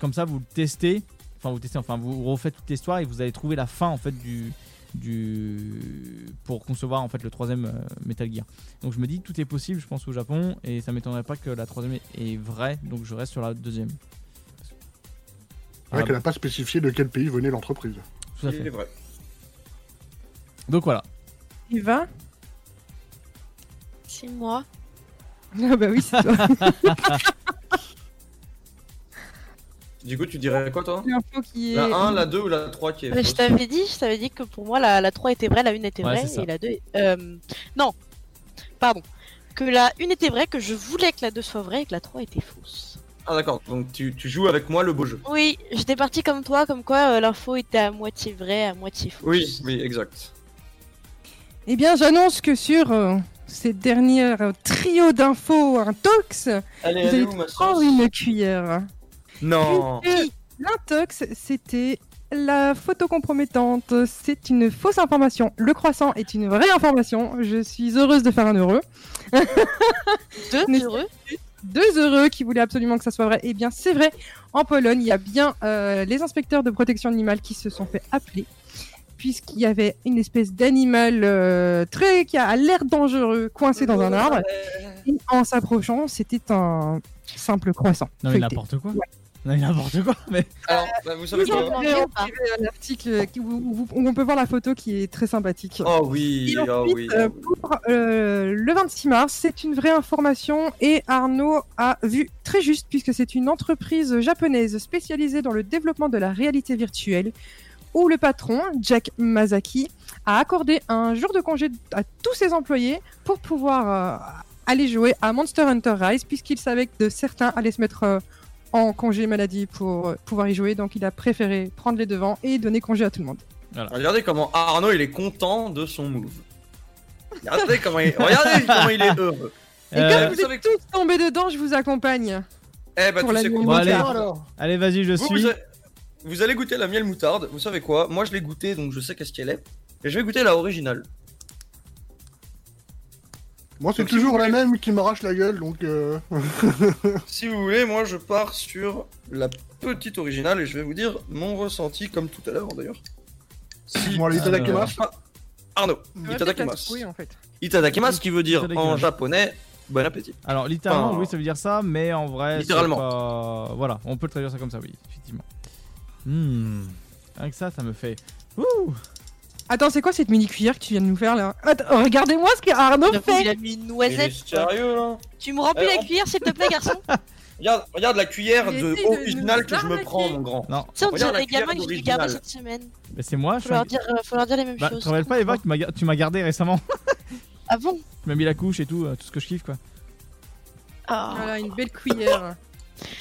comme ça, vous le testez, enfin vous testez, enfin vous refaites toute l'histoire et vous allez trouver la fin en fait du, du pour concevoir en fait le troisième euh, Metal Gear. Donc je me dis tout est possible, je pense au Japon et ça m'étonnerait pas que la troisième est- vraie, donc je reste sur la deuxième. Vrai Ah, qu'elle n'a pas spécifié de quel pays venait l'entreprise. Tout à Il fait. est vrai. Donc voilà. Il va? C'est moi. Ah bah oui, c'est toi. Du coup, tu dirais quoi toi? L'info qui est. La 1, la 2 ou la 3 qui est Mais je fausse t'avais dit, je t'avais dit que pour moi la, la 3 était vraie, la 1 était Ouais, vraie c'est ça. et la 2 est- euh, non. Pardon. Que la 1 était vraie, que je voulais que la 2 soit vraie et que la 3 était fausse. Ah d'accord, donc tu, tu joues avec moi le beau jeu. Oui, j'étais parti comme toi, comme quoi euh, l'info était à moitié vraie, à moitié fausse. Oui, oui, exact. Eh bien, j'annonce que sur euh, ces dernières euh, trio d'infos, un tox, Allez, vous allez allez où ma prendre sauce une cuillère. Non L'intox, c'était la photo compromettante. C'est une fausse information. Le croissant est une vraie information. Je suis heureuse de faire un heureux. Deux heureux Deux heureux qui voulaient absolument que ça soit vrai? Eh bien, c'est vrai. En Pologne, il y a bien euh, les inspecteurs de protection animale qui se sont fait appeler. Puisqu'il y avait une espèce d'animal euh, très qui a l'air dangereux coincé dans un arbre. Et en s'approchant, c'était un simple croissant. Non mais n'importe quoi. Ouais. Non mais n'importe quoi. Mais Alors, bah, vous savez quoi privé un article où, où- où on peut voir la photo qui est très sympathique. Oh oui, Et oh oui. euh, pour euh, le 26 mars, c'est une vraie information et Arnaud a vu très juste puisque c'est une entreprise japonaise spécialisée dans le développement de la réalité virtuelle où le patron, Jack Masaki, a accordé un jour de congé à tous ses employés pour pouvoir euh, aller jouer à Monster Hunter Rise puisqu'il savait que de certains allaient se mettre euh, en congé maladie pour euh, pouvoir y jouer. Donc il a préféré prendre les devants et donner congé à tout le monde. Regardez comment Arnaud il est content de son move. Regardez comment il, regardez comment il est heureux. Et Euh, comme vous vous êtes tous tombés dedans, je vous accompagne. Eh bah Pour tu sais quoi Bon, allez. alors allez vas-y je vous, suis. vous, vous allez goûter la miel moutarde. Vous savez quoi Moi je l'ai goûté donc je sais qu'est-ce qu'elle est. Et je vais goûter la originale. Moi, c'est Donc, toujours la voulez- même qui m'arrache la gueule, donc. euh, Si vous voulez, moi je pars sur la petite originale et je vais vous dire mon ressenti comme tout à l'heure d'ailleurs. Si Bon, allez, itadakimasu. Ah, Arnaud, itadakimasu. secouer, en fait. Itadakimasu qui veut dire en japonais bon appétit. Alors littéralement Enfin, oui ça veut dire ça mais en vrai littéralement. pas- voilà on peut le traduire ça comme ça oui effectivement. Hmm. Avec ça ça me fait. Ouh. Attends, c'est quoi cette mini cuillère que tu viens de nous faire là? Attends, regardez-moi ce qu'Arnaud fait il a mis une sérieux là Tu me remplis la on- cuillère, s'il te plaît, garçon? Regarde, regarde la cuillère Il de originale que je me prends, mon grand. Non, Tu sais, on dirait les gamins que je d'original. garder cette semaine. mais c'est moi. je Faut suis un- leur dire, euh, faut leur dire les mêmes Bah, tu choses. te rappelles pas, Eva, que tu m'as ga- tu m'as gardé récemment? Ah bon? Tu m'as mis la couche et tout, euh, tout ce que je kiffe quoi. Ah. Voilà, une belle cuillère.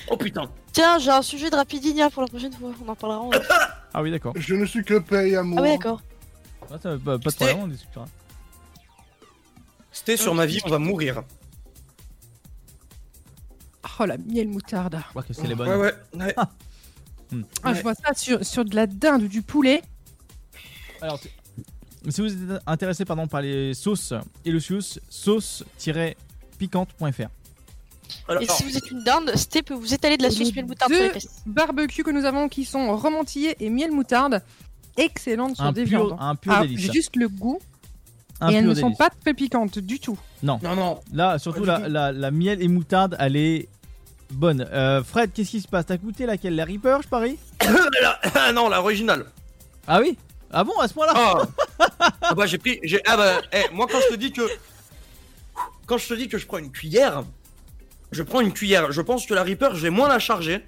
Oh putain. Tiens, j'ai un sujet de Rapidinia pour la prochaine fois. On en parlera en off. Ah oui, d'accord. Je ne suis que paye amour. Ah ouais, d'accord. Ah, ça, pas, pas de problème, on discutera. C'était sur ma vie, on va mourir. Oh la miel moutarde. Je crois que c'est les bonnes. Ouais, ouais. ouais. Ah, je vois ça sur, sur de la dinde ou du poulet. Alors, si vous êtes intéressé pardon, par les sauces Elusius, sauce-piquante.fr. Alors, Et si vous êtes une dinde, Sté peut vous étaler de la sauce miel moutarde sur les deux fesses. barbecues que nous avons qui sont romantillés et miel moutarde. Excellentes sur Un des pur- viandes. un pur Ah, délice. Juste le goût. Un et elles ne sont pas très piquantes du tout. Non. Non, non. Là, surtout la, la, la miel et moutarde, elle est bonne. Euh, Fred, qu'est-ce qui se passe? T'as goûté laquelle? La Reaper, je parie? Ah non, l'original. Ah oui? Ah bon, à ce point-là? Ah. ah bah j'ai pris. Ah bah, eh, moi quand je te dis que. Quand je te dis que je prends une cuillère, je prends une cuillère. Je pense que la Reaper, je vais moins la charger.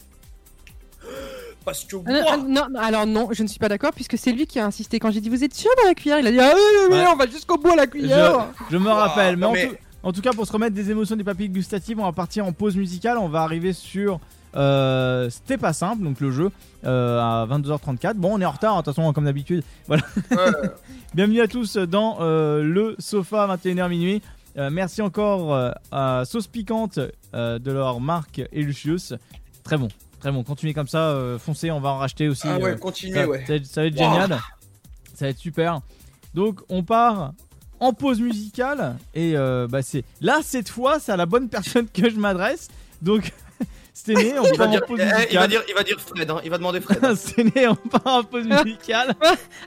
Parce que. Ah, non, ah, non, non, alors non, je ne suis pas d'accord puisque c'est lui qui a insisté. Quand j'ai dit vous êtes sûr de la cuillère, il a dit ah oui, oui, oui, Ouais. on va jusqu'au bout à la cuillère. Je, je me rappelle, mais, non, en, mais- Tout, en tout cas, pour se remettre des émotions des papilles gustatives, on va partir en pause musicale. On va arriver sur euh, C'était pas simple, donc le jeu euh, à 22h34. Bon, on est en retard, de toute façon, comme d'habitude. Voilà. Bienvenue à tous dans euh, le sofa 21h minuit. Euh, merci encore euh, à Sauce Piquante euh, de leur marque Elusius. Très bon, très bon. Continuez comme ça, euh, foncez, on va en racheter aussi. Ah ouais, euh, continuez, ça, ouais. ça va être- ça va être Wow. génial. Ça va être super. Donc on part en pause musicale et euh, bah c'est là cette fois c'est à la bonne personne que je m'adresse. Donc c'est né, on Il va, part en dire, pause eh, il va musicale. dire, il va dire Fred, hein, il va demander Fred. hein. c'est né, on part en pause musicale.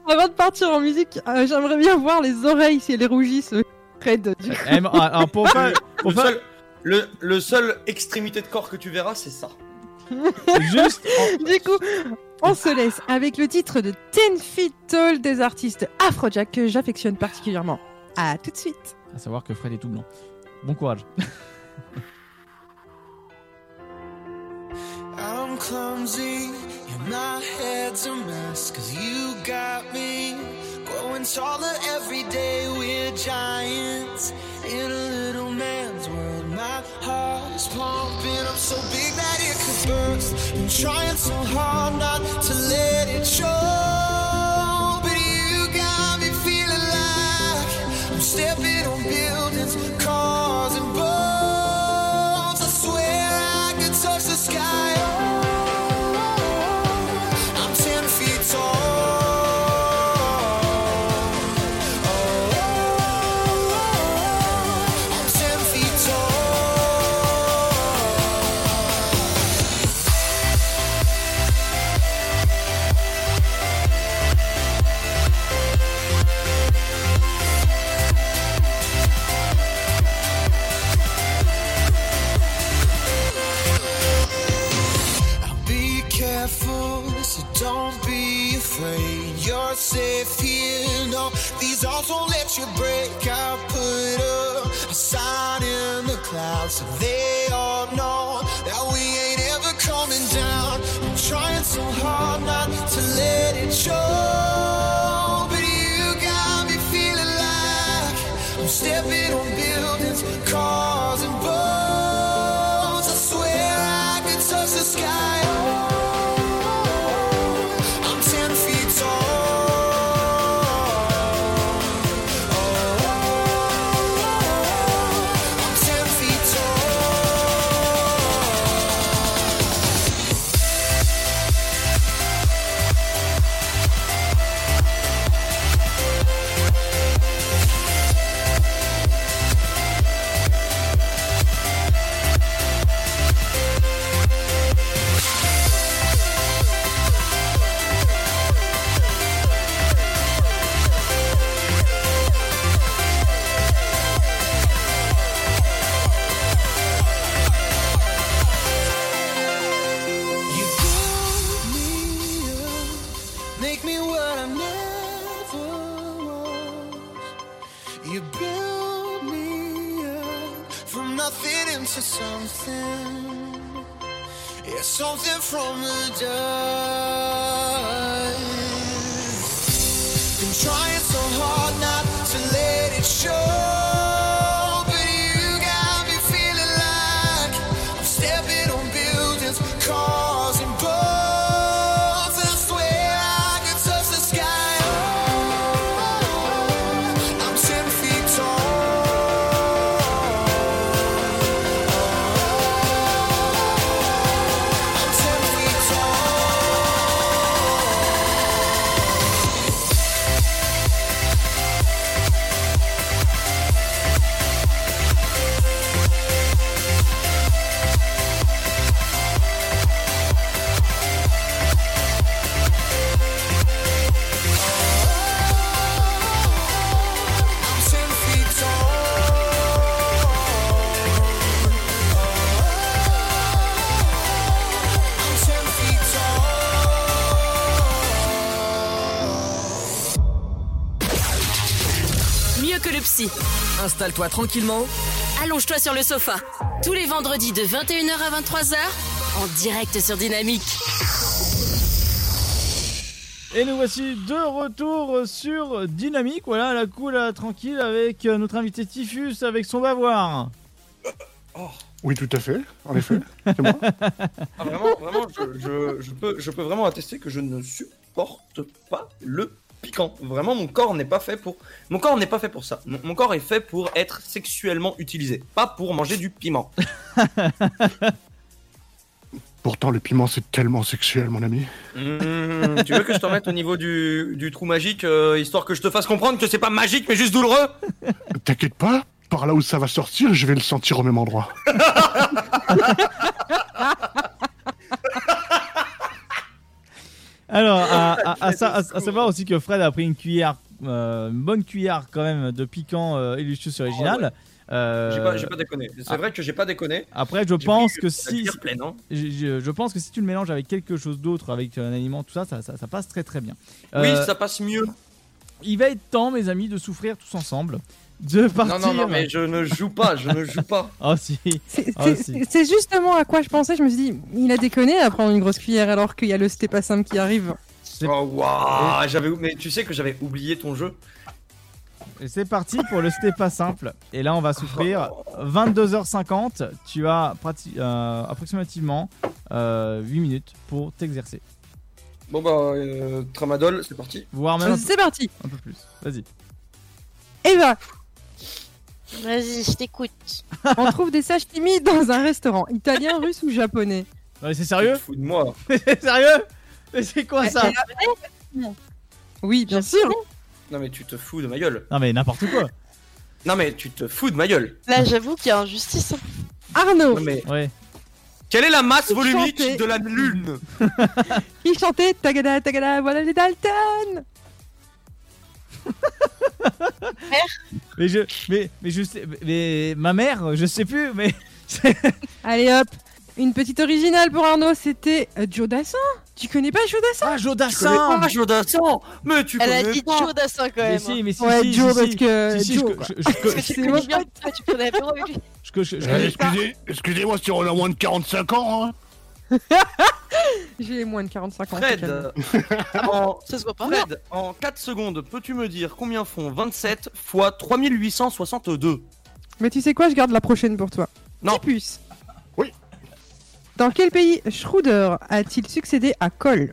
Avant de partir en musique, euh, j'aimerais bien voir les oreilles si elles rougissent. Fred, du coup. Mais, alors pour pas, pour le, seul, le, le seul extrémité de corps que tu verras, c'est ça. juste Du coup, on se laisse avec le titre de Ten Feet Tall des artistes Afrojack que j'affectionne particulièrement. À tout de suite. à savoir que Fred est tout blanc. Bon courage. I'm clumsy and my head's a mess Cause you got me growing taller every day We're giants in a little man's world. My heart is pumping, I'm so big that it could burst. I'm trying so hard not to let it show safe here. No, these odds won't let you break. I put up a sign in the clouds so they all know that we ain't ever coming down. I'm trying so hard not to let it show. Something from the dust. Installe-toi tranquillement. Allonge-toi sur le sofa. Tous les vendredis de 21h à 23h, en direct sur Dynamique. Et nous voici de retour sur Dynamique. Voilà, la cool, la tranquille, avec euh, notre invité Typhus, avec son bavoir. Oui, tout à fait, en effet. C'est moi. Ah, vraiment, vraiment, je, je- je peux, je peux vraiment attester que je ne supporte pas le piquant. Vraiment, mon corps n'est pas fait pour. Mon corps n'est pas fait pour ça. Mon, mon corps est fait pour être sexuellement utilisé, pas pour manger du piment. Pourtant, le piment, c'est tellement sexuel, mon ami. Mmh, tu veux que je te remette au niveau du, du trou magique, euh, histoire que je te fasse comprendre que c'est pas magique mais juste douloureux? T'inquiète pas, par là où ça va sortir, je vais le sentir au même endroit. Alors, à, à- à sa- à- à savoir aussi que Fred a pris une cuillère, euh, une bonne cuillère quand même de piquant euh, Illustrious original. Euh, J'ai pas, déconné. C'est vrai que j'ai pas déconné. Après, je pense que si, pleine, hein. je, je- je pense que si tu le mélanges avec quelque chose d'autre, avec un aliment, tout ça, ça, ça- ça passe très très bien. Oui, Euh, ça passe mieux. Il va être temps, mes amis, de souffrir tous ensemble, de partir. Non, non, non, mais je ne joue pas, je ne joue pas. Oh si. C'est Oh, si. justement à quoi je pensais. Je me suis dit, il a déconné à prendre une grosse cuillère alors qu'il y a le sté pas simple qui arrive. Oh waouh, j'avais, mais tu sais que j'avais oublié ton jeu. C'est parti pour le step pas simple. Et là, on va souffrir 22h50. Tu as prati- euh, approximativement euh, 8 minutes pour t'exercer. Bon bah, euh, tramadol, c'est parti. Voire même C'est parti. un peu plus. Vas-y. Eva, Vas-y, je t'écoute. on trouve des sashimi dans un restaurant italien, russe ou japonais. Non, mais c'est sérieux Fous de moi. C'est sérieux Mais c'est quoi ça Oui, bien sûr. Non mais tu te fous de ma gueule. Non, mais n'importe quoi. Non mais tu te fous de ma gueule. Là, j'avoue qu'il y a injustice. hein. Arnaud, Non mais Ouais. quelle est la masse volumique Chanter. de la lune? Qui chantait Tagada Tagada, voilà les Dalton. Mais je, mais, mais je sais, mais ma mère, je sais plus, mais. Allez hop, une petite originale pour Arnaud, c'était euh, Joe Dassin. Tu connais pas Joe Dassin? Ah, Joe Tu connais Dassin pas Jodassin Mais tu Elle a connais dit pas. Joe Dassin quand Mais même. si, mais si, Ouais, si, Joe, si, parce si. que Si, si, Joe, je- quoi. je- je- Parce que tu C'est connais moi. bien, toi, tu connais Euh, excusez, excusez-moi si on a moins de 45 ans. Hein. J'ai moins de 45 ans. Fred, calme. en, Ça se voit pas. Fred, en 4 secondes, peux-tu me dire combien font 27 fois 3862 Mais tu sais quoi, je garde la prochaine pour toi. Non. Tipus. Oui. Dans quel pays Schroeder a-t-il succédé à Cole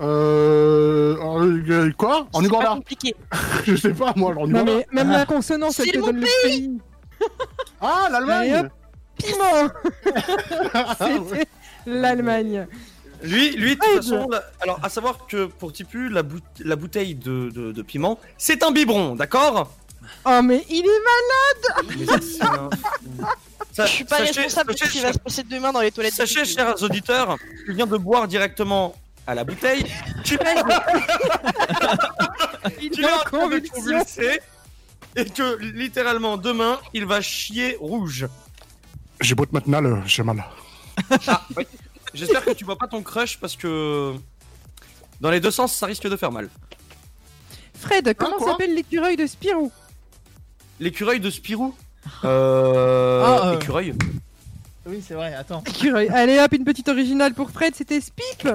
Euh, euh, quoi? En C'est pas Uganda compliqué. Je sais pas, moi, en Non mais même la consonance, elle C'est te mon donne le pays. Ah, l'Allemagne. Piment Ah, ouais. C'était l'Allemagne. Lui, lui, de toute façon, la- alors à savoir que pour Tipu, la, boute- la bouteille de, de- de piment, c'est un biberon, d'accord? Oh mais il est malade Mais ça, c'est un- Ça- Je suis pas sachez- responsable de ce sachez, qui va se passer demain dans les toilettes. de Sachez, chers auditeurs, tu viens de boire directement à la bouteille. Tu Il est en train de convulser et que littéralement demain il va chier rouge. J'ai beau te maintenant, le- j'ai mal. Ah, ouais. J'espère que tu vois pas ton crush parce que dans les deux sens ça risque de faire mal. Fred, comment quoi s'appelle l'écureuil de Spirou? L'écureuil de Spirou? Euh. Ah, euh. Écureuil. Oui, c'est vrai, attends. Écureuil. Allez hop, une petite originale pour Fred, c'était Spip.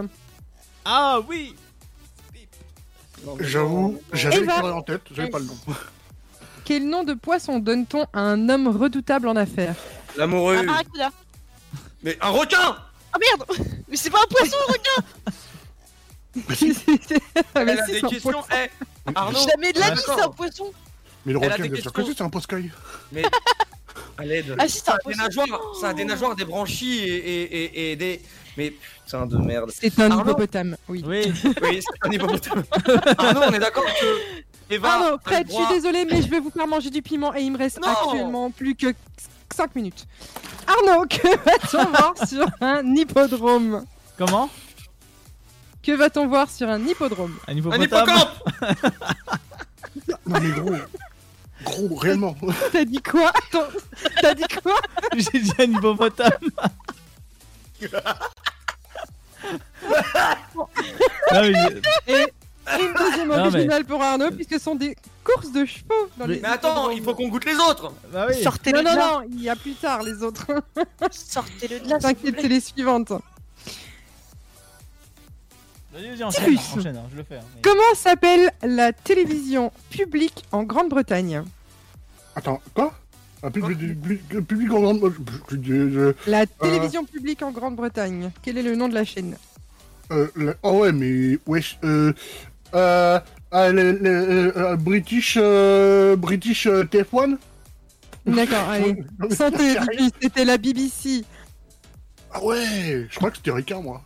Ah oui J'avoue, j'avais Eva. l'écureuil en tête, j'avais pas le nom. Quel nom de poisson donne-t-on à un homme redoutable en affaires? L'amoureux. Un barracuda. Mais un requin Ah merde Mais c'est pas un poisson, un requin Ah, mais Elle a des questions. Eh, Arnaud. Jamais de la vie, d'accord. c'est un poisson Mais le requin, bien sûr que c'est un poscaille. Mais. À l'aide. Ah si, c'est un nageoires, ça a des nageoires, des branchies et, et, et, et des. Mais putain de merde. C'est un Arnaud hippopotame, oui. Oui. Oui, c'est un hippopotame. Arnaud, on est d'accord que. Eva. Pardon, a le Fred, je suis désolée, mais je vais vous faire manger du piment et il me reste Non actuellement plus que 5 minutes. Arnaud, que va-t-on voir sur un hippodrome Comment? Que va-t-on voir sur un hippodrome? Un hippocampe. Non mais gros, gros, réellement. T'as dit quoi? Attends, T'as dit quoi? J'ai dit un hippopotame. Non, mais j'ai- Et une deuxième Non, mais- originale pour Arnaud, puisque ce sont de chevaux dans les Mais attends, il faut qu'on goûte les autres Bah oui Sortez-le Non, non, là non, il y a plus tard les autres. Sortez-le de là, T'inquiète, c'est les suivantes. Vas-y, vas-y, enchaîne, hein, je le fais. hein, mais- Comment s'appelle la télévision publique en Grande-Bretagne? Attends, quoi? Un public, public en La télévision publique en Grande-Bretagne. Quel est le nom de la chaîne? Euh, la- oh ouais, mais wesh, euh, euh, euh, le, le- euh, British, euh, British euh, TF1. D'accord, allez. Santé, c'était la BBC. Ah ouais, je crois que c'était Ricard moi.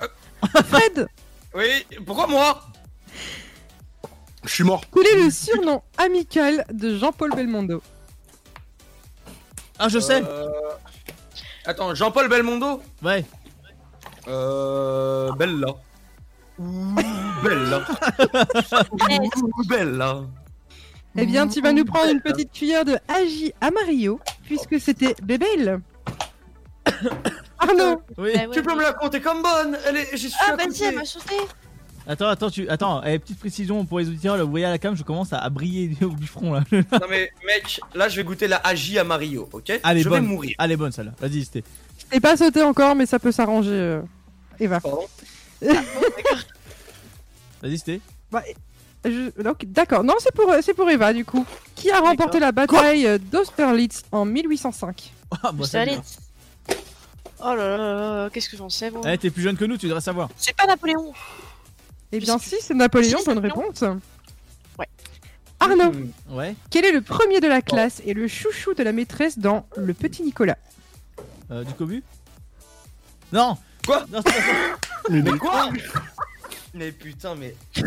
Fred, Oui, pourquoi moi? Je suis mort. quel est le surnom amical de Jean-Paul Belmondo Ah, je sais Euh, Attends, Jean-Paul Belmondo? Ouais. Euh. Bella. Ouh, Bella. Ouh, Bella. Eh bien, tu vas nous prendre une petite cuillère de Agi Amarillo, puisque c'était Bébel. Arnaud, Oui. Ah ouais, Tu peux me la compter comme bonne Elle est. J'y suis Ah vas-y, elle m'a sauté Attends, attends, tu... attends, eh, petite précision pour les auditeurs, là, vous voyez à la cam, je commence à, à briller du haut du front là. Non mais mec, là je vais goûter la Agi à Mario, ok est Je vais bonne. mourir. Elle est bonne celle-là. Vas-y, c'était. je t'ai pas sauté encore, mais ça peut s'arranger. euh, Eva. Pardon? Vas-y, c'était. Bah, je- donc, D'accord, non, c'est pour, c'est pour Eva du coup. Qui a remporté la bataille euh, d'Austerlitz en 1805 Ah, moi, Ça. Oh là là là là, qu'est-ce que j'en sais, moi Eh, t'es plus jeune que nous, tu devrais savoir. C'est pas Napoléon Eh bien, si, c'est Napoléon, bonne réponse. Arnaud, Hmm. Ouais. quel est le premier de la classe et le chouchou de la maîtresse dans Le Petit Nicolas? Euh, du cobu? Non Quoi Non. Mais, Mais quoi Mais putain, mais.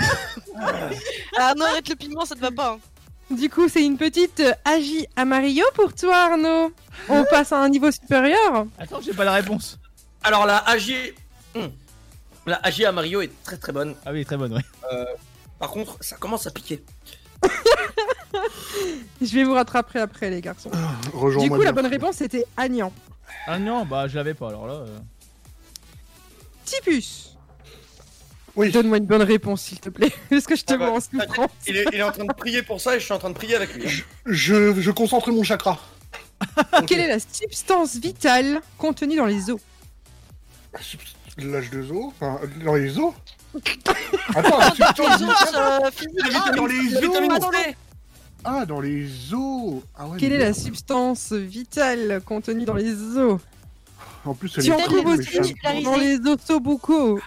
Ah non, arrête le piment, ça te va pas. hein. Du coup, c'est une petite euh, Agi Amarillo pour toi, Arnaud. On passe à un niveau supérieur. Attends, j'ai pas la réponse. Alors la Agi. Hmm. La Agi à Mario est très très bonne. Ah oui, très bonne, ouais. Euh, par contre, ça commence à piquer. Je vais vous rattraper après, les garçons. rejoins Du coup, la bonne réponse c'était Agnan. Ah non, bah je l'avais pas alors là. euh. Tipus. Oui. Donne-moi une bonne réponse, s'il te plaît. Est-ce que je te Ah bah, vois en souffrance Il est, il est en train de prier pour ça et je suis en train de prier avec lui. Je, je concentre mon chakra. Quelle est la substance vitale contenue dans les os L'âge de zoo Enfin, dans les os Attends, Ah, tu- dans les os, euh. Ah, dans les os Vitamine Ah, Ah, dans les os Ah ouais, Quelle est la substance vitale contenue dans les os En plus, elle Tu est en trouves horrible, aussi dans les ossobucaux.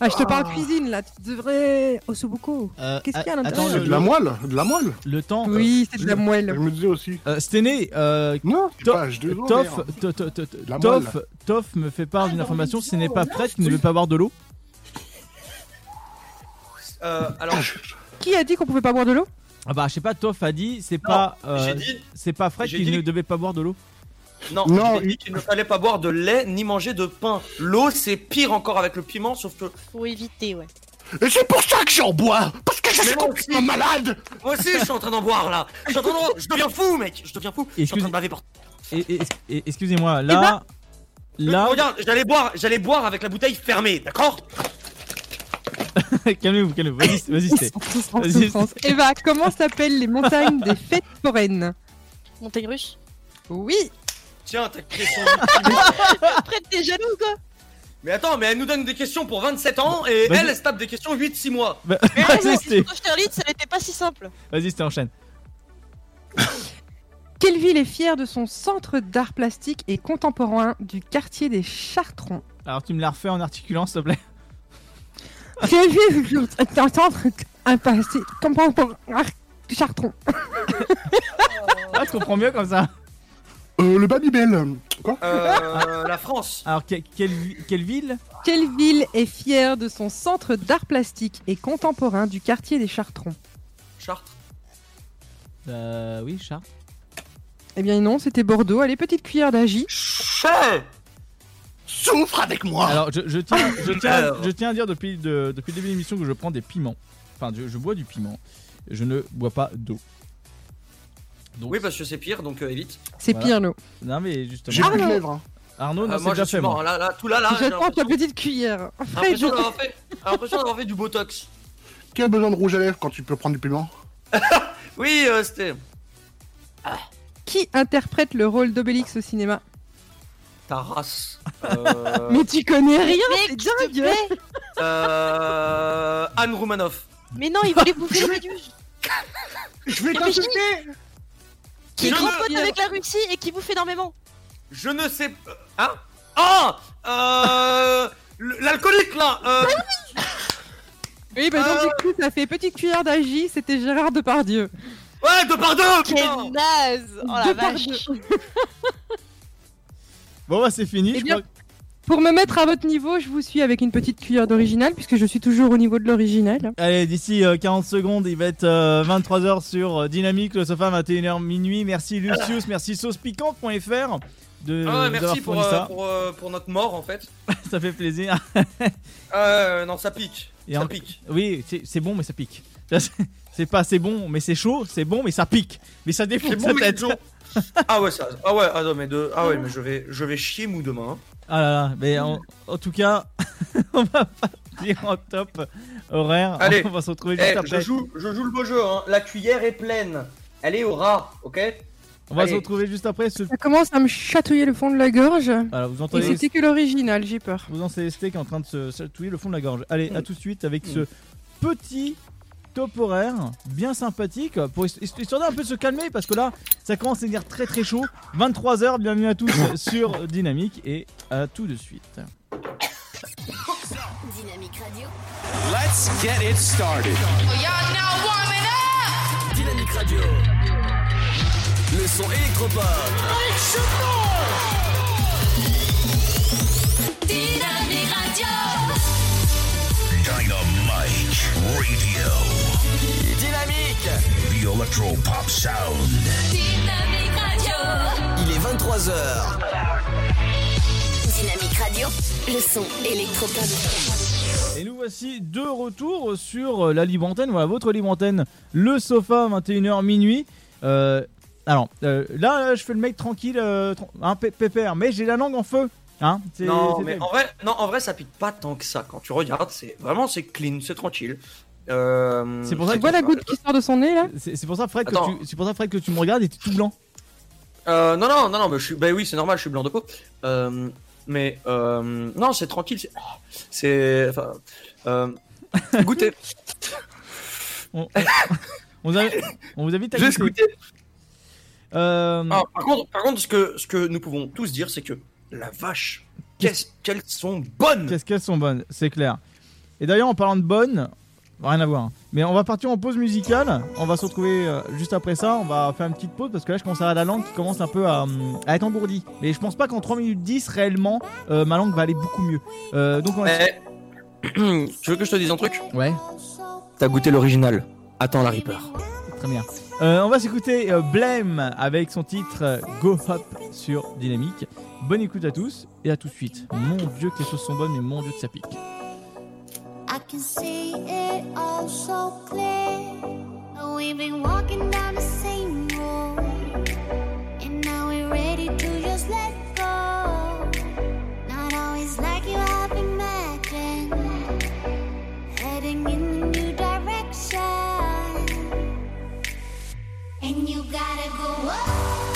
Ah, je te parle Ah. cuisine là, tu devrais. Ossobuco. Euh, Qu'est-ce qu'il y a à l'intérieur C'est de la moelle De la moelle Le temps. Oui, c'est de la Je moelle. me disais aussi. Euh, Stené, euh, Non, c'est To- pas H2O. Toff, Toff. Toff me fait part d'une dans information. Ce n'est pas Fred qui ne veut pas boire de l'eau. Euh, alors, Qui a dit qu'on pouvait pas boire de l'eau? Ah bah je sais pas, Toff a dit, c'est pas, euh, j'ai dit. c'est pas Fred qui dit- ne devait pas boire de l'eau. Non, Non, j'ai dit qu'il ne fallait pas boire de lait ni manger de pain. L'eau, c'est pire encore avec le piment, sauf que. Faut éviter, ouais. Et c'est pour ça que j'en bois Parce que je suis complètement malade Moi aussi, je suis en train d'en boire là. Je suis en train d'en boire. Je deviens fou, mec. Je deviens fou. Je suis en train de baver partout. Et, et- et- excusez-moi, là, là, Regarde, j'allais boire, j'allais boire avec la bouteille fermée, d'accord calmez-vous, calmez-vous. Vas-y, vas-y, Sté. En Vas-y, souffrance. Eva, comment s'appellent les montagnes des fêtes foraines? Montagne russe Oui. Tiens, ta question. Après, t'es jaloux ou quoi? Mais attends, mais elle nous donne des questions pour 27 ans et Vas-y. elle, elle se tape des questions 8-6 mois. Bah, Mais Vas-y, la question d'Austerlitz, elle était pas si simple. Vas-y, Sté, enchaîne. Quelle ville est fière de son centre d'art plastique et contemporain du quartier des Chartrons? Alors, tu me la refais en articulant, s'il te plaît? Quelle ville est un centre un passé contemporain du Chartron Ah, je comprends mieux comme ça. Euh, le Babybel. Quoi Euh, la France. Alors, que- quelle, quelle ville Quelle ville est fière de son centre d'art plastique et contemporain du quartier des Chartrons Chartres. Euh, oui, Chartres. Eh bien non, c'était Bordeaux. Allez, petite cuillère d'agi. Souffre avec moi Alors, je, je tiens, je, tiens, Alors. je tiens à dire depuis, de- depuis le début de l'émission que je prends des piments. Enfin, je, je bois du piment. Je ne bois pas d'eau. Donc, Oui, parce que c'est pire, donc euh, évite. C'est Voilà. pire, nous. Non, mais justement. J'ai plus de Arnaud. lèvres. hein. Arnaud, non, Euh, c'est moi, je déjà suis fait. mort. moi. Là, là, tout là, là. je j'ai prends ta l'impression- petite cuillère. Fred, l'impression d'avoir fait, j'ai l'impression d'avoir fait du botox. Qui a besoin de rouge à lèvres quand tu peux prendre du piment? Oui, euh, c'était Qui interprète le rôle d'Obélix au cinéma? Ta race. Euh, Mais tu connais rien, Mec, c'est dingue euh, Anne Roumanoff. Mais non, il voulait bouffer le méduse. Je vais t'insulter Qui est grand pote avec la Russie et qui bouffe énormément. Je ne sais pas. Hein Ah euh, L'alcoolique là euh, Oui, bah donc Euh. du coup, ça fait petite cuillère d'agi, c'était Gérard Depardieu. Ouais, de par deux Quel naze Oh la vache Depardieu. Bon, bah, c'est fini. Eh je bien, crois. Pour me mettre à votre niveau, je vous suis avec une petite cuillère d'original, puisque je suis toujours au niveau de l'original. Allez, d'ici euh, 40 secondes, il va être 23h sur euh, Dynamique, le sofa 21h minuit. Merci Lucius, merci saucepiquante.fr de Ah ouais, nous avoir merci pour, fourni euh, ça. pour, euh, pour notre mort en fait. ça fait plaisir. Euh, non, ça pique. Et ça en- pique. Oui, c'est bon, mais ça pique. C'est- pas c'est bon, mais c'est chaud, c'est bon, mais ça pique. Mais ça défonce sa bon, mais tête. ah ouais, ça. Ah ouais, ah non, mais de. Ah ouais, mais je vais, je vais chier mou demain. Ah là là, mais en, en tout cas, on va partir en top horaire. Allez. on va se retrouver juste Eh, après. je, joue, je joue le beau jeu, hein. La cuillère est pleine. Elle est au rat, ok? On va se retrouver juste après. Ce... Ça commence à me chatouiller le fond de la gorge. Voilà, vous Et entendez c'était que l'original, j'ai peur. Vous entendez Sté qui est en train de se chatouiller le fond de la gorge. Allez, Mm. à tout de suite avec ce petit top horaire bien sympathique pour hist- histoire d'un peu se calmer parce que là ça commence à devenir très très chaud. 23h, bienvenue à tous sur Dynamique et à tout de suite. Dynamique Radio. Let's get it started. Dynamique Radio. Le son électropop. Dynamique Radio. Dynamite Radio. Dynamique. The Electro Pop Sound. Dynamique Radio. Il est 23h. Dynamique Radio. Le son électropop. Et nous voici de retour sur la libre antenne, voilà votre libre antenne, le sofa 21h minuit. Euh, alors euh, là je fais le mec tranquille, euh, hein, pé- pépère, mais j'ai la langue en feu. Hein, Non, mais en vrai, non, en vrai, ça pique pas tant que ça. Quand tu regardes, c'est vraiment c'est clean, c'est tranquille. Euh, C'est pour ça Tu vois la goutte qui sort de son nez là? C'est pour ça Fred que Attends. tu, c'est pour ça Fred que tu me regardes et tu es tout blanc. Euh, non, non, non, non, mais je suis, bah oui, c'est normal, je suis blanc de peau. Euh, mais euh, non, c'est tranquille. c'est- enfin, euh, goûtez. On, on vous, a- on vous invite à Juste goûter. goûter. Euh, par contre, par contre, ce que, ce que nous pouvons tous dire, c'est que la vache, qu'est-ce qu'elles sont bonnes. Qu'est-ce qu'elles sont bonnes, c'est clair. Et d'ailleurs, en parlant de bonnes, rien à voir. Mais on va partir en pause musicale. On va se retrouver euh, juste après ça. On va faire une petite pause parce que là, je commence à avoir la langue qui commence un peu à, hum, à être engourdie. Mais je pense pas qu'en 3 minutes 10, réellement, euh, ma langue va aller beaucoup mieux. Euh, donc, on va. Eh, tu veux que je te dise un truc? Ouais, T'as goûté l'original. Attends la Reaper. très bien. Euh, on va s'écouter euh, Blame avec son titre euh, Go Hop sur Dynamique. Bonne écoute à tous et à tout de suite. Mon dieu que les choses sont bonnes, mais mon dieu que ça pique. I can see it all so clear. We've been walking down the same road, and now we're ready to just let go. Not always like you have imagined, heading in a new direction, and you gotta go. Whoa.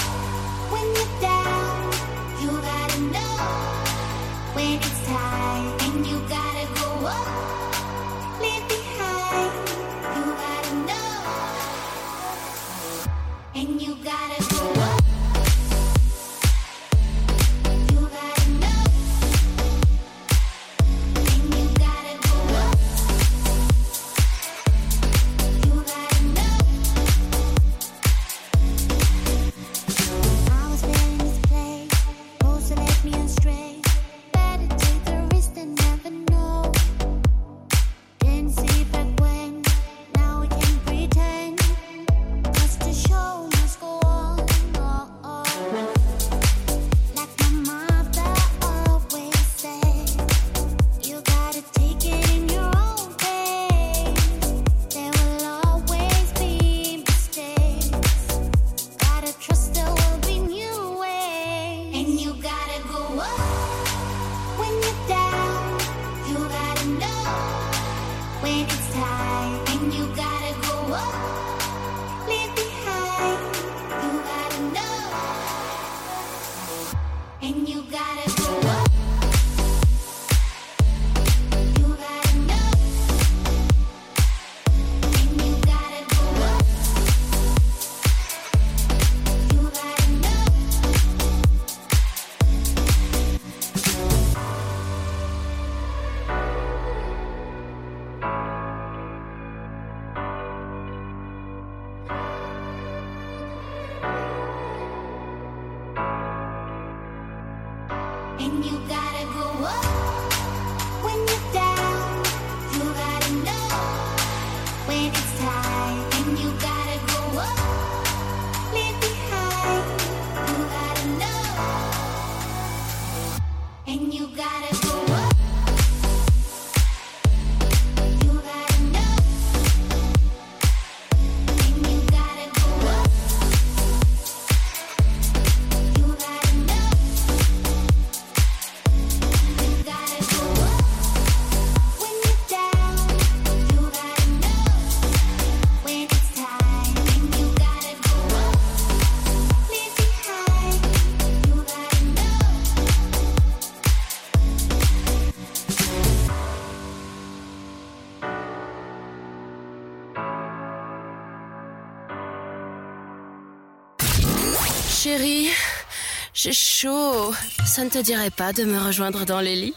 Ça ne te dirait pas de me rejoindre dans les lits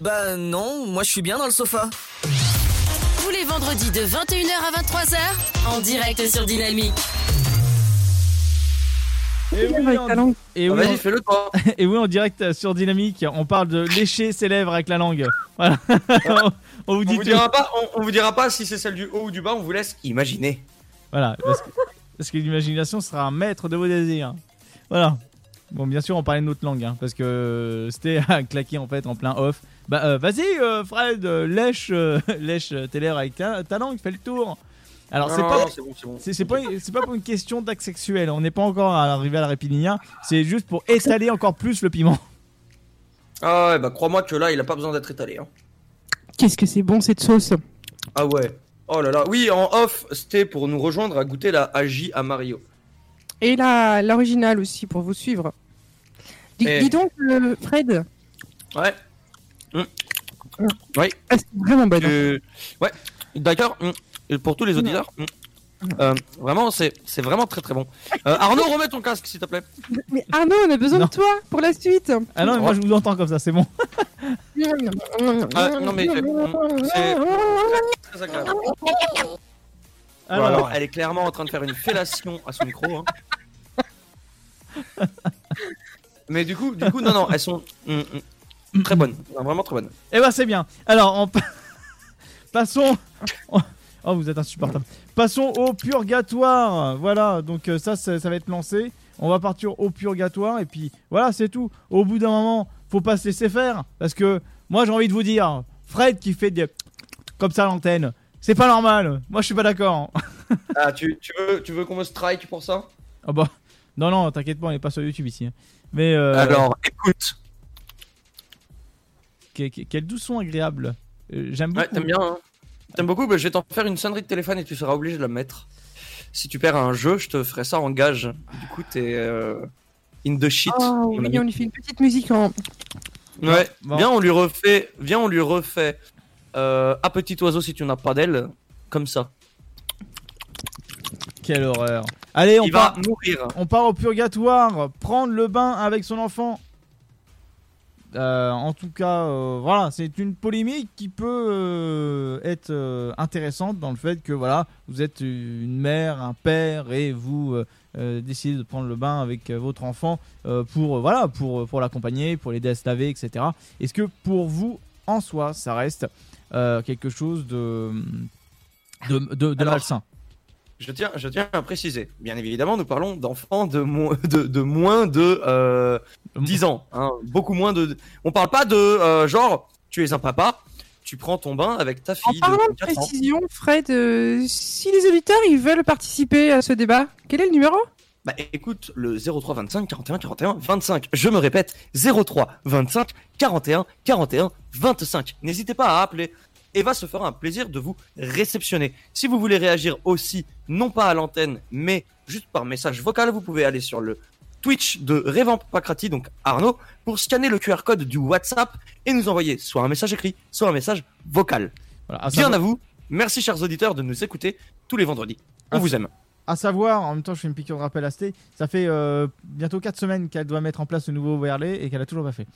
Bah non, moi je suis bien dans le sofa. Tous les vendredis de 21h à 23h, en direct sur Dynamique. Et oui, en... et Ah, oui, vas-y, en- et oui, en direct sur Dynamique, on parle de lécher ses lèvres avec la langue. Voilà. on vous dit On vous tout. dira pas, on, on vous dira pas si c'est celle du haut ou du bas, on vous laisse imaginer. Voilà, parce que, parce que l'imagination sera un maître de vos désirs. Voilà. Bon, bien sûr, on parlait de notre langue, hein, parce que c'était à claquer en fait en plein off. Bah, euh, vas-y, euh, Fred, euh, lèche, euh, lèche tes lèvres avec ta, ta langue, fais le tour. Alors, c'est pas, c'est bon, c'est bon. pas, pas pour une question d'acte sexuel. On n'est pas encore arrivé à la répilinien. C'est juste pour étaler encore plus le piment. Ah ouais, bah crois-moi que là, il a pas besoin d'être étalé. Hein. Qu'est-ce que c'est bon cette sauce? Ah ouais. Oh là là. Oui, en off, c'était pour nous rejoindre à goûter la AJ à Mario. Et la l'original aussi pour vous suivre. Dis, Eh. dis donc, euh, Fred, Ouais. Mm. Oui. ah, c'est vraiment bon. Euh, ouais. D'accord. Et pour tous les auditeurs. mm. Euh, vraiment, c'est c'est vraiment très très bon. Euh, Arnaud, remets ton casque s'il te plaît. Mais Arnaud, on a besoin Non. de toi pour la suite. Ah non, mais moi je vous entends comme ça, c'est bon. Ah, non mais c'est c'est très agréable. Alors, Bon, alors, elle est clairement en train de faire une fellation à son micro. hein. Mais du coup, du coup, non, non, elles sont mm, mm, très bonnes, Non, vraiment très bonnes. Eh ben c'est bien. Alors, on pa- passons. Oh, vous êtes insupportable. Passons au purgatoire. Voilà, donc euh, ça, ça, ça va être lancé. On va partir au purgatoire et puis voilà, c'est tout. Au bout d'un moment, faut pas se laisser faire parce que moi j'ai envie de vous dire, Fred qui fait des comme ça l'antenne, c'est pas normal. Moi je suis pas d'accord. Ah, tu, tu veux, tu veux qu'on me strike pour ça? Ah bah non non, t'inquiète pas, on est pas sur YouTube ici. Mais euh, Alors, écoute. que- que- quel doux son agréable. Euh, J'aime beaucoup. Ouais, t'aimes bien hein T'aimes beaucoup bah, Je vais t'en faire une sonnerie de téléphone et tu seras obligé de la mettre. Si tu perds un jeu, je te ferai ça en gage. Du coup, t'es euh, in the shit. Oh oui, on lui fait une petite musique en. Ouais, Bon. viens, on lui refait. Viens, on lui refait. Euh, à petit oiseau si tu n'as pas d'aile, comme ça. Quelle horreur. Allez, on Il part. va mourir. On part au purgatoire, prendre le bain avec son enfant. Euh, en tout cas, euh, voilà, c'est une polémique qui peut euh, être intéressante dans le fait que voilà, vous êtes une mère, un père et vous décidez de prendre le bain avec votre enfant pour voilà, pour pour l'accompagner, pour l'aider à se laver, etc. Est-ce que pour vous, en soi, ça reste quelque chose de de, de, de Alors, malsain? Je tiens, je tiens à préciser. Bien évidemment, nous parlons d'enfants de, mo- de, de moins de euh, 10 ans. hein, beaucoup moins de. On parle pas de euh, genre, tu es un papa, tu prends ton bain avec ta En fille parlant de de 4 ans. précision, Fred, euh, si les auditeurs ils veulent participer à ce débat, quel est le numéro? Bah écoute, le 03 25 41 41 25. Je me répète, 03 25 41 41 25. N'hésitez pas à appeler. Eva se fera un plaisir de vous réceptionner. Si vous voulez réagir aussi, non pas à l'antenne, mais juste par message vocal, vous pouvez aller sur le Twitch de Revamp Pacrati, donc Arnaud, pour scanner le QR code du WhatsApp et nous envoyer soit un message écrit, soit un message vocal. Voilà, à Bien savoir- à vous. Merci chers auditeurs de nous écouter tous les vendredis. On vous aime. À savoir, en même temps, je fais une piqûre de rappel à Sté. Ça fait euh, bientôt 4 semaines qu'elle doit mettre en place le nouveau overlay et qu'elle a toujours pas fait.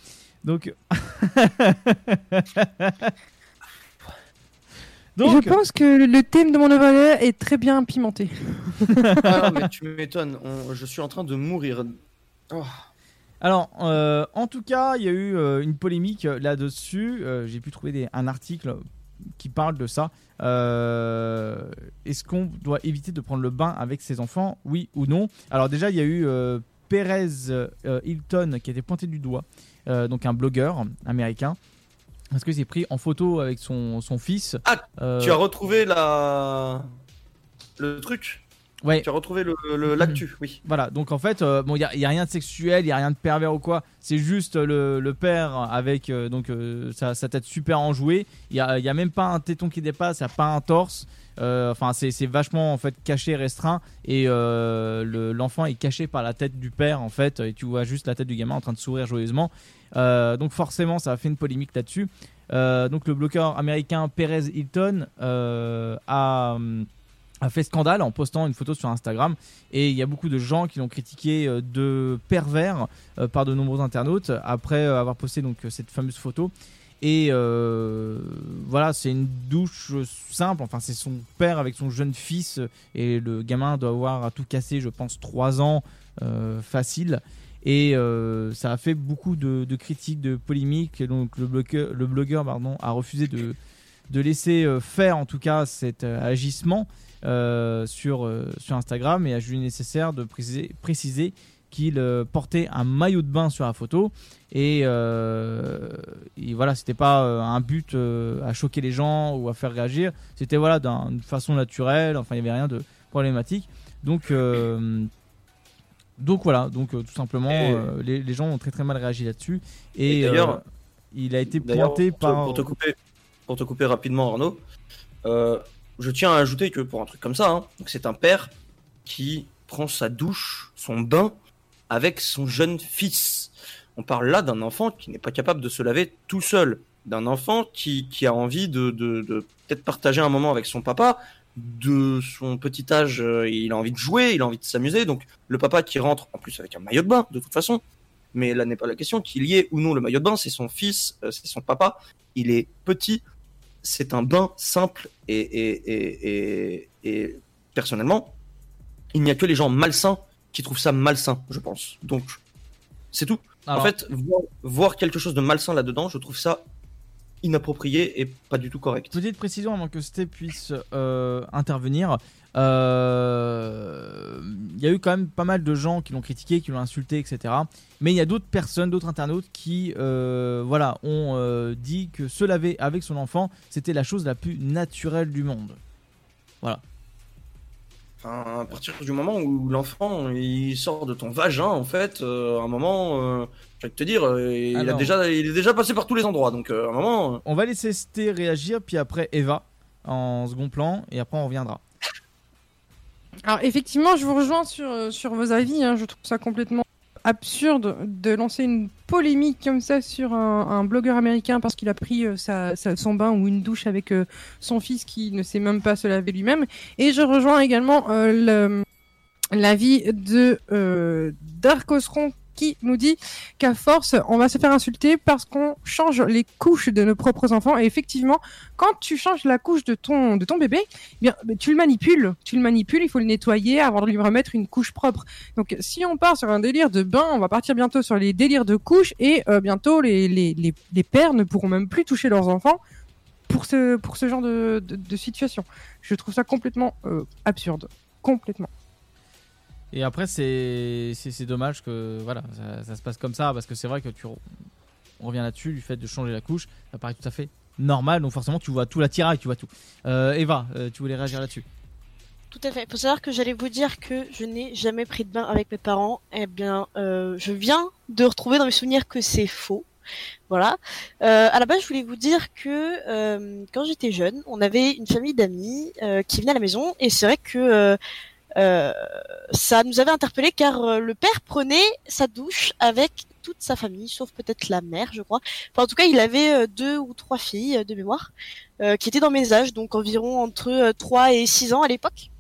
Donc. Donc- Je pense que le- thème de mon overlay est très bien pimenté. Ah non, mais tu m'étonnes, on- je suis en train de mourir. Oh. Alors, euh, en tout cas, il y a eu euh, une polémique euh, là-dessus. Euh, J'ai pu trouver des- un article qui parle de ça. Euh, Est-ce qu'on doit éviter de prendre le bain avec ses enfants, oui ou non? Alors déjà, il y a eu euh, Perez euh, Hilton qui a été pointé du doigt, euh, donc un blogueur américain, parce qu'il s'est pris en photo avec son, son fils. Ah, Euh, Tu as retrouvé la... le truc Ouais. Tu as retrouvé le- le- l'actu, oui. Voilà, donc en fait, euh, bon, il n'y a, rien de sexuel, il n'y a rien de pervers ou quoi. C'est juste le, le père avec euh, donc, sa, sa tête super enjouée. Il n'y a, y a même pas un téton qui dépasse, il n'y a pas un torse. Euh, Enfin, c'est vachement en fait caché, restreint. Et euh, le- l'enfant est caché par la tête du père en fait. Et tu vois juste la tête du gamin en train de sourire joyeusement. Euh, donc forcément, ça a fait une polémique là-dessus. Donc le bloqueur américain Perez Hilton a a fait scandale en postant une photo sur Instagram et il y a beaucoup de gens qui l'ont critiqué de pervers par de nombreux internautes après avoir posté donc cette fameuse photo et euh, voilà c'est une douche simple. Enfin c'est son père avec son jeune fils. Et le gamin doit avoir à tout casser je pense 3 ans euh, facile. Et euh, ça a fait beaucoup de, critiques de polémiques. Et donc le blogueur, pardon, a refusé de, de laisser faire en tout cas cet agissement sur, sur Instagram. Et a jugé nécessaire de préciser qu'il euh, portait un maillot de bain sur la photo. Et, euh, et voilà c'était pas euh, un but à choquer les gens ou à faire réagir. C'était voilà d'un- d'une façon naturelle. Enfin il y avait rien de problématique. Donc euh, donc voilà. Donc euh, tout simplement euh, les, les gens ont très très mal réagi là-dessus. Et, Et d'ailleurs- euh, il a été pointé pour te- par Pour te couper, pour te couper rapidement, Arnaud, je tiens à ajouter que pour un truc comme ça, hein, c'est un père qui prend sa douche, son bain, avec son jeune fils. On parle là d'un enfant qui n'est pas capable de se laver tout seul, d'un enfant qui, qui a envie de, de, peut-être partager un moment avec son papa. De son petit âge, euh, il a envie de jouer, il a envie de s'amuser. Donc le papa qui rentre en plus avec un maillot de bain, de toute façon, mais là n'est pas la question qu'il y ait ou non le maillot de bain, c'est son fils, euh, c'est son papa, il est petit, c'est un bain simple et, et, et, et personnellement, il n'y a que les gens malsains qui trouvent ça malsain, je pense. Donc, c'est tout. Alors- En fait, voir, voir quelque chose de malsain là-dedans, je trouve ça inapproprié et pas du tout correct. Petite précision avant que Sté puisse euh, intervenir. Euh, Il y a eu quand même pas mal de gens qui l'ont critiqué, qui l'ont insulté, etc. Mais il y a d'autres personnes, d'autres internautes qui euh, voilà, ont dit que se laver avec son enfant, c'était la chose la plus naturelle du monde. Voilà. Enfin, à partir du moment où l'enfant il sort de ton vagin, en fait, euh, à un moment, euh, je vais te dire, euh, il, a déjà, il est déjà passé par tous les endroits, donc euh, à un moment. euh, On va laisser Sté réagir, puis après Eva en second plan, et après on reviendra. Alors effectivement, je vous rejoins sur, sur vos avis. hein. Je trouve ça complètement absurde de lancer une polémique comme ça sur un, blogueur américain parce qu'il a pris euh, sa, son bain ou une douche avec euh, son fils qui ne sait même pas se laver lui-même. Et je rejoins également euh, l'avis de Dark Osron qui nous dit qu'à force, on va se faire insulter parce qu'on change les couches de nos propres enfants. Et effectivement, quand tu changes la couche de ton, de ton bébé, eh bien, bah, tu le manipules. Tu le manipules, il faut le nettoyer avant de lui remettre une couche propre. Donc, si on part sur un délire de bain, on va partir bientôt sur les délires de couches et euh, bientôt les, les, les, les pères ne pourront même plus toucher leurs enfants pour ce, pour ce genre de, de, de situation. Je trouve ça complètement euh, absurde. Complètement. Et après, c'est dommage que voilà, ça, se passe comme ça, parce que c'est vrai que tu on revient là-dessus, du fait de changer la couche, ça paraît tout à fait normal, donc forcément tu vois tout l'attirail, tu vois tout. Euh, Eva, euh, tu voulais réagir là-dessus Tout à fait. Il faut savoir que j'allais vous dire que je n'ai jamais pris de bain avec mes parents. Eh bien, euh, je viens de retrouver dans mes souvenirs que c'est faux. Voilà. Euh, à la base, je voulais vous dire que quand j'étais jeune, on avait une famille d'amis qui venait à la maison et c'est vrai que ça nous avait interpellé car euh, le père prenait sa douche avec toute sa famille, sauf peut-être la mère, je crois. Enfin, en tout cas, il avait euh, deux ou trois filles euh, de mémoire euh, qui étaient dans mes âges, donc environ entre euh, 3 et 6 ans à l'époque.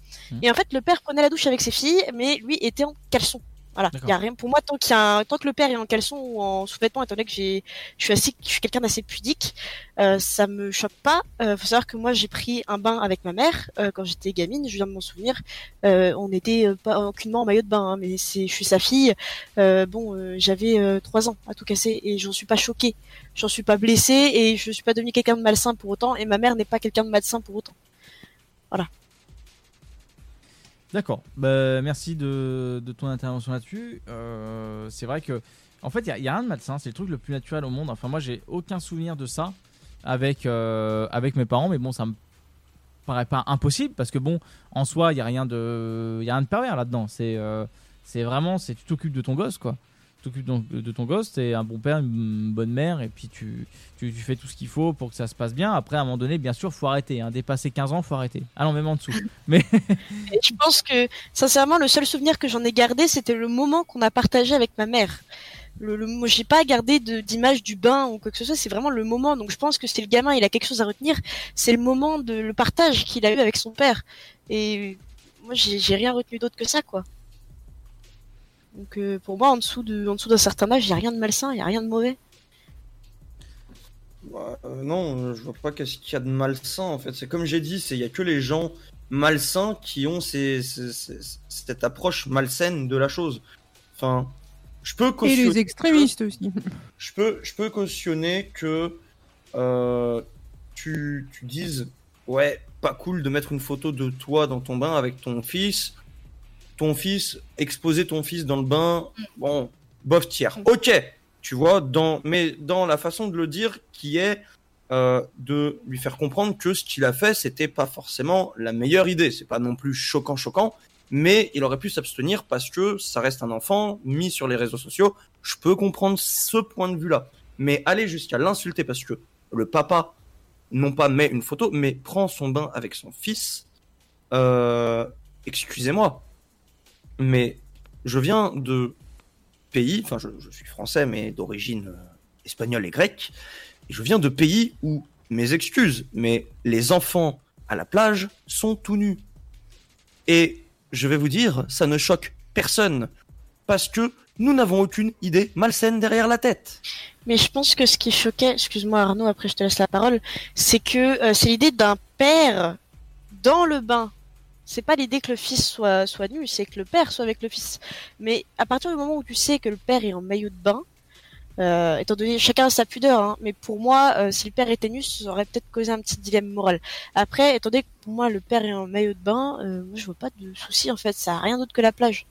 Et en fait, le père prenait la douche avec ses filles, mais lui était en caleçon. Voilà, il y a rien pour moi tant qu'il y a un- tant que le père est en caleçon ou en sous-vêtements, étant donné que j'ai, je suis assez, je suis quelqu'un d'assez pudique, euh, ça me choque pas. Euh, faut savoir que moi j'ai pris un bain avec ma mère euh, quand j'étais gamine, je viens de m'en souvenir. Euh, on n'était euh, pas aucunement en maillot de bain, hein, mais c'est, je suis sa fille. Euh, bon, euh, j'avais euh, trois ans à tout casser et j'en suis pas choquée, j'en suis pas blessée et je suis pas devenue quelqu'un de malsain pour autant. Et ma mère n'est pas quelqu'un de malsain pour autant. Voilà. D'accord. Bah, merci de, de ton intervention là-dessus. Euh, c'est vrai que, en fait, il n'y a, rien de malsain. C'est le truc le plus naturel au monde. Enfin, moi, j'ai aucun souvenir de ça avec, euh, avec mes parents, mais bon, ça me paraît pas impossible parce que, bon, en soi, il n'y a rien de, y a rien de pervers là-dedans. C'est euh, vraiment, tu t'occupes de ton gosse, quoi. T'occupes de ton gosse, t'es un bon père, une bonne mère, et puis tu, tu, tu fais tout ce qu'il faut pour que ça se passe bien. Après, à un moment donné, bien sûr, faut arrêter. Hein. Dépasser 15 ans, faut arrêter. Non, même en dessous. Mais Et je pense que, sincèrement, le seul souvenir que j'en ai gardé, c'était le moment qu'on a partagé avec ma mère. Le, le, moi, j'ai pas gardé d'image du bain ou quoi que ce soit, c'est vraiment le moment. Donc, je pense que si le gamin, il a quelque chose à retenir, c'est le moment de le partage qu'il a eu avec son père. Et moi, j'ai rien retenu d'autre que ça, quoi. Donc, euh, pour moi, en dessous de, en dessous d'un certain âge, il y a rien de malsain, il y a rien de mauvais. Bah, euh, non, je vois pas qu'est-ce qu'il y a de malsain en fait. C'est comme j'ai dit, c'est il y a que les gens malsains qui ont ces, ces- ces- cette approche malsaine de la chose. Enfin, je peux Et cautionner. les extrémistes aussi. Je peux, je peux cautionner que euh, tu, tu dises ouais, pas cool de mettre une photo de toi dans ton bain avec ton fils. Ton fils, exposer ton fils dans le bain, bon, bof tiers. Ok, tu vois, dans, mais dans la façon de le dire qui est euh, de lui faire comprendre que ce qu'il a fait, c'était pas forcément la meilleure idée. C'est pas non plus choquant, choquant, mais il aurait pu s'abstenir parce que ça reste un enfant mis sur les réseaux sociaux. Je peux comprendre ce point de vue-là, mais aller jusqu'à l'insulter parce que le papa non pas met une photo, mais prend son bain avec son fils. Euh, excusez-moi, mais je viens de pays, enfin je, suis français mais d'origine euh, espagnole et grecque, et je viens de pays où, mes excuses, mais les enfants à la plage sont tout nus. Et je vais vous dire, ça ne choque personne, parce que nous n'avons aucune idée malsaine derrière la tête. Mais je pense que ce qui choquait, excuse-moi Arnaud, après je te laisse la parole, c'est que euh, c'est l'idée d'un père dans le bain. C'est pas l'idée que le fils soit, soit nu, c'est que le père soit avec le fils. Mais à partir du moment où tu sais que le père est en maillot de bain, euh, étant donné chacun a sa pudeur, hein, mais pour moi, euh, si le père était nu, ça aurait peut-être causé un petit dilemme moral. Après, étant donné que pour moi le père est en maillot de bain, euh, moi je vois pas de souci en fait, ça a rien d'autre que la plage.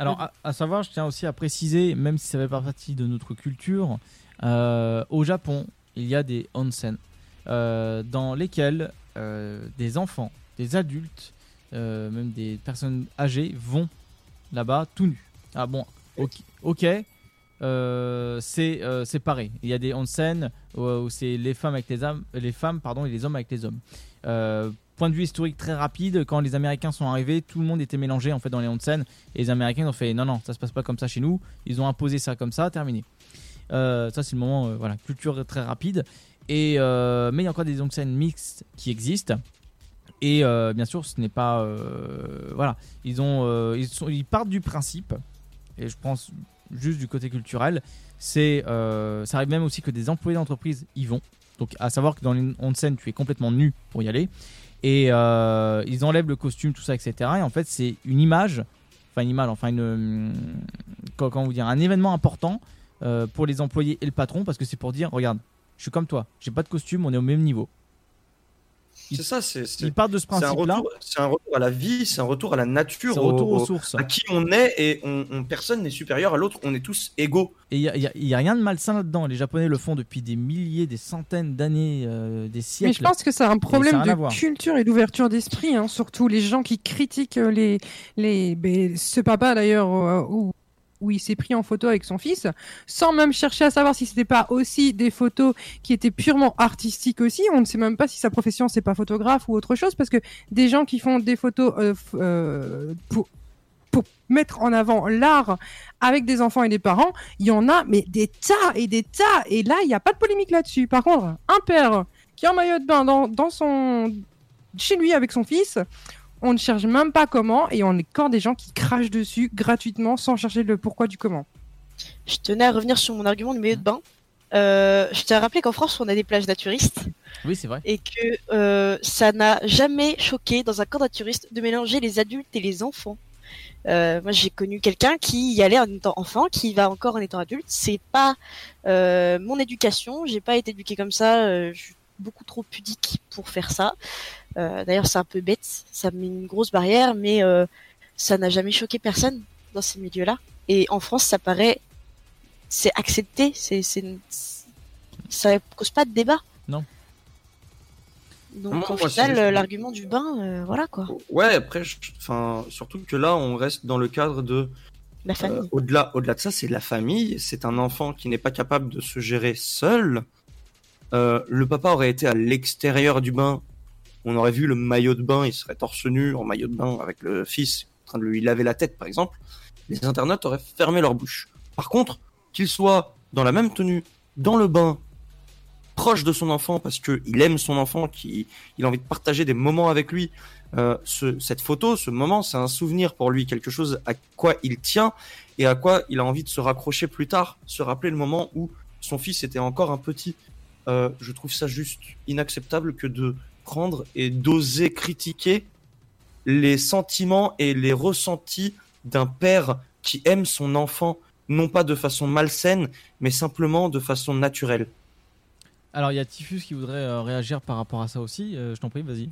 Alors, à, savoir, je tiens aussi à préciser, même si ça fait partie de notre culture, euh, au Japon, il y a des onsen dans lesquels des enfants, des adultes, euh, même des personnes âgées vont là-bas tout nus. Ah bon, ok, euh, c'est euh, séparé. Il y a des onsen où, où c'est les femmes avec les les femmes pardon et les hommes avec les hommes. Euh, point de vue historique très rapide, quand les Américains sont arrivés, tout le monde était mélangé en fait dans les onsen et les Américains ont fait non non ça se passe pas comme ça chez nous. Ils ont imposé ça comme ça, terminé. Euh, ça c'est le moment euh, voilà culture très rapide et euh, mais il y a encore des onsen mixtes qui existent. Et euh, bien sûr, ce n'est pas euh, voilà, ils ont euh, ils, sont, ils partent du principe et je pense juste du côté culturel, c'est ça arrive même aussi que des employés d'entreprise y vont. Donc à savoir que dans les onsen, tu es complètement nu pour y aller et ils enlèvent le costume, tout ça, etc. Et en fait, c'est une image, enfin une image, enfin une comment, vous dire, un événement important pour les employés et le patron parce que c'est pour dire, regarde, je suis comme toi, j'ai pas de costume, on est au même niveau. C'est ça, c'est. Ils partent de ce principe-là. retour- C'est un retour à la vie, c'est un retour à la nature, C'est un retour au- aux au- sources. à qui on est et on, on- personne n'est supérieur à l'autre, on est tous égaux. Et il n'y a, rien de malsain là-dedans. Les Japonais le font depuis des milliers, des centaines d'années, euh, des siècles. Mais je pense que c'est un problème de culture et d'ouverture d'esprit, hein, surtout les gens qui critiquent euh, les, les, ben, ce papa d'ailleurs, euh, ou où il s'est pris en photo avec son fils, sans même chercher à savoir si c'était pas aussi des photos qui étaient purement artistiques aussi. On ne sait même pas si sa profession c'est pas photographe ou autre chose, parce que des gens qui font des photos euh, euh, pour pour mettre en avant l'art avec des enfants et des parents, il y en a mais des tas et des tas. Et là, il n'y a pas de polémique là-dessus. Par contre, un père qui est en maillot de bain dans, dans son chez lui avec son fils, on ne cherche même pas comment et on est encore des gens qui crachent dessus gratuitement sans chercher le pourquoi du comment. Je tenais à revenir sur mon argument du maillot de bain. Euh, je t'ai rappelé qu'en France, on a des plages naturistes Oui, c'est vrai. et que euh, ça n'a jamais choqué dans un camp naturistes de mélanger les adultes et les enfants. Euh, moi, j'ai connu quelqu'un qui y allait en étant enfant, qui y va encore en étant adulte. C'est pas euh, mon éducation. J'ai pas été éduquée comme ça. je suis beaucoup trop pudique pour faire ça. Euh, D'ailleurs, c'est un peu bête. Ça me met une grosse barrière, mais euh, ça n'a jamais choqué personne dans ces milieux-là. Et en France, ça paraît, c'est accepté. C'est, ça cause pas de débat. Non. Donc Non, au moi, final, l'argument du bain, euh, voilà quoi. Ouais, après, je- enfin, surtout que là, on reste dans le cadre de. La famille. euh, au-delà, au-delà de ça, c'est la famille. C'est un enfant qui n'est pas capable de se gérer seul. Euh, le papa aurait été à l'extérieur du bain. On aurait vu le maillot de bain. Il serait torse nu en maillot de bain avec le fils en train de lui laver la tête, par exemple. Les internautes auraient fermé leur bouche. Par contre, qu'il soit dans la même tenue, dans le bain, proche de son enfant parce que il aime son enfant, qu'il il a envie de partager des moments avec lui. Euh, ce- cette photo, ce moment, c'est un souvenir pour lui, quelque chose à quoi il tient et à quoi il a envie de se raccrocher plus tard, se rappeler le moment où son fils était encore un petit. Euh, je trouve ça juste inacceptable que de prendre et d'oser critiquer les sentiments et les ressentis d'un père qui aime son enfant, non pas de façon malsaine, mais simplement de façon naturelle. Alors, il y a Typhus qui voudrait euh, réagir par rapport à ça aussi. Euh, je t'en prie, vas-y.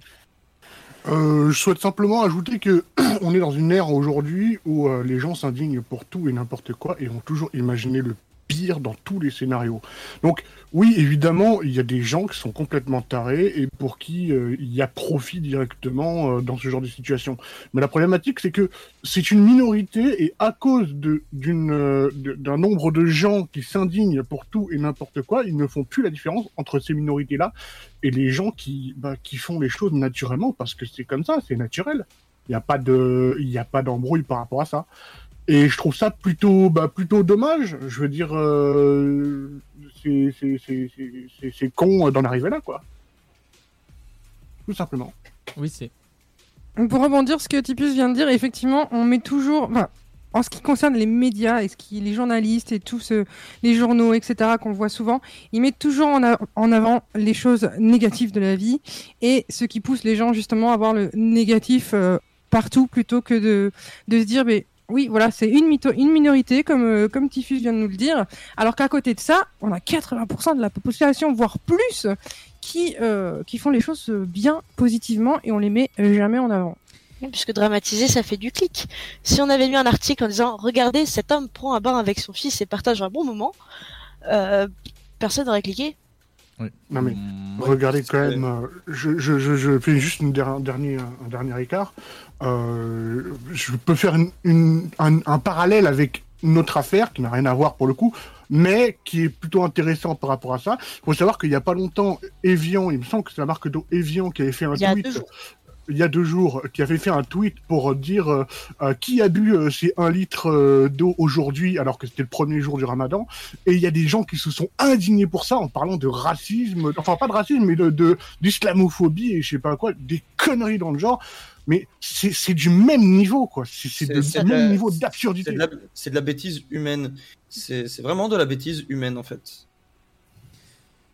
Euh, je souhaite simplement ajouter que on est dans une ère aujourd'hui où euh, les gens s'indignent pour tout et n'importe quoi et ont toujours imaginé le pire dans tous les scénarios. Donc oui, évidemment, il y a des gens qui sont complètement tarés et pour qui euh, il y a profit directement euh, dans ce genre de situation. Mais la problématique, c'est que c'est une minorité et à cause euh, d'un nombre de gens qui s'indignent pour tout et n'importe quoi, ils ne font plus la différence entre ces minorités-là et les gens qui, bah, qui font les choses naturellement parce que c'est comme ça, c'est naturel. Il n'y a pas de, il y a pas d'embrouille par rapport à ça. Et je trouve ça plutôt, bah, plutôt dommage. Je veux dire, euh, c'est, c'est, c'est, c'est- c'est, c'est con d'en arriver là, quoi. Tout simplement. Oui, c'est. Pour rebondir ce que Tipus vient de dire, effectivement, on met toujours, enfin, en ce qui concerne les médias et ce qui, les journalistes et tous ce- les journaux, etc., qu'on voit souvent, ils mettent toujours en, a- en avant les choses négatives de la vie et ce qui pousse les gens justement à voir le négatif euh, partout plutôt que de, de se dire, mais oui, voilà, c'est une, minorité, comme, euh, comme Tiffus vient de nous le dire, alors qu'à côté de ça, on a 80% de la population, voire plus, qui, euh, qui font les choses euh, bien positivement et on les met jamais en avant. Oui, Puisque dramatiser, ça fait du clic. Si on avait mis un article en disant Regardez, cet homme prend un bain avec son fils et partage un bon moment, euh, personne n'aurait cliqué. Non mais Mm, regardez quand même, euh, je, je, je, je fais juste une der- un dernier, un dernier écart. Euh, je peux faire une, une- un, un parallèle avec une autre affaire qui n'a rien à voir pour le coup, mais qui est plutôt intéressant par rapport à ça. Il faut savoir qu'il n'y a pas longtemps, Evian, il me semble que c'est la marque d'eau Evian qui avait fait un Il tweet. Il y a deux jours, qui avait fait un tweet pour dire euh, euh, qui a bu euh, ces un litre euh, d'eau aujourd'hui alors que c'était le premier jour du ramadan. Et il y a des gens qui se sont indignés pour ça en parlant de racisme, enfin pas de racisme, mais de de- d'islamophobie et je sais pas quoi, des conneries dans le genre. Mais c'est du même niveau, quoi. C'est du même la- niveau d'absurdité. c'est de la bêtise humaine. C'est c'est vraiment de la bêtise humaine en fait.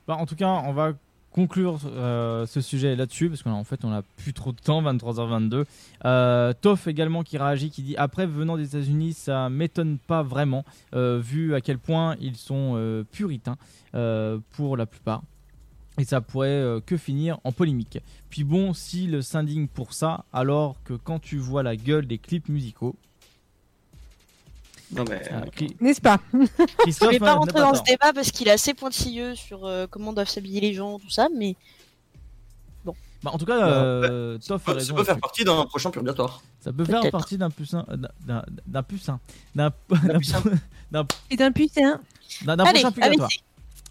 Bah, en tout cas, on va conclure euh, ce sujet là-dessus parce qu'en fait, on n'a plus trop de temps, 23h22. Euh, Toff également qui réagit, qui dit après venant des États-Unis, ça m'étonne pas vraiment euh, vu à quel point ils sont euh, puritains euh, pour la plupart. Et ça pourrait euh, que finir en polémique. Puis bon, s'ils s'indignent pour ça, alors que quand tu vois la gueule des clips musicaux. Non mais. Ah, Cli- N'est-ce pas Je vais pas n'a rentrer dans ce débat parce qu'il est assez pointilleux sur euh, comment doivent s'habiller les gens, tout ça, mais Bah, en tout cas, euh, Toff a Ça raison peut faire partie d'un prochain purgatoire. Ça peut faire partie d'un pucein, euh, d'un- pucein, d'un d'un d'un Et d'un prochain purgatoire.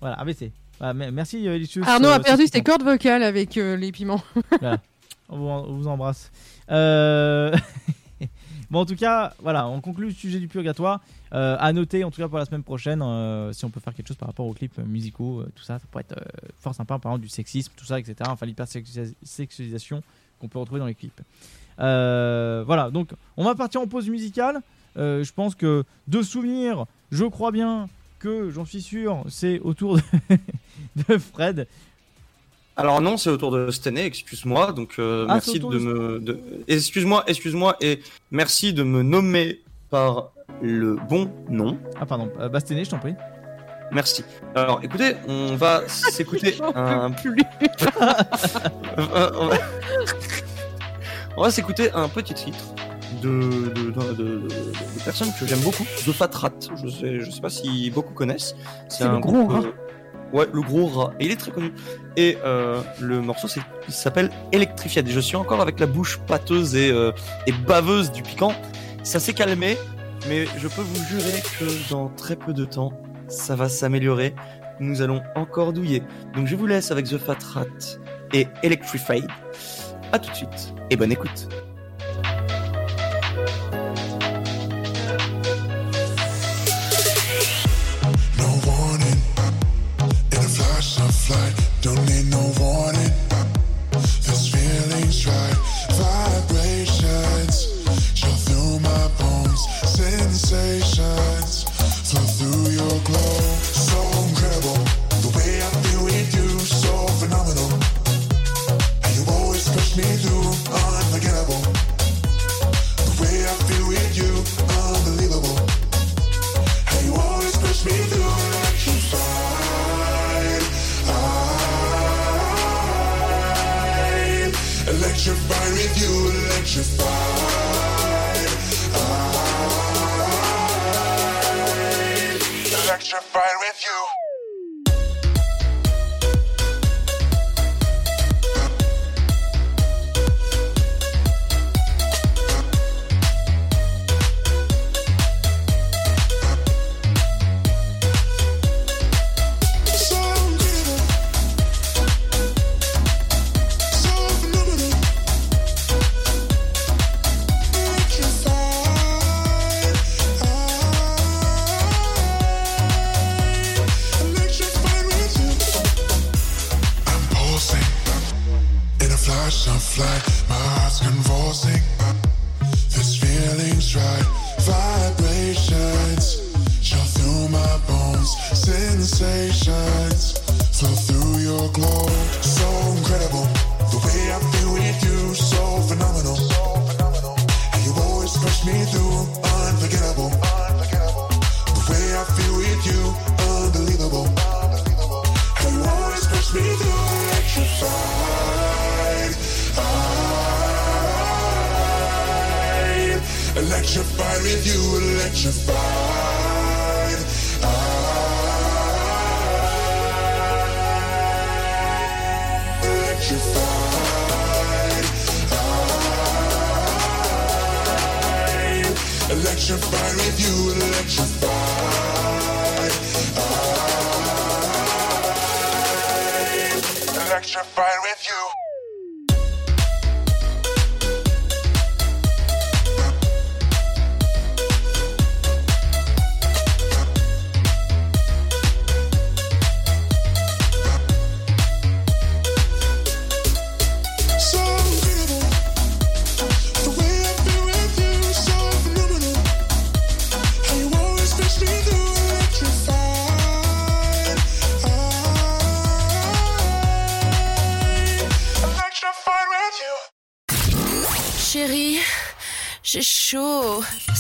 Voilà, AVC. Me- merci euh, Arnaud euh, a perdu ses cordes vocales avec euh, les piments. Voilà. On vous, on vous embrasse. Euh, bon, en tout cas, voilà, on conclut le sujet du purgatoire. Euh, à noter, en tout cas, pour la semaine prochaine, euh, si on peut faire quelque chose par rapport aux clips musicaux, euh, tout ça, ça pourrait être fort sympa, par exemple, du sexisme, tout ça, etc. Enfin, l'hypersexualisation qu'on peut retrouver dans les clips. Voilà, donc on va partir en pause musicale. Je pense que de souvenirs, je crois bien que, j'en suis sûr, c'est autour de, de Fred. Alors non, c'est autour de Stené, excuse-moi. Donc euh, Ah, merci de me, de- excuse-moi, excuse-moi et merci de me nommer par le bon nom. Ah, pardon, euh, Basténé, je t'en prie. Merci. Alors écoutez, on va s'écouter un. on va, on va s'écouter un petit titre de, de, de, de- de- de personnes que j'aime beaucoup, The Fat Rat. Je sais, je sais pas si beaucoup connaissent. C'est le gros groupe, rat. euh, Ouais, le gros rat. Et il est très connu. Et euh, le morceau c'est- il s'appelle Electrified. Et je suis encore avec la bouche pâteuse et, euh, et baveuse du piquant. Ça s'est calmé, mais je peux vous jurer que dans très peu de temps, ça va s'améliorer. Nous allons encore douiller. Donc je vous laisse avec The Fat Rat et Electrified. A tout de suite et bonne écoute.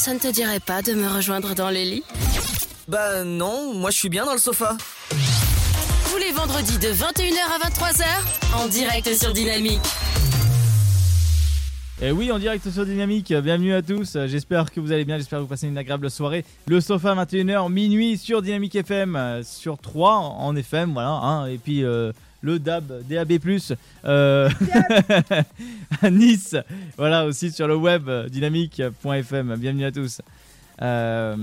Ça ne te dirait pas de me rejoindre dans les lits Bah non, moi je suis bien dans le sofa. Tous les vendredis de 21h à 23h, en direct sur Dynamique. Et oui, en direct sur Dynamique, bienvenue à tous. J'espère que vous allez bien, j'espère que vous passez une agréable soirée. Le sofa 21h minuit sur Dynamique FM, euh, sur 3 en FM, voilà. hein. et puis euh, le DAB, DAB+, euh, à Nice. Voilà, aussi sur le web, euh, dynamique.fm. Bienvenue à tous. Euh,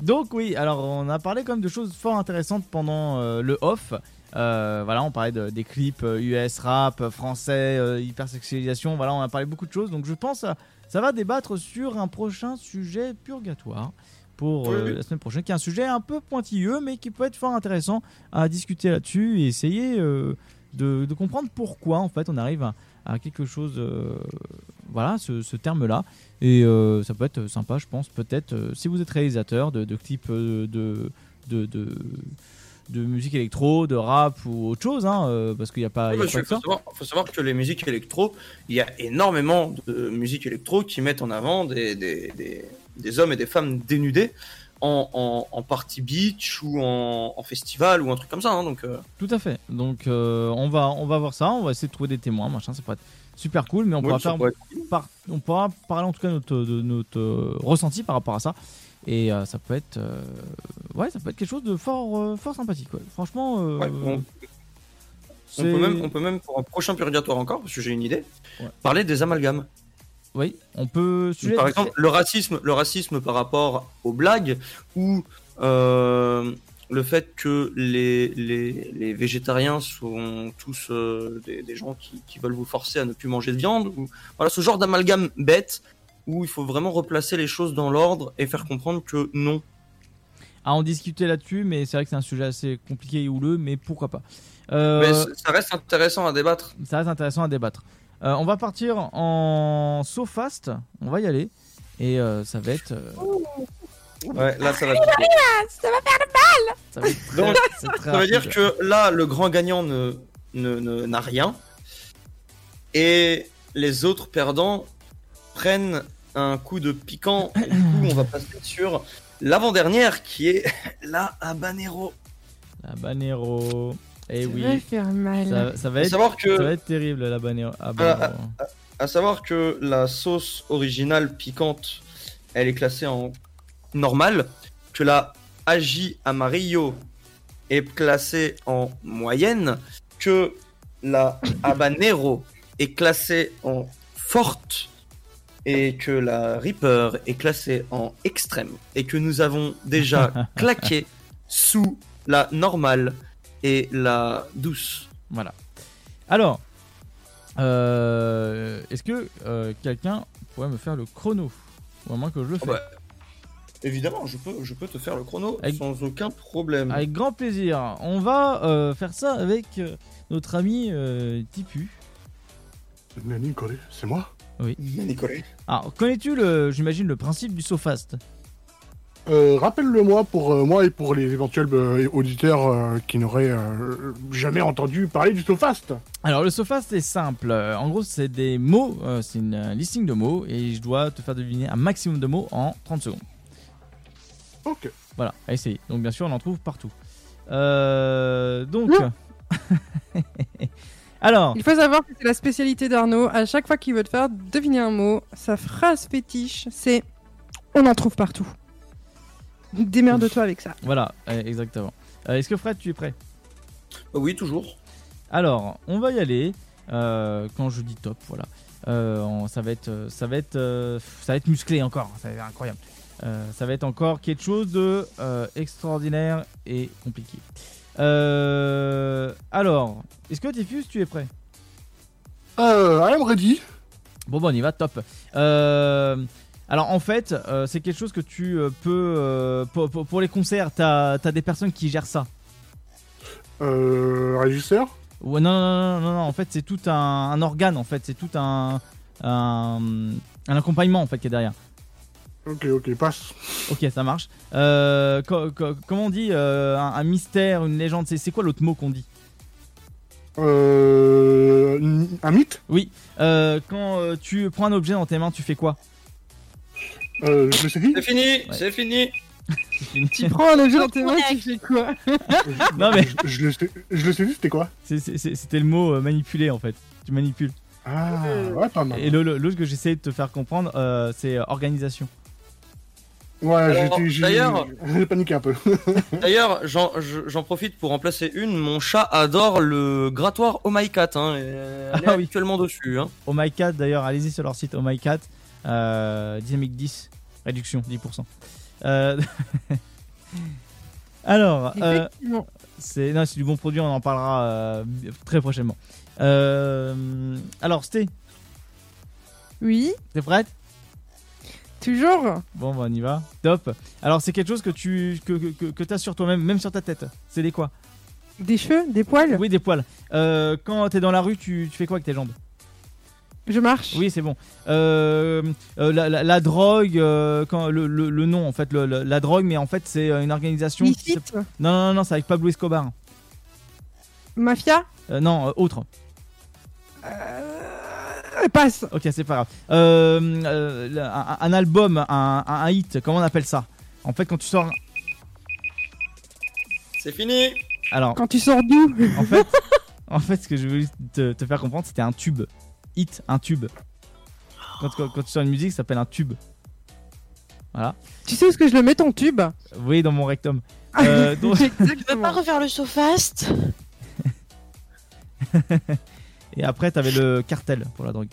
donc oui, alors on a parlé quand même de choses fort intéressantes pendant euh, le off. Voilà, on parlait de- des clips US rap, français, hypersexualisation. Voilà, on a parlé beaucoup de choses. Donc je pense ça va débattre sur un prochain sujet purgatoire pour euh, Oui, la semaine prochaine, qui est un sujet un peu pointilleux, mais qui peut être fort intéressant à discuter là-dessus et essayer euh, de, de comprendre pourquoi en fait on arrive à, à quelque chose, euh, voilà, ce, ce terme-là. Et ça peut être sympa, je pense, peut-être, si vous êtes réalisateur de, de clips de, de, de, musique électro, de rap ou autre chose, hein, parce qu'il n'y a pas, il faut, savoir, faut savoir que les musiques électro, il y a énormément de musiques électro qui mettent en avant des, des, des, des hommes et des femmes dénudés en, en, en party beach ou en, en festival ou un truc comme ça. hein, donc, euh, Tout à fait. Donc euh, on va on va voir ça, on va essayer de trouver des témoins, machin, ça pourrait être super cool, mais on Oui, pourra faire par- on pourra parler en tout cas de notre, de notre euh, ressenti par rapport à ça. Et ça peut être ouais, ça peut être quelque chose de fort fort sympathique. ouais. Franchement, Ouais, on- peut, même, on peut même, pour un prochain purgatoire encore, parce que j'ai une idée, parler des amalgames. Oui, on peut. sujet- Par exemple, le racisme, le racisme par rapport aux blagues ou euh, le fait que les, les, les végétariens sont tous euh, des, des gens qui, qui veulent vous forcer à ne plus manger de viande. Ou, voilà, ce genre d'amalgame bête où il faut vraiment replacer les choses dans l'ordre et faire comprendre que non. à en discuter là-dessus, mais c'est vrai que c'est un sujet assez compliqué et houleux, mais pourquoi pas. Euh, Mais ça reste intéressant à débattre. ça reste intéressant à débattre. Euh, on va partir en so fast, on va y aller, et euh, ça va être. euh, Ouais, là ça va. Ça va faire mal ça va être très- Donc, c'est très ça veut dire rapide. que là, le grand gagnant ne ne- ne- n'a rien. Et les autres perdants prennent un coup de piquant. Et du coup, on va passer sur l'avant-dernière qui est la habanero. La Banero. Eh Ça oui. va faire mal. Ça, ça va Faut être, savoir que- ça va être terrible la Banero. Ah, Banero. à, à savoir que la sauce originale piquante, elle est classée en normale, que la Agi Amarillo est classée en moyenne, que la Habanero est classée en forte et que la Reaper est classée en extrême et que nous avons déjà claqué sous la normale et la douce. Voilà. Alors, euh, est-ce que euh, quelqu'un pourrait me faire le chrono? Au moins que je le fais. bah, Évidemment, je peux, je peux te faire le chrono Avec- sans aucun problème. Avec grand plaisir. On va euh, faire ça avec notre ami euh, Tipu. Nani Nicolet, c'est moi? Oui. Alors, connais-tu, le, j'imagine, le principe du SoFast? Euh, Rappelle-le-moi pour euh, moi et pour les éventuels euh, auditeurs euh, qui n'auraient euh, jamais entendu parler du SoFast. Alors, le SoFast est simple. En gros, c'est des mots, euh, c'est une euh, listing de mots, et je dois te faire deviner un maximum de mots en 30 secondes. Ok. Voilà, à essayer. Donc, bien sûr, on en trouve partout. Euh, donc. Alors. Il faut savoir que c'est la spécialité d'Arnaud. À chaque fois qu'il veut te faire deviner un mot, sa phrase fétiche, c'est on en trouve partout. Démerde-toi avec ça. Voilà, euh, exactement. Euh, Est-ce que Fred, tu es prêt? Oui, toujours. Alors, on va y aller. Euh, quand je dis top, voilà. Euh, on- ça va être, euh, ça va être, euh, ça va être musclé encore. Ça va être incroyable. Euh, ça va être encore quelque chose de euh, extraordinaire et compliqué. Euh, alors, est-ce que Tiffus, tu es prêt? Euh, I am ready. Bon, bon, on y va, top. Euh, alors, en fait, euh, c'est quelque chose que tu euh, peux. euh, pour, pour- pour les concerts, t'as as des personnes qui gèrent ça. Euh, régisseur? Ouais, non, non, non, non, non, en fait, c'est tout un, un organe, en fait, c'est tout un, un, un accompagnement, en fait, qui est derrière. Ok, ok, passe. Ok, ça marche. Euh, co- co- comment on dit euh, un, un mystère, une légende C'est c'est quoi l'autre mot qu'on dit? Euh, un mythe? Oui. Euh, quand euh, tu prends un objet dans tes mains, tu fais quoi? Euh, je sais C'est fini, c'est fini. Tu prends un objet dans tes mains, tu fais quoi Non, mais. Je, je le sais, je le sais, c'était quoi C'est- c'est- c'est- C'était le mot euh, manipuler, en fait. Tu manipules. Ah, ouais, pas mal. Et le- le- l'autre que j'essaie de te faire comprendre, euh, c'est euh, organisation. Ouais, Alors, j'ai- j'ai d'ailleurs- j'ai paniqué un peu. D'ailleurs, j'en je- j'en profite pour en placer une. Mon chat adore le grattoir Oh My Cat. Hein, et elle est Ah oui. actuellement dessus. Hein. Oh My Cat, d'ailleurs, allez-y sur leur site Oh My Cat. Euh, dynamique 10, réduction 10%. Euh, Alors, euh, c'est du bon produit, on en parlera euh, très prochainement. Euh, alors, Sté, Oui, t'es prête? Toujours. Bon, bah, on y va. Top. Alors, c'est quelque chose que tu que, que, que, as sur toi-même, même sur ta tête. C'est des quoi? Des cheveux, des poils? Oui, des poils. Quand t'es dans la rue, tu, tu fais quoi avec tes jambes? Je marche. Oui, c'est bon. Euh, euh, la, la- la drogue, euh, quand, le, le- le nom, en fait, le- le- la drogue, mais en fait, c'est une organisation. qui Non, non, non, c'est avec Pablo Escobar. Mafia. Euh, non, euh, autre. Euh, passe. Ok, c'est pas grave. Euh, euh, un, un album, un, un- un hit, comment on appelle ça? En fait, quand tu sors. C'est fini. Alors, Quand tu sors d'où? En fait, en fait, ce que je voulais te, te faire comprendre, c'était un tube. Hit, un tube. Quand, quand- quand tu sors une musique, ça s'appelle un tube. Voilà. Tu sais où est-ce que je le mets ton tube Vous voyez dans mon rectum. Euh, donc- Tu veux pas refaire le so fast Et après, t'avais le cartel pour la drogue.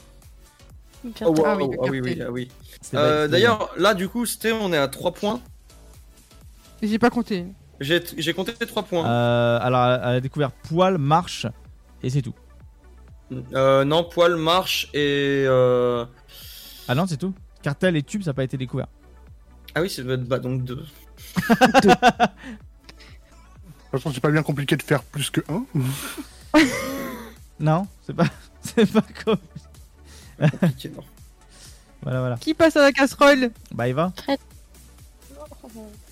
Oh, wow, Ah oui, oh, ah oui, oui, cartel. ah oui. Euh, D'ailleurs, là, du coup, c'était, on est à 3 points. J'ai pas compté. J'ai j'ai compté 3 points. Euh, alors, elle a découvert poil, marche, et c'est tout. Euh, non, poil, marche et. Euh... Ah non, c'est tout. Cartel et tube, ça n'a pas été découvert. Ah oui, c'est bah, donc 2. De toute façon, c'est pas bien compliqué de faire plus que un. Non, c'est pas, c'est pas comme. Voilà, voilà. Qui passe à la casserole? Bah, Eva. Prête.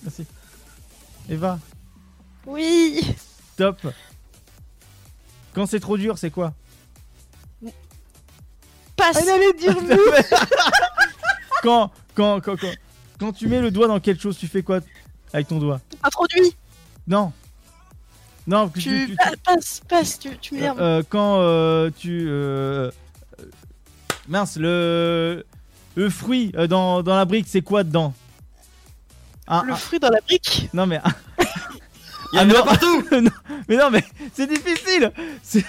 Merci. Eva, Oui. top. Quand c'est trop dur, c'est quoi? Passe. Elle allait dire nous. quand, quand, quand, quand, quand tu mets le doigt dans quelque chose, tu fais quoi avec ton doigt? Introduit. Non. Non, que Tu, tu- tu- pa- passe, passe, tu, tu m'énerves. Euh, quand euh, tu. euh, euh, mince, le. Le fruit euh, dans, dans la brique, c'est quoi dedans? Un- le un- fruit dans la brique? Non, mais. Il y en Ah, a non. partout Non, Mais non, mais c'est difficile C'est-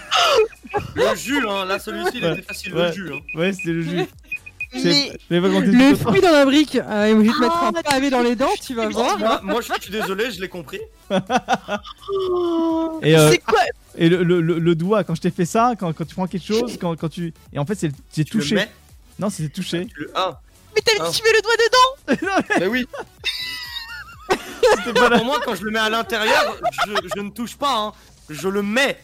Le jus, hein, là, celui-ci, il Ouais, était facile, ouais. le jus. Hein. Ouais, c'était le jus. Mais- pas Le fruit dans la brique. Euh, je vais te mettre Ah, un pavé dans les dents, tu vas voir. Moi, moi, je suis désolé, je l'ai compris. Et, euh, C'est quoi Et le, le- le- le doigt, quand je t'ai fait ça, quand, quand tu prends quelque chose, quand, quand tu. Et en fait, c'est c'est Tu le touché. mets Non, c'est touché. tu le... Ah, Mais t'avais Ah. dit tu mets le doigt dedans. mais oui. C'était pas Pour moi, quand je le mets à l'intérieur, je, je ne touche pas. Hein. Je le mets.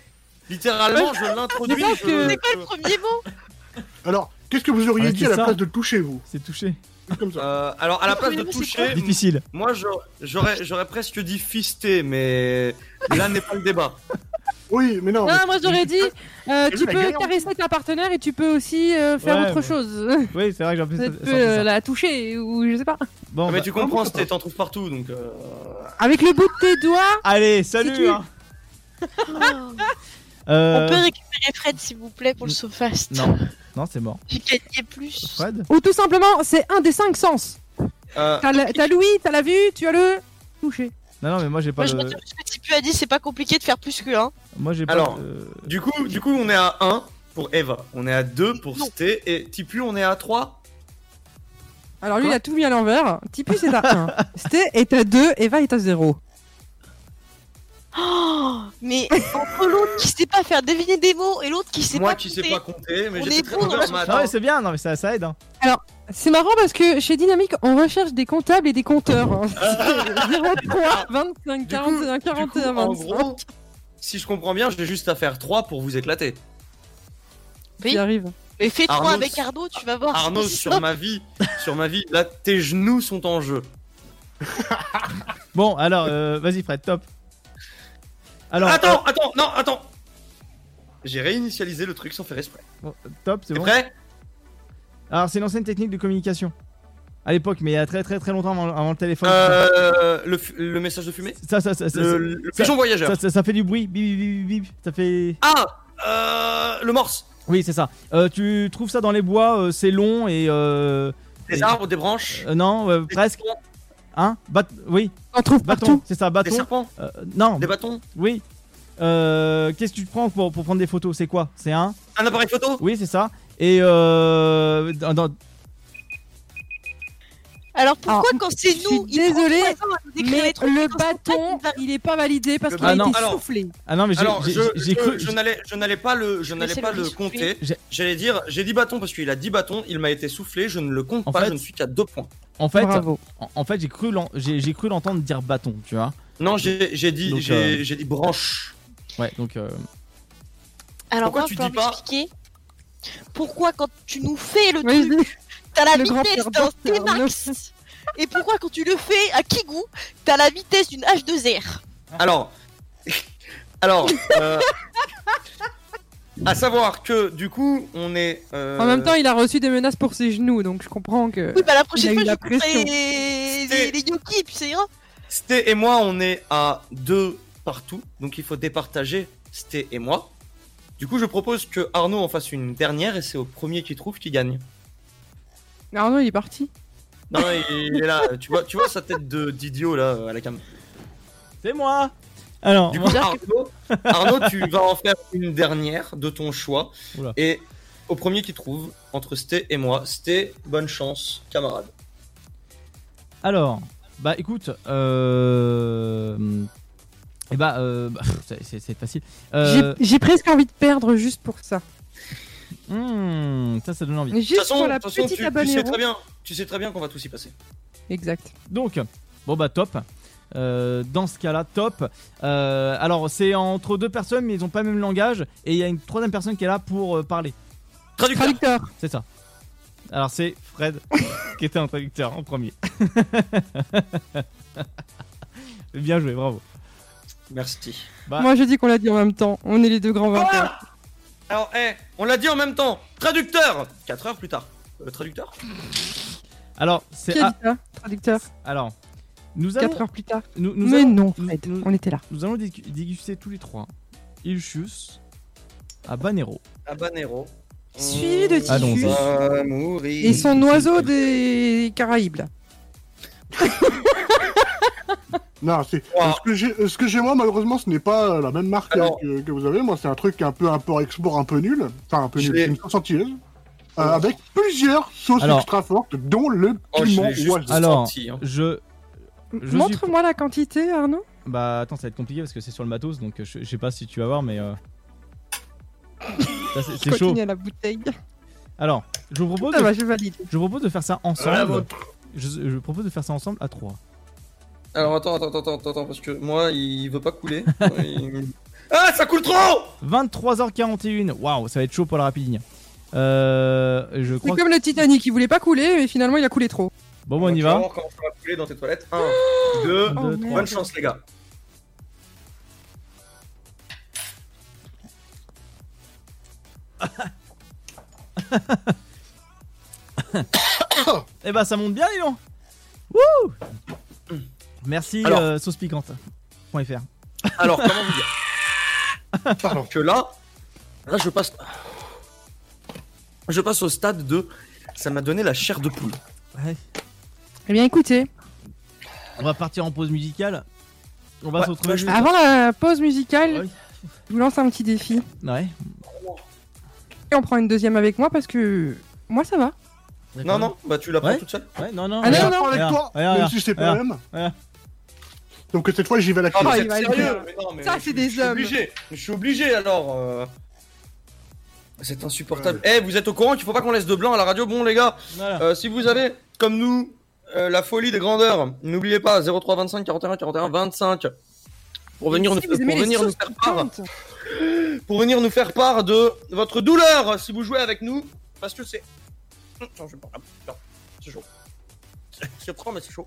Littéralement, je l'introduis. C'est quoi le premier mot Alors, qu'est-ce que vous auriez dit à la place de toucher, vous C'est touché. Comme ça. Euh, alors, à la place de toucher, Difficile. moi, j'aurais- presque dit fister, mais là n'est pas le débat. Oui, mais non. Non, mais- moi j'aurais dit, euh, tu peux caresser ta partenaire et tu peux aussi euh, faire Ouais, autre chose. Oui, c'est vrai que j'ai un peu Tu peux euh, la toucher ou je sais pas. Bon, Ah, mais bah, tu comprends, t'en trouves partout, donc. euh, Avec le bout de tes doigts. Allez, Si salut tu- hein. Oh. Euh, On peut récupérer Fred s'il vous plaît pour le so fast. Non, non, c'est mort. J'ai gagné plus. Fred Ou tout simplement, c'est un des cinq sens. euh, T'as l'ouïe, t'as la vue, tu as le toucher. Non, non, mais moi j'ai pas Moi je le. retire ce que Tipu a dit, c'est pas compliqué de faire plus que un. Moi j'ai pas Alors, le- du coup, du coup, on est à 1 pour Eva, on est à 2 pour. Sté, et Tipu, on est à 3 Alors lui, Quoi il a tout mis à l'envers. Tipus est à 1. Sté est à 2, Eva est à 0. Oh, mais entre l'autre qui sait pas faire deviner des mots et l'autre qui sait Moi pas qui compter. sais pas compter, mais On j'étais est très bon mauvais dans en la maths. Non, mais hein. c'est bien, non, mais ça, ça aide. Hein. C'est marrant parce que chez Dynamique, on recherche des comptables et des compteurs. hein. 03, 25, Du coup, 41, du coup, 41, en 25. gros, si je comprends bien, j'ai juste à faire 3 pour vous éclater. Oui. Qui arrive. Mais fais trois Arnaud, avec Arnaud, tu vas voir. Arnaud, sur ma vie, sur ma vie, là, tes genoux sont en jeu. Bon, alors, euh, vas-y, Fred, top. Alors, attends, attends, non, attends. J'ai réinitialisé le truc sans faire exprès. euh, top, c'est T'es bon. prêt? Alors, c'est une ancienne technique de communication. À l'époque, mais il y a très très très longtemps avant, avant le téléphone. euh, le, message de fumée? Ça, ça, ça, ça, Le, pigeon voyageur. ça, ça- ça fait du bruit. Bip, bip, bip. Ça fait. Ah euh, Le morse. Oui, c'est ça. Euh, tu trouves ça dans les bois, euh, c'est long et. Euh... Des et- arbres, des branches. euh, non, euh, presque. troncs. Hein Bat Oui. On trouve bâton, partout. c'est ça, bâton. Des serpents Euh, non. Des bâtons Oui. Euh, Qu'est-ce que tu prends pour, pour prendre des photos? C'est quoi? C'est un? Un appareil photo? Oui, c'est ça. Et euh, dans- dans- Alors pourquoi Alors, quand c'est Je nous, il décrire mais le bâton, il est pas validé parce qu'il a été Alors- soufflé. Ah non, mais Alors, je, je- cru. je n'allais, je n'allais pas le, je n'allais pas le compter. J'allais dire, j'ai dit bâton parce qu'il a 10 bâtons, il m'a été soufflé, je ne le compte En pas, fait- je ne suis qu'à 2 points. En fait, Bravo. en, en fait, j'ai cru j'ai cru l'entendre dire bâton, tu vois. Non, j'ai j'ai dit, j'ai euh, j'ai dit branche. Ouais, donc. euh, Alors Pourquoi moi, tu je peux dis pas- m'expliquer pourquoi quand tu nous fais le truc, t'as la Le vitesse d'un T-Max et pourquoi quand tu le fais à Kigou, t'as la vitesse d'une H2R Alors, alors, euh, à savoir que du coup, on est. euh, En même temps, il a reçu des menaces pour ses genoux, donc je comprends que. Oui, bah la prochaine fois, je pression. les, les, les gnocchis, puis ira. Sté et moi, on est à 2 partout, donc il faut départager Sté et moi. Du coup, je propose que Arnaud en fasse une dernière et c'est au premier qui trouve qui gagne. Arnaud, il est parti. Non, il, est là. Tu vois, tu vois sa tête de d'idiot là à la cam. C'est moi Alors, Du coup, Arnaud, Arnaud, tu vas en faire une dernière de ton choix. Oula. Et au premier qui trouve, entre Sté et moi, Sté, bonne chance, camarade. alors, bah écoute, euh. Et bah, euh, bah, c'est- c'est c'est facile. Euh, J'ai- J'ai presque envie de perdre juste pour ça. Hmm, ça, ça donne envie. Juste façon, pour la façon, petite tu, tu abonnée. sais très bien, tu sais très bien qu'on va tous y passer. Exact. Donc, bon bah top. Euh, dans ce cas-là, top. Euh, alors, c'est entre deux personnes, mais ils ont pas le même langage. Et il y a une troisième personne qui est là pour euh, parler. Traducteur. Traducteur. C'est ça. Alors, c'est Fred qui était un traducteur en premier. Bien joué, bravo. Merci. Bah, Moi, je dis qu'on l'a dit en même temps. On est les deux grands vainqueurs. Alors, eh, on l'a dit en même temps. Traducteur 4 heures plus tard. Euh, traducteur alors, c'est. Qui a dit ça Traducteur. alors, nous allons. 4 heures plus tard. Nous, nous Mais allons- non, Fred, nous- on était là. Nous allons dégu- déguster tous les trois. Ilchus, Habanero. Habanero. Suivi de va mourir. et son oiseau des Caraïbes. Non, c'est Wow. ce que j'ai, ce que j'ai moi malheureusement, ce n'est pas la même marque Alors- que, que vous avez. Moi, c'est un truc un peu import-export un peu nul, enfin un peu nul, une sauce antillaise, euh, avec plusieurs sauces Alors- extra fortes, dont le Oh, piment oiseau. Alors, senti, hein. je. je suis- Montre-moi la quantité, Arnaud. Bah attends, ça va être compliqué parce que c'est sur le matos, donc euh, je, je sais pas si tu vas voir, mais. euh, c'est- chaud. Continue à la bouteille. Alors, je vous propose, Ça de, va, je valide. je vous propose de faire ça ensemble. Je, je propose de faire ça ensemble à 3. Alors attends, attends, attends, attends, attends, parce que moi, il veut pas couler. Il- Ah, ça coule trop 23h41. Waouh, ça va être chaud pour la rapidine. Euh, je C'est crois. que- comme le Titanic, il voulait pas couler, mais finalement il a coulé trop. Bon, bon, on y va. voir comment ça va couler dans tes toilettes. 1, 2, Un, Oh, merde. bonne chance les gars. Eh bah, ça monte bien, dis donc. Wouh Merci, Alors. euh, sauce piquante. .fr. Alors, comment vous dire Pardon. Que là, là, je passe. Je passe au stade de. Ça m'a donné la chair de poule. Ouais. Eh bien écoutez, On va partir en pause musicale. On va Ouais, se retrouver juste- avant la pause musicale, Ouais. je vous lance un petit défi. Ouais. Et on prend une deuxième avec moi parce que moi ça va. Non, non, bah tu la prends Ouais. toute seule. Ouais, non, non. Ah, non, non, avec toi, regarde, même si c'est pas regarde, la même. Donc cette fois, j'y vais à la Ah, clé. mais il va sérieux faire. mais non, mais Ça, je- c'est des je suis hommes. Obligé. Je suis obligé alors. euh, C'est insupportable. Eh, vous êtes au courant qu'il faut pas qu'on laisse de blanc à la radio Bon, les gars, Voilà. euh, si vous avez, comme nous, euh, la folie des grandeurs, n'oubliez pas 03 25 41 41 25 pour venir, nous, Si vous aimez pour les venir nous sauces faire part. piquantes. Pour venir nous faire part de votre douleur si vous jouez avec nous. Parce que c'est. Non, je vais pas. Non, c'est chaud. C'est trop, mais c'est chaud.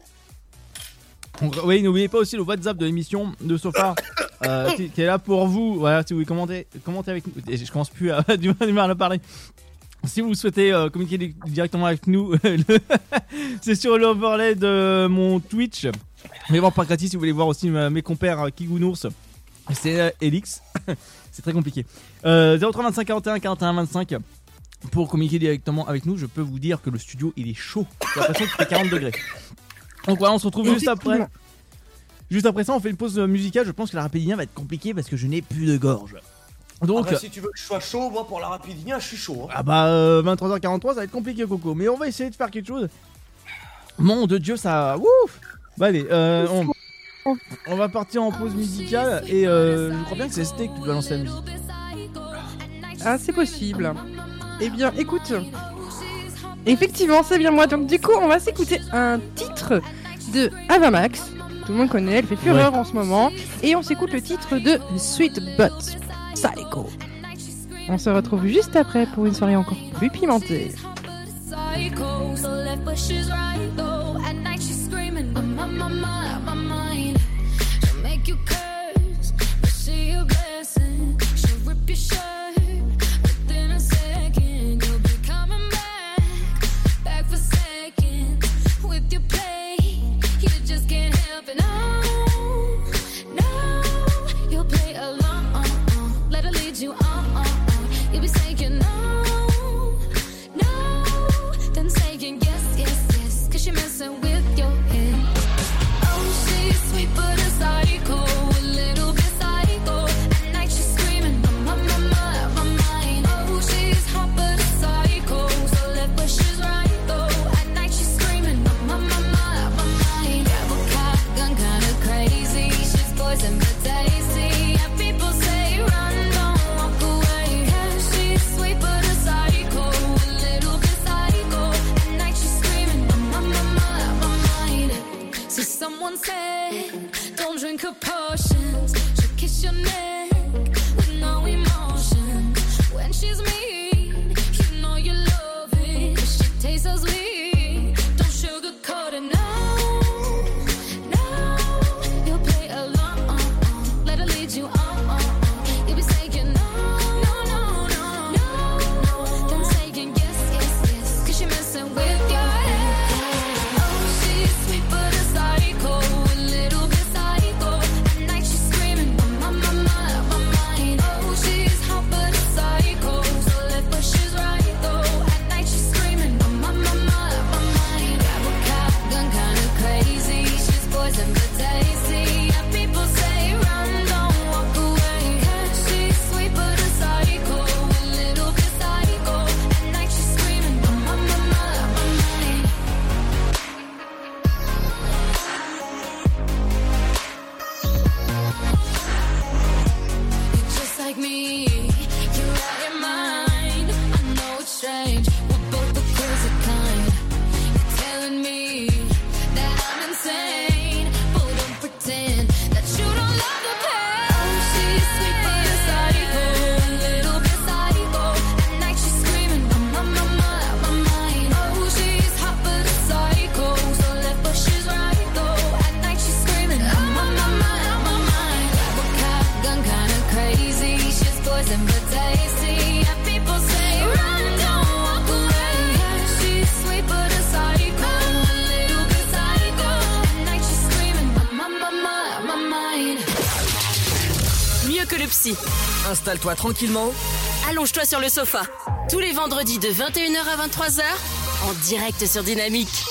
Oui, n'oubliez pas aussi le WhatsApp de l'émission de Sofa euh, qui, qui est là pour vous. Voilà, si vous voulez commenter, commenter avec nous. Je commence plus à du mal- à parler. Si vous souhaitez euh, communiquer di- directement avec nous, c'est sur l'overlay de mon Twitch. Mais bon, pas gratis si vous voulez voir aussi euh, mes compères Kigounours. C'est Elix. c'est très compliqué. Euh, 0325 41 41 25. Pour communiquer directement avec nous, je peux vous dire que le studio il est chaud. J'ai l'impression qu'il fait 40 degrés. Donc voilà, on se retrouve juste après. Juste après ça, on fait une pause musicale. Je pense que la rapidinien va être compliquée parce que je n'ai plus de gorge. Donc, Ah bah, si tu veux que je sois chaud, moi pour la rapidinien, je suis chaud. hein. ah bah euh, 23h43, ça va être compliqué, Coco. Mais on va essayer de faire quelque chose. Mon de Dieu, ça. Ouf Bah allez, euh, on... on va partir en pause musicale et euh, je crois bien que c'est Steak qui doit lancer la musique. Ah, c'est possible. Eh bien, écoute. Effectivement, c'est bien moi. Donc, du coup, on va s'écouter un titre de Avamax. Tout le monde connaît, elle fait fureur en ce moment. Et on s'écoute le titre de Sweet But Psycho. On se retrouve juste après pour une soirée encore plus pimentée. psycho, so left but Installe-toi tranquillement. Allonge-toi sur le sofa. Tous les vendredis de 21h à 23h, en direct sur Dynamique.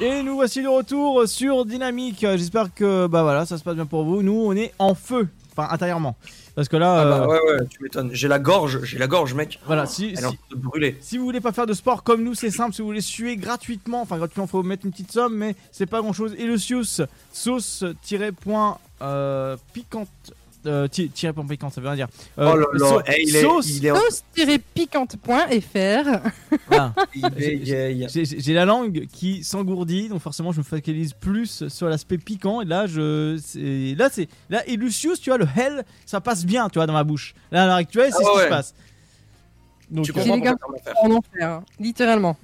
Et nous voici de retour sur Dynamique. J'espère que bah voilà, ça se passe bien pour vous. Nous, on est en feu, enfin intérieurement, parce que là, Ah bah euh, ouais, ouais, tu m'étonnes. J'ai la gorge, j'ai la gorge, mec. Voilà, si, Elle est en si- train de brûler. si vous voulez pas faire de sport comme nous, c'est simple. Si vous voulez suer gratuitement, enfin gratuitement, faut mettre une petite somme, mais c'est pas grand chose. Et le Sius, sauce-point euh, piquante. Euh, ti- tiré point piquante, ça veut rien dire. Euh, Oh là là, sau- eh, il est- sauce, il est en- Sauce-piquante.fr Voilà. Il bégaye. J'ai j'ai la langue qui s'engourdit, donc forcément je me focalise plus sur l'aspect piquant. Et là, je, là c'est, là et Lucius, tu vois, le hell, ça passe bien, tu vois, dans ma bouche. Là, à l'heure actuelle, c'est Ah ce qui ouais. se passe. Donc, Tu euh, comprends les gars en enfer, hein, littéralement.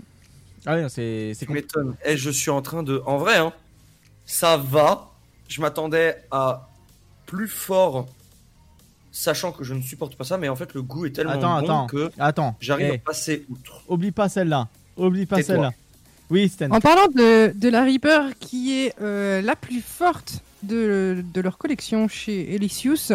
ah ouais, c'est, c'est Tu m'étonnes. Et je suis en train de. En vrai, hein, ça va. Je m'attendais à plus fort, sachant que je ne supporte pas ça, mais en fait, le goût est tellement Attends, bon attends, que attends. j'arrive Eh, à passer outre. Oublie pas celle-là. Oublie pas celle-là. Oui, Stan. En parlant de, de la Reaper, qui est euh, la plus forte de, de leur collection chez Elysius,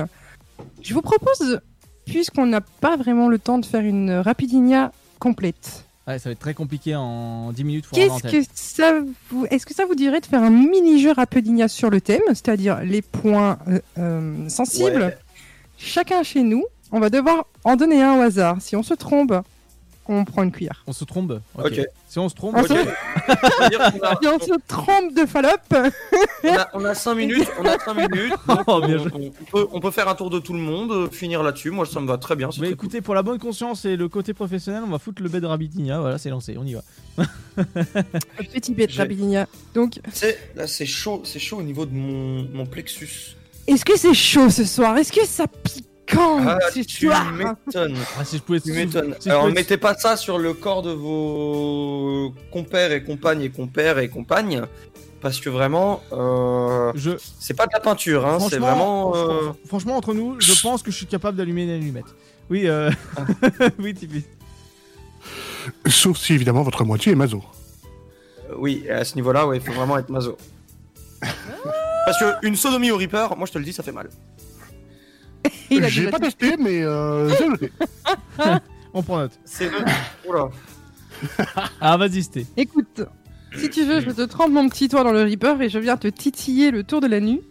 je vous propose, puisqu'on n'a pas vraiment le temps de faire une Rapidinia complète, Ouais, ça va être très compliqué en 10 minutes. Qu'est-ce que ça vous est-ce que ça vous dirait de faire un mini-jeu Rapidinia sur le thème, c'est-à-dire les points euh, euh, sensibles Ouais. Chacun chez nous, on va devoir en donner un au hasard. Si on se trompe, on prend une cuillère. On se trompe Ok. Si on se trompe, On ok. se- Si on se trompe de fallope, On a, on a 5 minutes, on a 5 minutes. donc Oh, on, bien on- on peut, on peut faire un tour de tout le monde, euh, finir là-dessus. Moi, ça me va très bien. Mais très écoutez, pour la bonne conscience et le côté professionnel, on va foutre le bed Rabidinia. Voilà, c'est lancé, on y va. petit bête J'ai- Rapidinia. Donc, Là, c'est chaud, c'est chaud au niveau de mon, mon plexus. est-ce que c'est chaud ce soir? Est-ce que ça piquante Ah, ce tu m'étonnes. Ah, si je pouvais Tu m'étonnes. si Alors, pouvais- mettez pas ça sur le corps de vos compères et compagnes et compères et compagnes. Parce que vraiment, euh, Je... c'est pas de la peinture, hein, c'est Franchement, vraiment. euh, Franchement, entre nous, je pense que je suis capable d'allumer une allumette. Oui, euh... oui, Tipeee. Sauf si évidemment votre moitié est mazo. Euh, Oui, à ce niveau-là, ouais, il faut vraiment être maso. Parce que une sodomie au Reaper, moi je te le dis, ça fait mal. Il a J'ai pas testé, mais euh, j'ai noté. On prend note. C'est. Oula. Ah, vas-y, Sté. Écoute, si tu veux, je te trempe mon petit doigt dans le Reaper et je viens te titiller le tour de la nuit.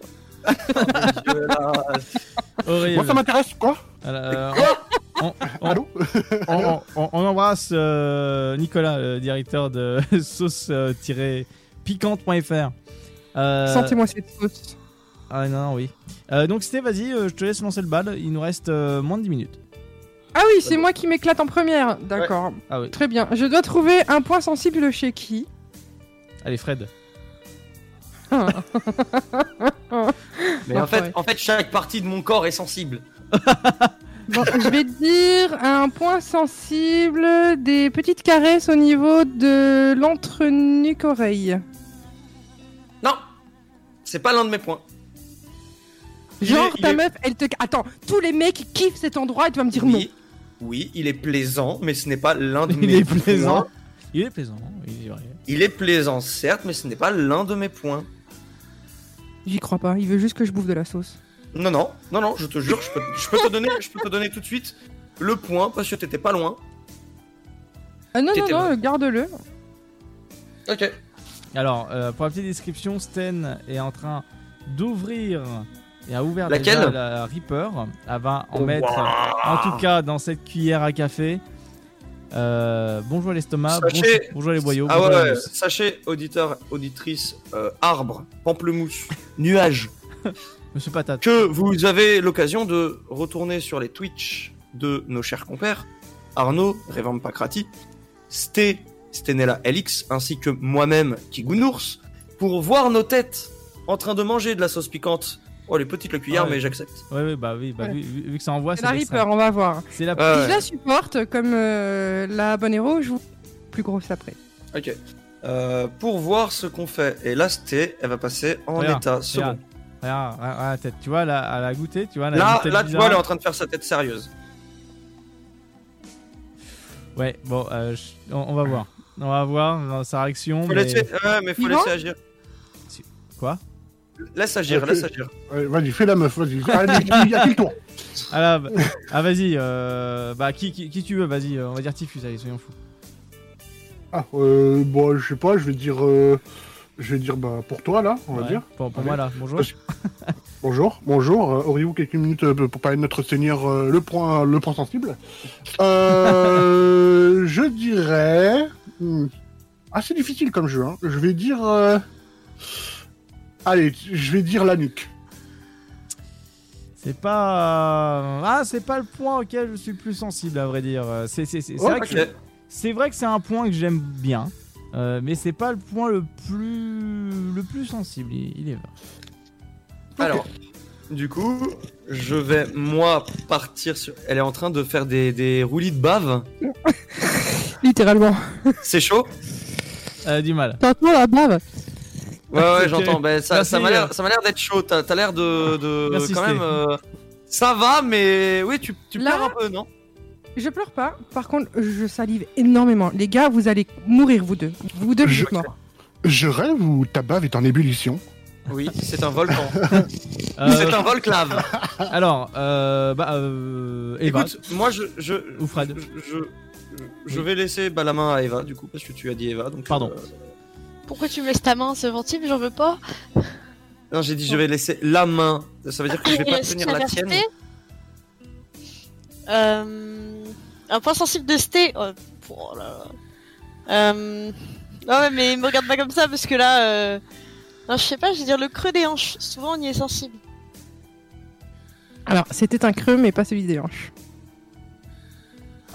Horrible. Moi, ça m'intéresse, quoi Alors, euh, on, on- Allô on- on- on embrasse euh, Nicolas, le directeur de sauce-piquante.fr. Euh, Sentez-moi cette sauce. Ah non, non, oui. Euh, donc, Sté, vas-y, euh, je te laisse lancer le bal. Il nous reste euh, moins de 10 minutes. Ah oui, c'est moi qui m'éclate en première. D'accord. Ah oui. Très bien. Je dois trouver un point sensible chez qui? Allez, Fred. Mais en fait, en fait, chaque partie de mon corps est sensible. Bon, je vais dire un point sensible des petites caresses au niveau de l'entrenuque-oreille. Non C'est pas l'un de mes points. Genre, est- ta est- meuf, elle te. Attends, tous les mecs kiffent cet endroit et tu vas me dire non. Oui, oui, il est plaisant, mais ce n'est pas l'un de Il mes est plaisant. points. Il est plaisant, il est vrai. Il est plaisant, certes, mais ce n'est pas l'un de mes points. J'y crois pas, il veut juste que je bouffe de la sauce. Non, non, non, non, je te jure, je peux, je peux te donner, je peux te donner tout de suite le point parce que t'étais pas loin. Ah non, non, non, garde-le. Ok. Alors, euh, pour la petite description, Sten est en train d'ouvrir et a ouvert Laquelle déjà la Reaper. Elle va en Oh, mettre, waouh. en tout cas, dans cette cuillère à café. Euh, bonjour l'estomac, Sachez- bonjour, bonjour les boyaux. Ah ouais, sachez, auditeurs, auditrices, euh, arbre, pamplemousse, nuage, Monsieur Patate. que vous avez l'occasion de retourner sur les Twitch de nos chers compères, Arnaud, Revan Pakrati, Sté, Stenella LX, ainsi que moi-même, Kigounours, pour voir nos têtes en train de manger de la sauce piquante. Oh, les petites le cuillère, Ouais. mais j'accepte. Ouais, ouais, bah oui, bah, Ouais. vu, vu- vu que ça envoie, C'est la. Reaper, on va voir. C'est la ouais. je la supporte comme euh, la bonne héros, je vous plus grosse après. Ok. Euh, pour voir ce qu'on fait. Et là, Sté, elle va passer en Regarde, état second. regarde. Regarde, la tête. Tu vois, elle a, elle a goûté, tu vois. elle Là, là, tu vois, elle est en train de faire sa tête sérieuse. Ouais, bon, euh, je- on, on va voir. On va voir dans sa réaction. Faut mais- laisser, ouais, mais faut laisser agir. Quoi? Laisse agir, laisse agir. Ouais, vas-y, fais la meuf, vas-y. Il y a qui le tour Ah, bah- ah vas-y, euh, bah qui, qui, qui tu veux, vas-y, euh, on va dire Tifus, allez, soyons fous. Ah, euh, bon, je sais pas, je vais dire. euh, je vais dire bah, pour toi, là, on va dire. Pour, moi là, bonjour. Parce- Bonjour, bonjour. Auriez-vous quelques minutes pour parler de notre seigneur, euh, le, point, le point sensible? Euh, Je dirais. hmm, assez difficile comme jeu. Hein. Je vais dire. Euh, Allez, je vais dire la nuque. C'est pas. Ah, c'est pas le point auquel je suis le plus sensible, à vrai dire. Euh, C'est c'est- c'est- c'est vrai, que- c'est vrai que c'est un point que j'aime bien, euh, mais c'est pas le point le plus, le plus sensible, il, est vrai. Alors, du coup, je vais, moi, partir sur. Elle est en train de faire des, des roulis de bave. Littéralement. C'est chaud? Euh, du mal. T'entends la bave? Ouais, ouais, j'entends. Ben, ça, Merci, ça m'a euh. l'air ça m'a l'air d'être chaud. T'as t'as l'air de. de Merci, quand même. euh, Ça va, mais. Oui, tu, tu Là- pleures un peu, non? Je pleure pas. Par contre, je salive énormément. Les gars, vous allez mourir, vous deux. Vous deux, Je- vous êtes morts. Je rêve ou ta bave est en ébullition Oui, c'est un volcan. Euh, C'est un volclave. Alors, euh, bah, euh, Eva, Écoute, moi, je. je ou Fred. je, je- Je vais laisser bah, la main à Eva, du coup, parce que tu as dit Eva. Donc, Pardon. Euh, Pourquoi tu me laisses ta main, ce ventif J'en veux pas. Non, j'ai dit je vais laisser la main. Ça veut dire que je vais pas tenir la tienne. Euh, un point sensible de Sté. Oh, oh là là. Euh... Non, ouais, mais me regarde pas comme ça parce que là. Euh... Non, je sais pas, je vais dire le creux des hanches. Souvent, on y est sensible. Alors, c'était un creux, mais pas celui des hanches.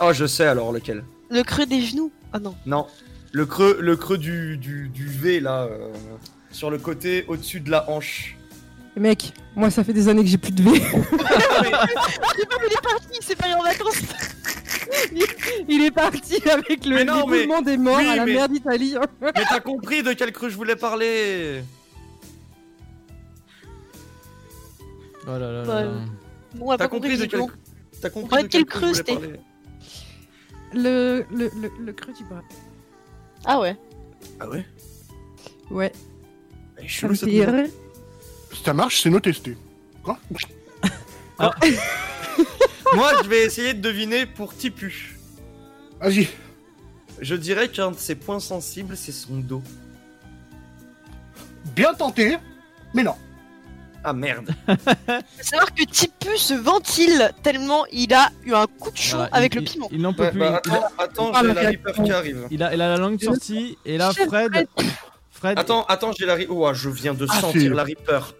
Oh, je sais alors lequel. Le creux des genoux. Ah non. Non, le creux, le creux du, du, du V là, euh, sur le côté au-dessus de la hanche. Mec, moi, ça fait des années que j'ai plus de V. Ah, il est parti, il s'est pas eu en vacances. Il est parti avec le non, mais- des morts oui, à la mais- mer d'Italie. Mais t'as compris de quel creux je voulais parler Oh là là là là. Bon, T'as compris, compris de quel, On compris de quel quel creux c'était le, le, le creux du bras. Ah ouais. Ah ouais? Ouais. Elle est chelou, cette. Si ça marche, c'est no testé. Quoi? Moi, je vais essayer de deviner pour Tipu. Vas-y. Je dirais qu'un de ses points sensibles, c'est son dos. Bien tenté, mais non. Ah merde. Faut savoir que Tipu se ventile tellement il a eu un coup de chaud avec il- le il- piment. Il n'en peut Ouais, plus. bah, il, a, attends, attends, Ah, j'ai le la. Reaper qui arrive. il a- il a la langue sortie et là Chef Fred. Fred. Attends, attends, j'ai la Reaper. Oh, je viens de Ah, sentir la Reaper.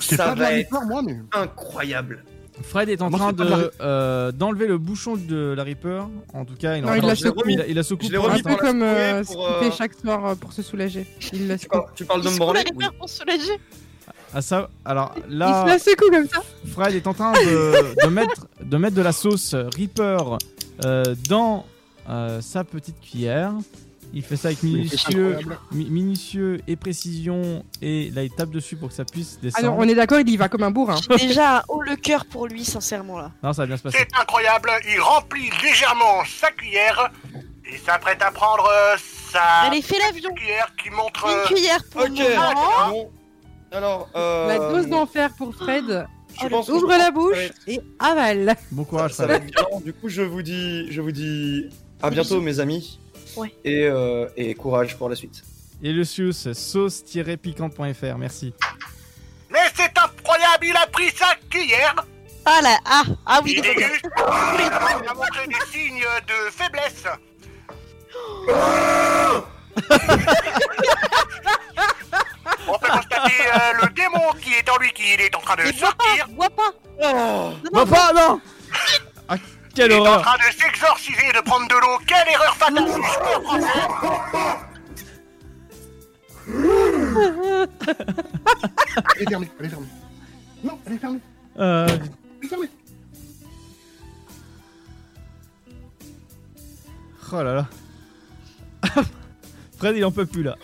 C'est Ça pas de la va être Reaper, moi, mais. incroyable. Fred est en Moi, train c'est pas de la de euh, d'enlever le bouchon de la Reaper. En tout cas, il, Non, en- il l'a il, a- secoué. il a- il a secoué Je l'ai pour remis Un l'instant. peu pour la comme euh, ce pour, qu'il euh, fait chaque soir euh, pour se soulager. Il la Tu secoue. parles, tu parles de Il me se coule la branler Oui. Reaper pour se soulager. Ah, ça, alors Il se là, la secoue comme ça. Fred est en train de, de mettre, de mettre de la sauce Reaper euh, dans euh, sa petite cuillère. Il fait ça avec minutieux, incroyable. mi- minutieux et précision. Et là, il tape dessus pour que ça puisse Ah descendre. non, on est d'accord, il y va comme un bourrin. Déjà haut le cœur pour lui, sincèrement là. Non, ça va bien se passer. C'est incroyable, il remplit légèrement sa cuillère et s'apprête à prendre euh, sa Allez, fais l'avion. cuillère qui montre... Une cuillère pour le moment. Alors, euh... La dose d'enfer pour Fred. je pense Ouvre je la ça bouche être- et avale. Bon courage, Ça va être violent. Du coup, je vous dis, je vous dis à bientôt, mes amis. Ouais. Et, euh, et courage pour la suite. Et Lucius, sauce-piquante.fr. Merci. Mais c'est incroyable, il a pris sa cuillère Ah là, ah, ah oui, Il Il a montré des signes de faiblesse On peut constater euh, le démon qui est en lui qui est en train de sortir pas, bois pas. Non, Bah, non, pas, non Ah, quelle Il est en horreur train de s'exorciser et de prendre de l'eau. Quelle erreur fatale du joueur français Elle est fermée, elle est fermée. Non, elle est fermée. Euh, Elle est fermée. Oh là là. Fred, il en peut plus là.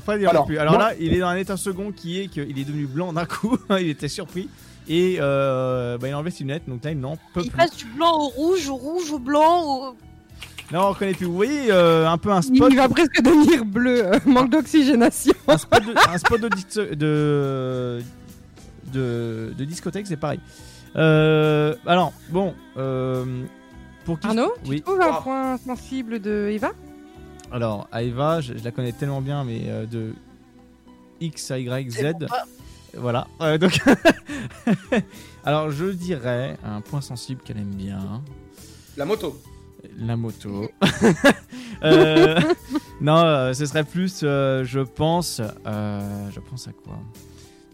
Fred, il en Alors, plus. Alors moi- là, il est dans un état second qui est qu'il est devenu blanc d'un coup. il était surpris. Et euh, bah, il a enlevé ses lunettes. Donc là, il n'en peut Il plus. passe du blanc au rouge, au rouge au blanc, au... Là, on reconnaît plus. Vous voyez euh, un peu un Il spot. va presque devenir bleu. euh, manque d'oxygénation. un spot de, un spot de, de, de, de discothèque, c'est pareil. Euh, alors, bon. euh, pour qui Arnaud, tu Oui. trouves un point sensible de Eva? Alors, Aeva, je, je la connais tellement bien, mais euh, de X, Y, Z. Voilà. Euh, donc, alors, je dirais un point sensible qu'elle aime bien. La moto. La moto. Euh, non, euh, ce serait plus, euh, je pense. euh, je pense à quoi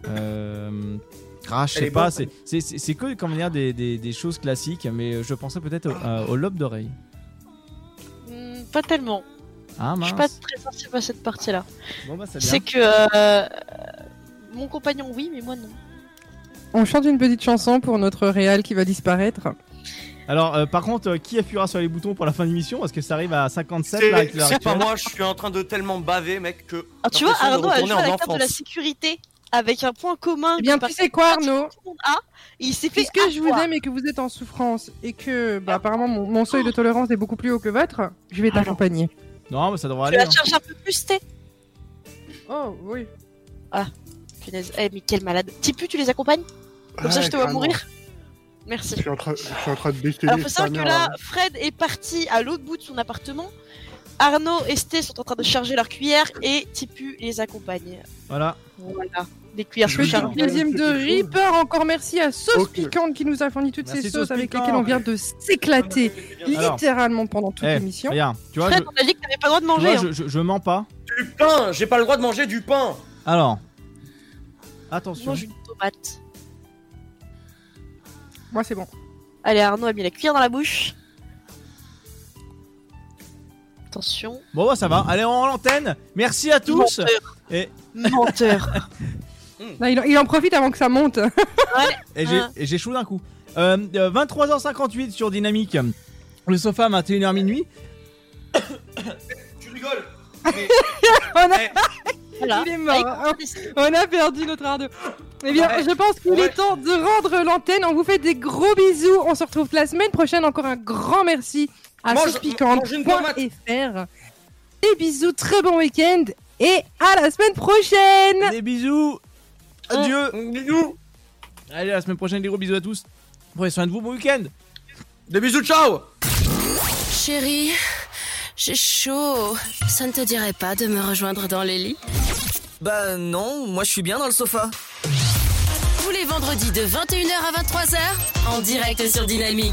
euh, ah, je sais pas, c'est- c'est c'est- c'est que comment dire, des, des, des choses classiques, mais je pensais peut-être au, euh, au lobe d'oreille. Hmm, pas tellement. Ah Je mince. suis pas très sensible à cette partie-là. Bon, bah, c'est que euh, mon compagnon oui, mais moi non. On chante une petite chanson pour notre réal qui va disparaître. Alors, euh, par contre, euh, qui appuiera sur les boutons pour la fin d'émission? Parce que ça arrive à 57 C'est là avec c'est pas moi, je suis en train de tellement baver, mec, que. Ah, tu vois, de Arnaud a joué à la carte de la sécurité avec un point commun. Eh bien, que tu sais quoi, Arnaud tout le monde a. Il s'est fait Puisque je vous aime et que vous êtes en souffrance et que bah, apparemment mon, mon seuil de tolérance est beaucoup plus haut que votre, je vais t'accompagner. Non, mais ça devrait Tu aller. la hein. charges un peu plus, t'es Oh oui. Ah, punaise. Eh, mais quel malade. Tipu, tu les accompagnes Comme ça, je te vois mourir. Merci. Je suis en train, je suis en train de Alors, faut savoir que là, Fred est parti à l'autre bout de son appartement. Arnaud et Sté sont en train de charger leur cuillère et Tipu les accompagne. Voilà. Voilà. Des cuillères chargées. deuxième de Reaper, encore merci à Sauce. Piquante qui nous a fourni toutes Merci, ces Sauce sauces avec lesquelles on vient de s'éclater Alors. littéralement pendant toute Eh, l'émission. regarde, tu vois, Fred, je, on a dit que t'avais pas le droit de tu manger. vois, hein. je, je- je mens pas. Du pain J'ai pas le droit de manger du pain Alors, On attention. mange une tomate. Moi, c'est bon. Allez, Arnaud a mis la cuillère dans la bouche. Attention. Bon, bah, ça va. Allez, on l'antenne. Merci à tous. Menteur. Et, Menteur. Là, il, en- il en profite avant que ça monte. et j'ai Hein. et j'ai chaud d'un coup. Euh, euh, 23h58 sur Dynamique. Le sofa, 21h minuit. Tu rigoles on a... Voilà. Il est mort. On a perdu notre Arnaud. Eh bien, Ouais. je pense qu'il Ouais. est temps de rendre l'antenne. On vous fait des gros bisous. On se retrouve la semaine prochaine. Encore un grand merci à Mange- saucepiquante.fr. mange une tomate. Des bisous, très bon week-end et à la semaine prochaine. Des bisous. Adieu. Bisous Allez, à la semaine prochaine, des gros bisous à tous. Prenez soin de vous. Bon week-end. Des bisous, ciao Chérie, j'ai chaud. Ça ne te dirait pas de me rejoindre dans les lits? Bah non, moi je suis bien dans le sofa. Tous les vendredis de 21h à 23h, en direct sur Dynamique.